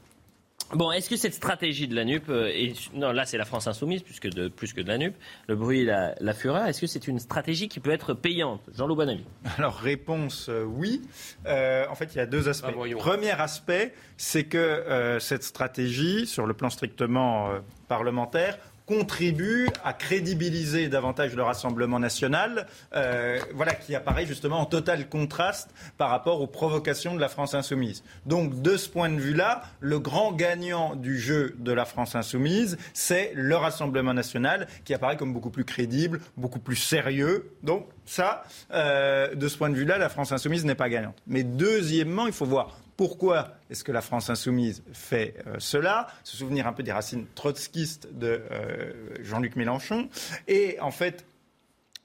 Bon, est-ce que cette stratégie de la NUP, euh, et, non, là c'est la France insoumise plus que de, plus que de la NUP, le bruit et la, fureur, est-ce que c'est une stratégie qui peut être payante? Jean-Loup Bonamy Alors, réponse euh, oui. Euh, en fait, il y a deux aspects. Ah, Premier aspect, c'est que cette stratégie, sur le plan strictement parlementaire, contribue à crédibiliser davantage le Rassemblement national, euh, voilà, qui apparaît justement en total contraste par rapport aux provocations de la France insoumise. Donc, de ce point de vue-là, le grand gagnant du jeu de la France insoumise, c'est le Rassemblement national, qui apparaît comme beaucoup plus crédible, beaucoup plus sérieux. Donc, ça, euh, de ce point de vue-là, la France insoumise n'est pas gagnante. Mais deuxièmement, il faut voir pourquoi est-ce que la France insoumise fait euh, cela? Se souvenir un peu des racines trotskistes de euh, Jean-Luc Mélenchon. Et en fait,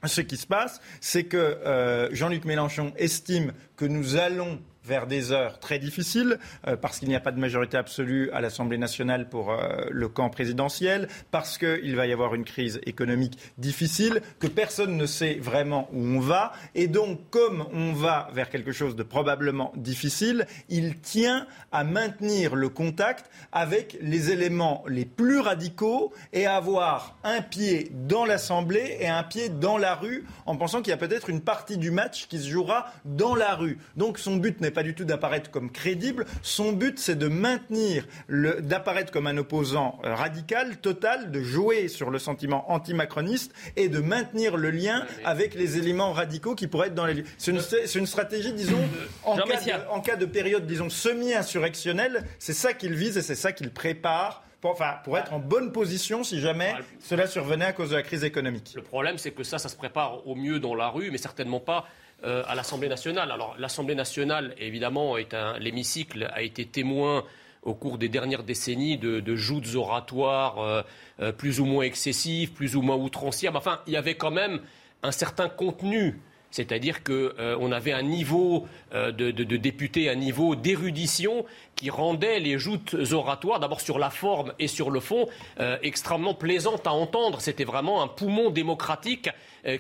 ce qui se passe, c'est que euh, Jean-Luc Mélenchon estime que nous allons vers des heures très difficiles, euh, parce qu'il n'y a pas de majorité absolue à l'Assemblée nationale pour euh, le camp présidentiel, parce qu'il va y avoir une crise économique difficile, que personne ne sait vraiment où on va. Et donc, comme on va vers quelque chose de probablement difficile, il tient à maintenir le contact avec les éléments les plus radicaux et avoir un pied dans l'Assemblée et un pied dans la rue, en pensant qu'il y a peut-être une partie du match qui se jouera dans la rue. Donc son but n'est pas du tout d'apparaître comme crédible. Son but, c'est de maintenir, d'apparaître comme un opposant euh, radical, total, de jouer sur le sentiment antimacroniste et de maintenir le lien avec les éléments radicaux qui pourraient être dans les. C'est une, une, stratégie, disons, en cas, de, en cas, de, période, disons, semi-insurrectionnelle. C'est ça qu'il vise et c'est ça qu'il prépare. Pour, enfin, pour être en bonne position si jamais cela survenait à cause de la crise économique. Le problème, c'est que ça, ça se prépare au mieux dans la rue, mais certainement pas euh, à l'Assemblée nationale. Alors l'Assemblée nationale, évidemment, est l'hémicycle a été témoin au cours des dernières décennies de, joutes oratoires euh, euh, plus ou moins excessives, plus ou moins outrancières. enfin, il y avait quand même un certain contenu c'est-à-dire qu'on euh, avait un niveau euh, de, députés, un niveau d'érudition qui rendait les joutes oratoires, d'abord sur la forme et sur le fond, euh, extrêmement plaisantes à entendre. C'était vraiment un poumon démocratique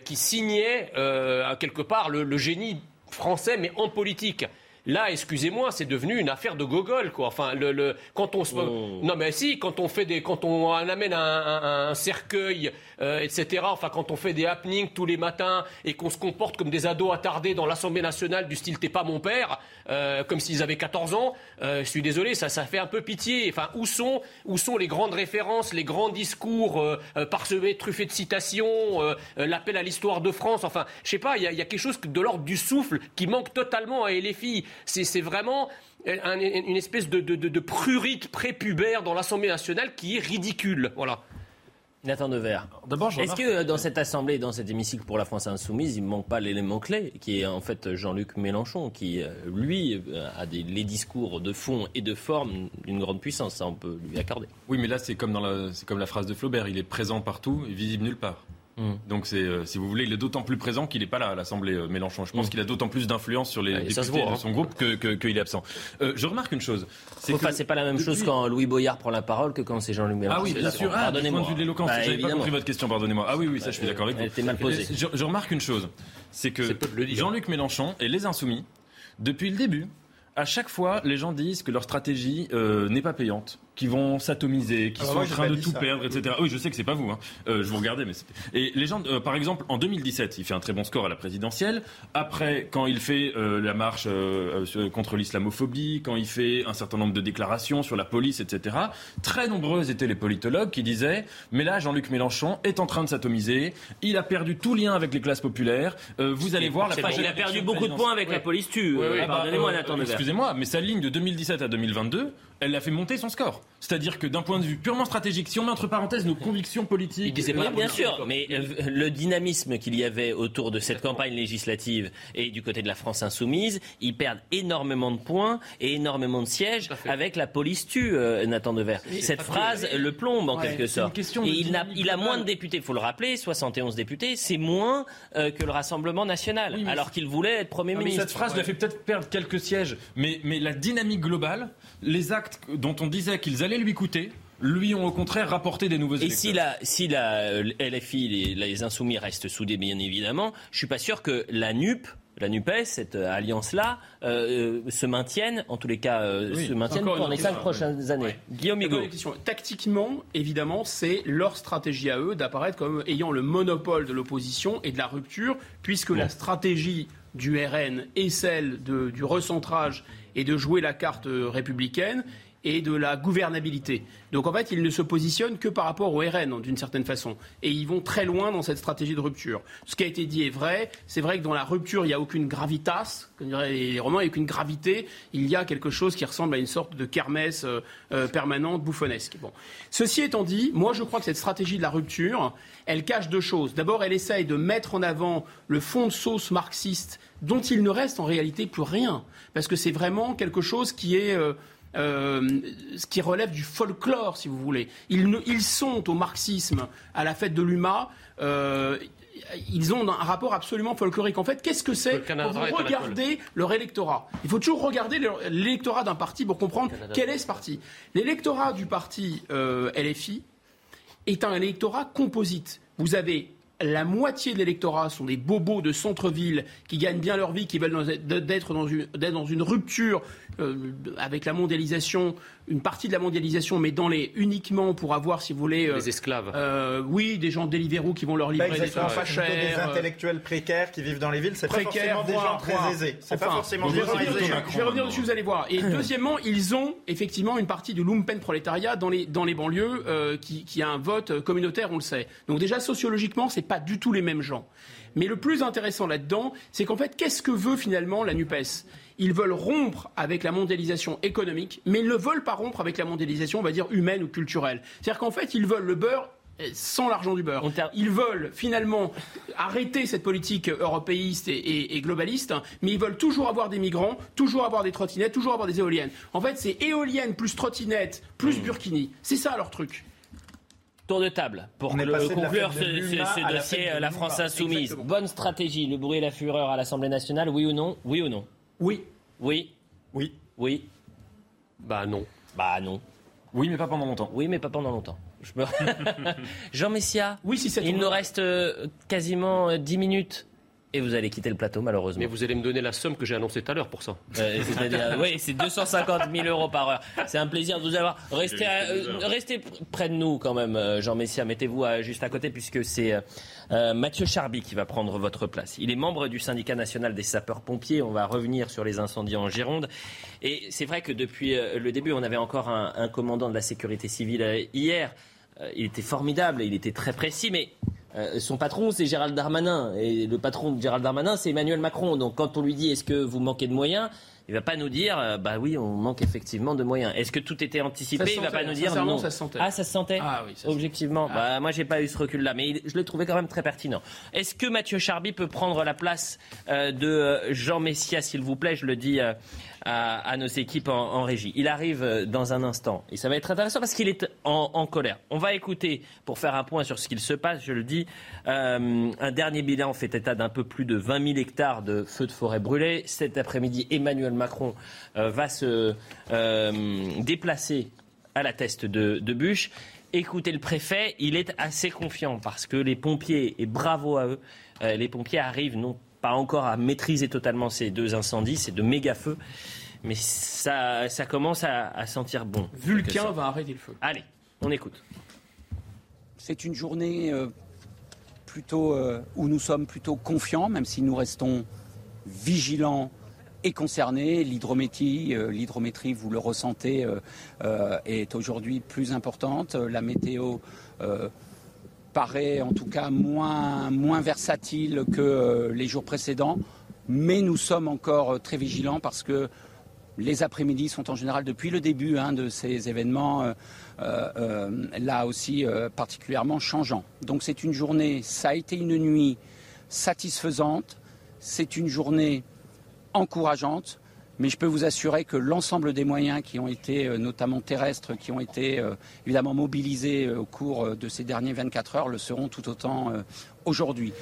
qui signait quelque part le, génie français, mais en politique. Là, excusez-moi, c'est devenu une affaire de gogol, quoi. Enfin, le, le- quand on se, Oh. non mais si, quand on fait des, quand on amène un, un- un cercueil, euh, etc. Enfin, quand on fait des happenings tous les matins et qu'on se comporte comme des ados attardés dans l'Assemblée nationale du style t'es pas mon père, euh, comme s'ils avaient 14 ans, euh, je suis désolé, ça, ça fait un peu pitié. Enfin, où sont, où sont les grandes références, les grands discours parsemés, truffés de citations, l'appel à l'histoire de France. Enfin, je sais pas, il y, a- il y a quelque chose de l'ordre du souffle qui manque totalement à LFI. C'est vraiment un- une espèce de, de, de, de prurite prépubère dans l'Assemblée nationale qui est ridicule. Voilà. Nathan Devers. D'abord, Est-ce que euh, dans cette assemblée, dans cet hémicycle pour la France insoumise, il ne manque pas l'élément clé, qui est en fait Jean-Luc Mélenchon, qui, euh, lui, euh, a des, les discours de fond et de forme d'une grande puissance. Ça, on peut lui accorder. Oui, mais là, c'est comme, dans la, c'est comme la phrase de Flaubert, il est présent partout et visible nulle part. Mm. Donc, c'est, euh, si vous voulez, il est d'autant plus présent qu'il n'est pas là à l'Assemblée euh, Mélenchon. Je pense qu'il a d'autant plus d'influence sur les se députés voit, de hein. son groupe que, que- qu'il est absent. Euh, je remarque une chose. C'est Enfin, que c'est pas la même chose quand Louis Boyard prend la parole que quand c'est Jean-Luc Mélenchon. Ah oui, bien sûr. Ah, Pardonnez-moi. point de vue de l'éloquence, Bah, j'avais pas compris votre question, pardonnez-moi. Ah oui, oui, ça, je suis d'accord avec vous. Elle était mal posée. Je, je remarque une chose, c'est que Jean-Luc Mélenchon et les Insoumis, depuis le début, à chaque fois, les gens disent que leur stratégie euh, n'est pas payante, qu'ils vont s'atomiser, qu'ils Ah sont moi, en train de tout ça. perdre, etc. Oui, je sais que c'est pas vous. Hein. Euh, je vous regardais, mais c'était. Et les gens, euh, par exemple, en 2017, il fait un très bon score à la présidentielle. Après, quand il fait euh, la marche euh, euh, contre l'islamophobie, quand il fait un certain nombre de déclarations sur la police, etc. Très nombreux étaient les politologues qui disaient mais là, Jean-Luc Mélenchon est en train de s'atomiser. Il a perdu tout lien avec les classes populaires. Euh, vous allez voir la page il a perdu beaucoup de points avec la police tue. oui, Euh, oui, bah, Pardonnez-moi, euh, Nathan Devers. Excusez-moi, mais sa ligne de 2017 à 2022, elle l'a fait monter son score. C'est-à-dire que d'un point de vue purement stratégique, si on met entre parenthèses nos convictions politiques, Oui, bien sûr, mais euh, le dynamisme qu'il y avait autour de cette campagne législative et du côté de la France insoumise, ils perdent énormément de points et énormément de sièges avec la police tue, euh, Nathan Devers. Mais Cette phrase le plombe en Ouais, quelque sorte. Et il, a moins de députés, il faut le rappeler, 71 députés, c'est moins euh, que le Rassemblement national, Oui, alors qu'il voulait être Premier Non, mais ministre. cette phrase lui a fait peut-être perdre quelques sièges, mais, mais la dynamique globale, les actes dont on disait qu'ils allaient lui coûter, lui ont au contraire rapporté des nouveaux Et électeurs. si la, si la euh, LFI, les, les Insoumis restent soudés, bien évidemment, je suis pas sûr que la NUP, la NUPES, cette euh, alliance-là, euh, euh, se maintienne, en tous les cas, euh, Oui. se maintienne pour les cinq prochaines années. Guillaume. Tactiquement, évidemment, c'est leur stratégie à eux d'apparaître comme ayant le monopole de l'opposition et de la rupture, puisque la stratégie du RN est celle de- du recentrage et de jouer la carte républicaine et de la gouvernabilité. Donc en fait, ils ne se positionnent que par rapport au RN, d'une certaine façon. Et ils vont très loin dans cette stratégie de rupture. Ce qui a été dit est vrai. C'est vrai que dans la rupture, il n'y a aucune gravitas, comme diraient les romans, il n'y a aucune gravité. Il y a quelque chose qui ressemble à une sorte de kermesse euh, euh, permanente, bouffonnesque. Bon. Ceci étant dit, moi je crois que cette stratégie de la rupture, elle cache deux choses. D'abord, elle essaye de mettre en avant le fond de sauce marxiste dont il ne reste en réalité plus rien. Parce que c'est vraiment quelque chose qui est... euh, euh, ce qui relève du folklore, si vous voulez. Ils, ne- ils sont au marxisme, à la fête de l'UMA. euh, ils ont un rapport absolument folklorique. En fait, qu'est-ce que c'est quand vous regardez leur électorat? Il faut toujours regarder le- l'électorat d'un parti pour comprendre quel est ce parti. L'électorat du parti euh, LFI est un électorat composite. Vous avez la moitié de l'électorat sont des bobos de centre-ville qui gagnent bien leur vie, qui veulent d'être dans une, d'être dans une rupture euh, avec la mondialisation, une partie de la mondialisation, mais dans les uniquement pour avoir, si vous voulez, euh, Les esclaves. euh, oui, des gens de Deliveroo qui vont leur livrer des trucs pas plutôt des chers. euh, intellectuels précaires qui vivent dans les villes. C'est pas précaires, forcément des gens très aisés. C'est pas forcément je des vais gens revenir aisés. dessus, Je vais revenir dessus, vous allez voir. Et deuxièmement, ils ont effectivement une partie du lumpen prolétariat dans les, dans les banlieues euh, qui, qui a un vote communautaire, on le sait. Donc déjà, sociologiquement, c'est pas du tout les mêmes gens. Mais le plus intéressant là-dedans, c'est qu'en fait, qu'est-ce que veut finalement la NUPES? Ils veulent rompre avec la mondialisation économique, mais ils ne veulent pas rompre avec la mondialisation, on va dire, humaine ou culturelle. C'est-à-dire qu'en fait, ils veulent le beurre euh, sans l'argent du beurre. Ils veulent finalement arrêter cette politique européiste et, et- et globaliste, mais ils veulent toujours avoir des migrants, toujours avoir des trottinettes, toujours avoir des éoliennes. En fait, c'est éoliennes plus trottinettes plus burkini. C'est ça leur truc. Tour de table pour le- conclure ce, la dossier euh, La. France Insoumise. Exactement. Bonne stratégie, le bruit et la fureur à l'Assemblée nationale, oui ou non? Oui ou non? Oui. Oui Oui. Oui Bah non. Bah non. Oui, mais pas pendant longtemps. Oui, mais pas pendant longtemps. Je me- Jean Messia, Oui, si c'est il nous reste euh, quasiment euh, 10 minutes. Et vous allez quitter le plateau, malheureusement. Mais vous allez me donner la somme que j'ai annoncée tout à l'heure pour ça. Euh, oui, c'est 250 000 euros par heure. C'est un plaisir de vous avoir. Restez, à- euh, restez près de nous quand même, euh, Jean Messia. Mettez-vous juste à côté puisque c'est Mathieu Charby qui va prendre votre place. Il est membre du syndicat national des sapeurs-pompiers. On va revenir sur les incendies en Gironde. Et c'est vrai que depuis le début, on avait encore un, un commandant de la sécurité civile hier. Il était formidable, il était très précis, mais euh, son patron, c'est Gérald Darmanin. Et le patron de Gérald Darmanin, c'est Emmanuel Macron. Donc quand on lui dit est-ce que vous manquez de moyens, il va pas nous dire euh, bah oui, on manque effectivement de moyens. Est-ce que tout était anticipé Il va pas nous dire non. ça se sentait. Ah, ça se sentait Ah oui, ça se- Objectivement. Bah, moi, j'ai pas eu ce recul-là, mais il- je l'ai trouvé quand même très pertinent. Est-ce que Mathieu Charby peut prendre la place euh, de Jean Messia, s'il vous plaît? Je le dis à, nos équipes en, régie. Il arrive euh, dans un instant et ça va être intéressant parce qu'il est en, colère. On va écouter, pour faire un point sur ce qu'il se passe, je le dis, euh, un dernier bilan fait état d'un peu plus de 20 000 hectares de feux de forêt brûlés. Cet après-midi, Emmanuel Macron euh, va se déplacer à la teste de, de bûche. Écoutez le préfet, il est assez confiant parce que les pompiers, et bravo à eux, les pompiers arrivent non pas encore à maîtriser totalement ces deux incendies, ces deux méga feux, mais ça, ça commence à, à sentir bon. Vulcain va arrêter le feu. Allez, on écoute. C'est une journée euh, plutôt euh, où nous sommes plutôt confiants, même si nous restons vigilants et concernés. L'hydrométrie, euh, l'hydrométrie, vous le ressentez, euh, euh, est aujourd'hui plus importante. La météo euh, paraît en tout cas moins, moins versatile que euh, les jours précédents, mais nous sommes encore euh, très vigilants parce que les après-midi sont en général depuis le début hein, de ces événements euh, là aussi particulièrement changeants. Donc c'est une journée, ça a été une nuit satisfaisante, c'est une journée encourageante, mais je peux vous assurer que l'ensemble des moyens qui ont été, euh, notamment terrestres, qui ont été euh, évidemment mobilisés euh, au cours de ces dernières 24 heures, le seront tout autant aujourd'hui.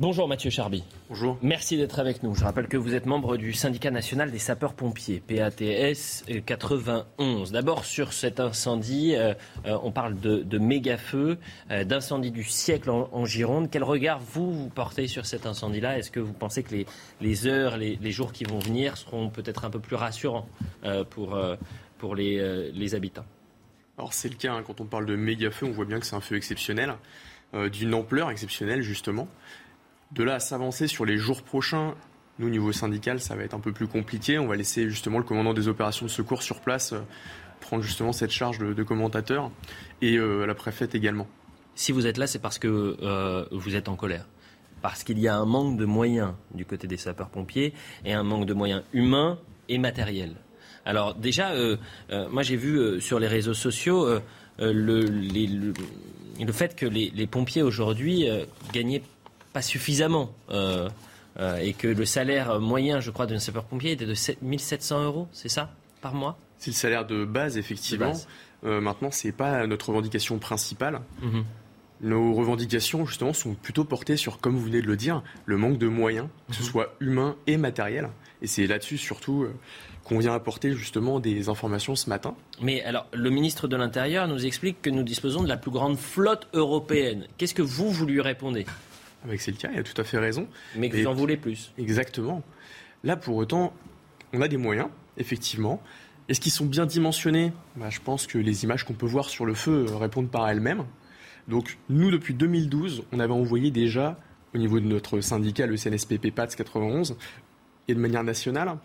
Bonjour Mathieu Charby. Bonjour. Merci d'être avec nous. Je rappelle que vous êtes membre du syndicat national des sapeurs-pompiers, PATS euh, 91. D'abord sur cet incendie, euh, euh, on parle de, de méga feu, euh, d'incendie du siècle en, en Gironde. Quel regard vous, vous portez sur cet incendie-là? Est-ce que vous pensez que les, les heures, les, les jours qui vont venir seront peut-être un peu plus rassurants euh, pour, euh, pour les, euh, les habitants? Alors c'est le cas, hein, quand on parle de méga feu, on voit bien que c'est un feu exceptionnel, d'une ampleur exceptionnelle justement. De là à s'avancer sur les jours prochains, nous, au niveau syndical, ça va être un peu plus compliqué. On va laisser justement le commandant des opérations de secours sur place euh, prendre justement cette charge de, commentateur et euh, la préfète également. Si vous êtes là, c'est parce que euh, vous êtes en colère. Parce qu'il y a un manque de moyens du côté des sapeurs-pompiers et un manque de moyens humains et matériels. Alors déjà, euh, euh, moi j'ai vu euh, sur les réseaux sociaux euh, euh, le fait que les, les pompiers aujourd'hui euh, gagnaient pas suffisamment euh, euh, et que le salaire moyen, je crois, d'un sapeur-pompier était de 7 700 euros, c'est ça, par mois? C'est le salaire de base, effectivement. De base. Euh, maintenant, c'est pas notre revendication principale. Mhm. Nos revendications, justement, sont plutôt portées sur, comme vous venez de le dire, le manque de moyens, que Mhm. ce soit humain et matériel. Et c'est là-dessus, surtout, qu'on vient apporter, justement, des informations ce matin. Mais alors, le ministre de l'Intérieur nous explique que nous disposons de la plus grande flotte européenne. Qu'est-ce que vous, vous lui répondez? Avec c'est le cas, il a tout à fait raison. Mais que vous en voulez plus. Exactement. Là, pour autant, on a des moyens, effectivement. Est-ce qu'ils sont bien dimensionnés? Bah, Je pense que les images qu'on peut voir sur le feu euh, répondent par elles-mêmes. Donc, nous, depuis 2012, on avait envoyé déjà, au niveau de notre syndicat, le CNSPP PATS 91, et de manière nationale,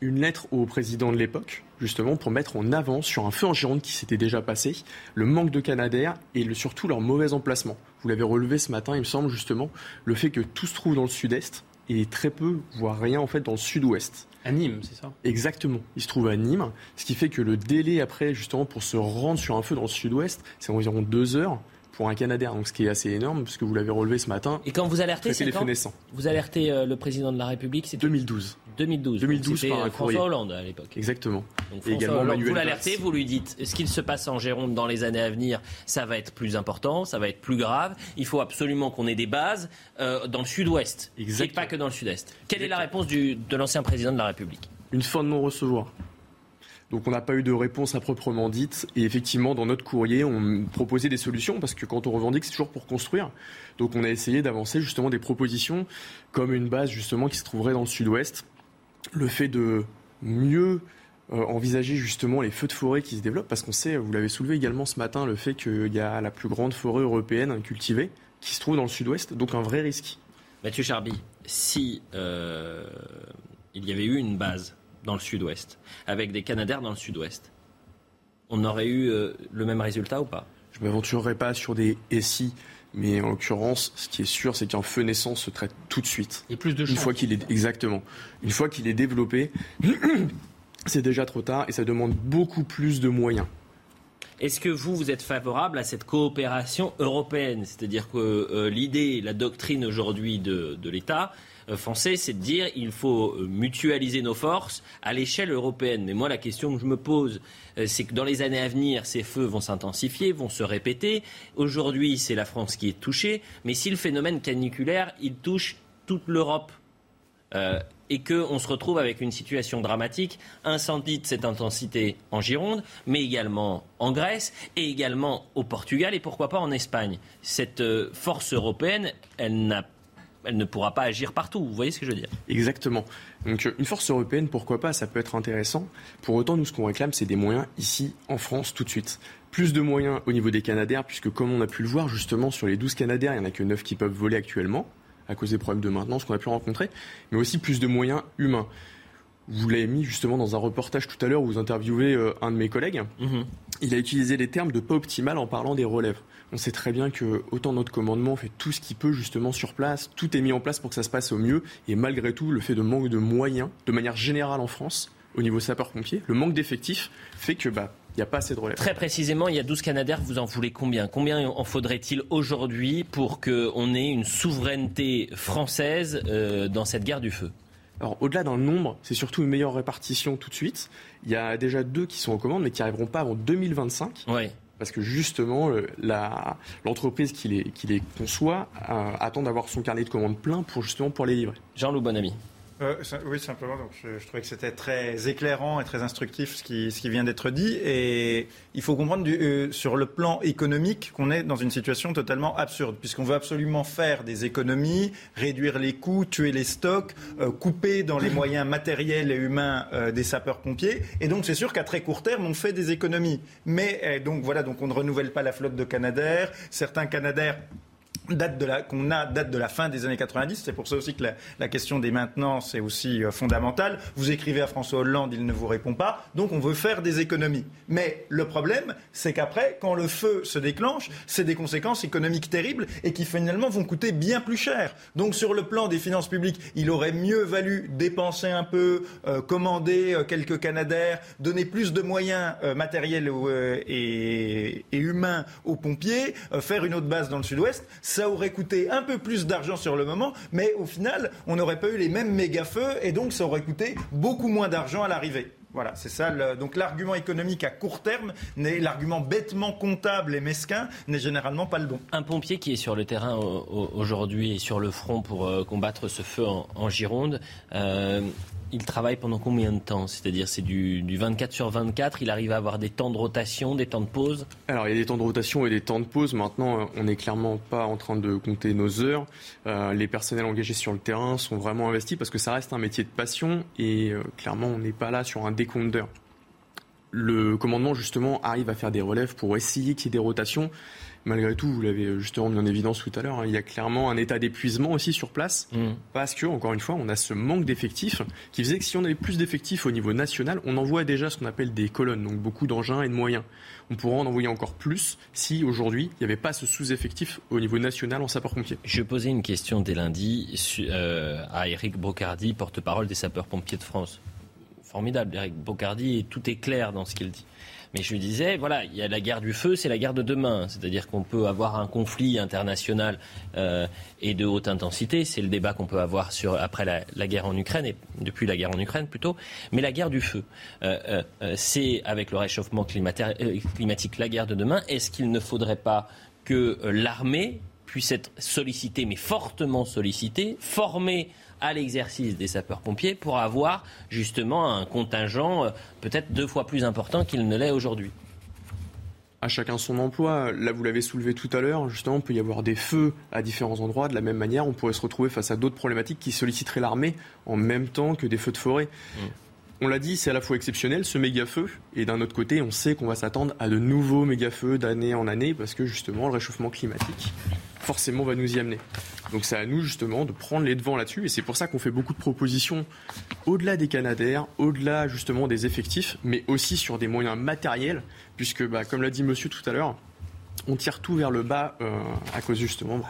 une lettre au président de l'époque, justement, pour mettre en avant sur un feu en Gironde qui s'était déjà passé, le manque de canadaires et le- surtout leur mauvais emplacement. Vous l'avez relevé ce matin, il me semble, justement, le fait que tout se trouve dans le sud-est et très peu, voire rien, en fait, dans le sud-ouest. À Nîmes, c'est ça? Exactement. Il se trouve à Nîmes, ce qui fait que le délai après, justement, pour se rendre sur un feu dans le sud-ouest, c'est environ deux heures pour un Canadair. Donc, ce qui est assez énorme, puisque vous l'avez relevé ce matin. Et quand vous alertez, traiter c'est les quand feux naissants. Vous alertez euh, le président de la République, c'est 2012. 2012. 2012 C'était par un euh, courrier. François Hollande à l'époque. Exactement. Donc, Et également Hollande, Manuel vous l'alertez, vous lui dites ce qu'il se passe en Gironde dans les années à venir, ça va être plus important, ça va être plus grave. Il faut absolument qu'on ait des bases euh, dans le sud-ouest et pas que dans le sud-est. Quelle est la réponse du- de l'ancien président de la République? Une fin de non-recevoir. Donc on n'a pas eu de réponse à proprement dite. Et effectivement, dans notre courrier, on proposait des solutions parce que quand on revendique, c'est toujours pour construire. Donc on a essayé d'avancer justement des propositions comme une base justement qui se trouverait dans le sud-ouest. Le fait de mieux euh, envisager justement les feux de forêt qui se développent parce qu'on sait, vous l'avez soulevé également ce matin, le fait qu'il y a la plus grande forêt européenne cultivée qui se trouve dans le sud-ouest, donc un vrai risque. Mathieu Charby, si euh, il y avait eu une base dans le sud-ouest, avec des Canadaires dans le sud-ouest, on aurait eu euh, le même résultat ou pas? Je ne m'aventurerai pas sur des SI, mais en l'occurrence, ce qui est sûr, c'est qu'un feu naissant se traite tout de suite. Et plus de Une fois qu'il est exactement, une fois qu'il est développé, c'est déjà trop tard et ça demande beaucoup plus de moyens. Est-ce que vous, vous êtes favorable à cette coopération européenne? C'est-à-dire que euh, l'idée, la doctrine aujourd'hui de, l'État français, c'est de dire il faut euh, mutualiser nos forces à l'échelle européenne. Mais moi, la question que je me pose, c'est que dans les années à venir, ces feux vont s'intensifier, vont se répéter. Aujourd'hui, c'est la France qui est touchée. Mais si le phénomène caniculaire, il touche toute l'Europe, et qu'on se retrouve avec une situation dramatique, incendie de cette intensité en Gironde, mais également en Grèce et également au Portugal et pourquoi pas en Espagne. Cette euh, force européenne, elle elle ne pourra pas agir partout. Vous voyez ce que je veux dire? Exactement. Donc euh, une force européenne, pourquoi pas, ça peut être intéressant. Pour autant, nous, ce qu'on réclame, c'est des moyens ici, en France, tout de suite. Plus de moyens au niveau des Canadaires, puisque comme on a pu le voir, justement, sur les 12 Canadaires, il n'y en a que 9 qui peuvent voler actuellement à cause des problèmes de maintenance qu'on a pu rencontrer, mais aussi plus de moyens humains. Vous l'avez mis justement dans un reportage tout à l'heure où vous interviewez euh, un de mes collègues. Mhm. Il a utilisé les termes de pas optimal en parlant des relèves. On sait très bien que autant notre commandement fait tout ce qu'il peut justement sur place, tout est mis en place pour que ça se passe au mieux. Et malgré tout, le fait de manque de moyens, de manière générale en France, au niveau sapeur-pompier, le manque d'effectifs fait que bah, il n'y a pas assez de relève. Très précisément, il y a 12 Canadaires, vous en voulez combien? Combien en faudrait-il aujourd'hui pour qu'on ait une souveraineté française euh, dans cette guerre du feu? Alors au-delà d'un nombre, c'est surtout une meilleure répartition tout de suite. Il y a déjà deux qui sont en commande, mais qui n'arriveront pas avant 2025. Oui. Parce que justement, l'entreprise qui les, conçoit euh, attend d'avoir son carnet de commandes plein pour justement pour les livrer. Jean-Loup Bonamy. Euh, oui, simplement. Donc, je, trouvais que c'était très éclairant et très instructif ce qui, vient d'être dit. Et il faut comprendre euh, sur le plan économique qu'on est dans une situation totalement absurde, puisqu'on veut absolument faire des économies, réduire les coûts, tuer les stocks, euh, couper dans les moyens matériels et humains des sapeurs-pompiers. Et donc, c'est sûr qu'à très court terme, on fait des économies. Mais donc voilà, donc on ne renouvelle pas la flotte de Canadair. Certains Canadair date de la qu'on a date de la fin des années 90. C'est pour ça aussi que la, question des maintenances est aussi euh, fondamentale. Vous écrivez à François Hollande, il ne vous répond pas. Donc on veut faire des économies. Mais le problème, c'est qu'après, quand le feu se déclenche, c'est des conséquences économiques terribles et qui finalement vont coûter bien plus cher. Donc sur le plan des finances publiques, il aurait mieux valu dépenser un peu, euh, commander euh, quelques Canadaires, donner plus de moyens matériels et, et, humains aux pompiers, faire une autre base dans le Sud-Ouest ça aurait coûté un peu plus d'argent sur le moment, mais au final, on n'aurait pas eu les mêmes méga-feux et donc ça aurait coûté beaucoup moins d'argent à l'arrivée. Voilà, c'est ça. donc l'argument économique à court terme, l'argument bêtement comptable et mesquin, n'est généralement pas le bon. Un pompier qui est sur le terrain aujourd'hui et sur le front pour euh, combattre ce feu en, Gironde, euh, il travaille pendant combien de temps? C'est-à-dire c'est du, 24 sur 24, il arrive à avoir des temps de rotation, des temps de pause? Alors il y a des temps de rotation et des temps de pause. Maintenant, euh, on n'est clairement pas en train de compter nos heures. Euh, les personnels engagés sur le terrain sont vraiment investis parce que ça reste un métier de passion et euh, clairement on n'est pas là sur un Le commandement justement arrive à faire des relèves pour essayer qu'il y ait des rotations malgré tout, vous l'avez justement mis en évidence tout à l'heure, hein, il y a clairement un état d'épuisement aussi sur place, mm. parce que, encore une fois, on a ce manque d'effectifs qui faisait que si on avait plus d'effectifs au niveau national, on envoie déjà ce qu'on appelle des colonnes, donc beaucoup d'engins et de moyens. On pourrait en envoyer encore plus si aujourd'hui il n'y avait pas ce sous-effectif au niveau national en sapeurs-pompiers. Je posais une question dès lundi euh, à Eric Brocardi, porte-parole des sapeurs-pompiers de France. Formidable, Eric Brocardi, et tout est clair dans ce qu'il dit. Mais je lui disais, voilà, il y a la guerre du feu, c'est la guerre de demain. C'est-à-dire qu'on peut avoir un conflit international euh, et de haute intensité. C'est le débat qu'on peut avoir sur, après la, guerre en Ukraine, et depuis la guerre en Ukraine plutôt. Mais la guerre du feu, euh, euh, c'est avec le réchauffement climatique la guerre de demain. Est-ce qu'il ne faudrait pas que l'armée puissent être sollicités, mais fortement sollicités, formés à l'exercice des sapeurs-pompiers pour avoir justement un contingent euh, peut-être deux fois plus important qu'il ne l'est aujourd'hui à chacun son emploi. Là, vous l'avez soulevé tout à l'heure, justement, il peut y avoir des feux à différents endroits. De la même manière, on pourrait se retrouver face à d'autres problématiques qui solliciteraient l'armée en même temps que des feux de forêt. Mmh. On l'a dit, c'est à la fois exceptionnel, ce méga-feu, et d'un autre côté, on sait qu'on va s'attendre à de nouveaux méga-feux d'année en année, parce que justement, le réchauffement climatique, forcément, va nous y amener. Donc c'est à nous, justement, de prendre les devants là-dessus, et c'est pour ça qu'on fait beaucoup de propositions au-delà des Canadaires, au-delà, justement, des effectifs, mais aussi sur des moyens matériels, puisque, bah, comme l'a dit monsieur tout à l'heure, on tire tout vers le bas euh, à cause, justement,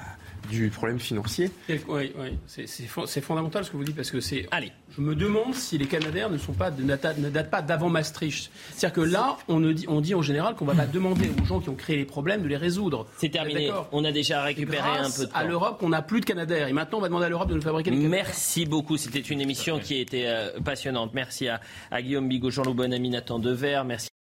du problème financier. Oui, oui. c'est fondamental ce que vous dites parce que c'est. Allez, je me demande si les Canadaires ne sont pas ne datent pas d'avant Maastricht. C'est-à-dire que là, on, dit, on dit en général qu'on va pas demander aux gens qui ont créé les problèmes de les résoudre. C'est terminé. On a déjà récupéré un peu de temps. À l'Europe, on n'a plus de Canadaires et maintenant on va demander à l'Europe de nous fabriquer des. Merci beaucoup. C'était une émission qui a été euh, passionnante. Merci à, Guillaume Bigot, Jean-Loup Bonamy, Nathan Dever. Merci.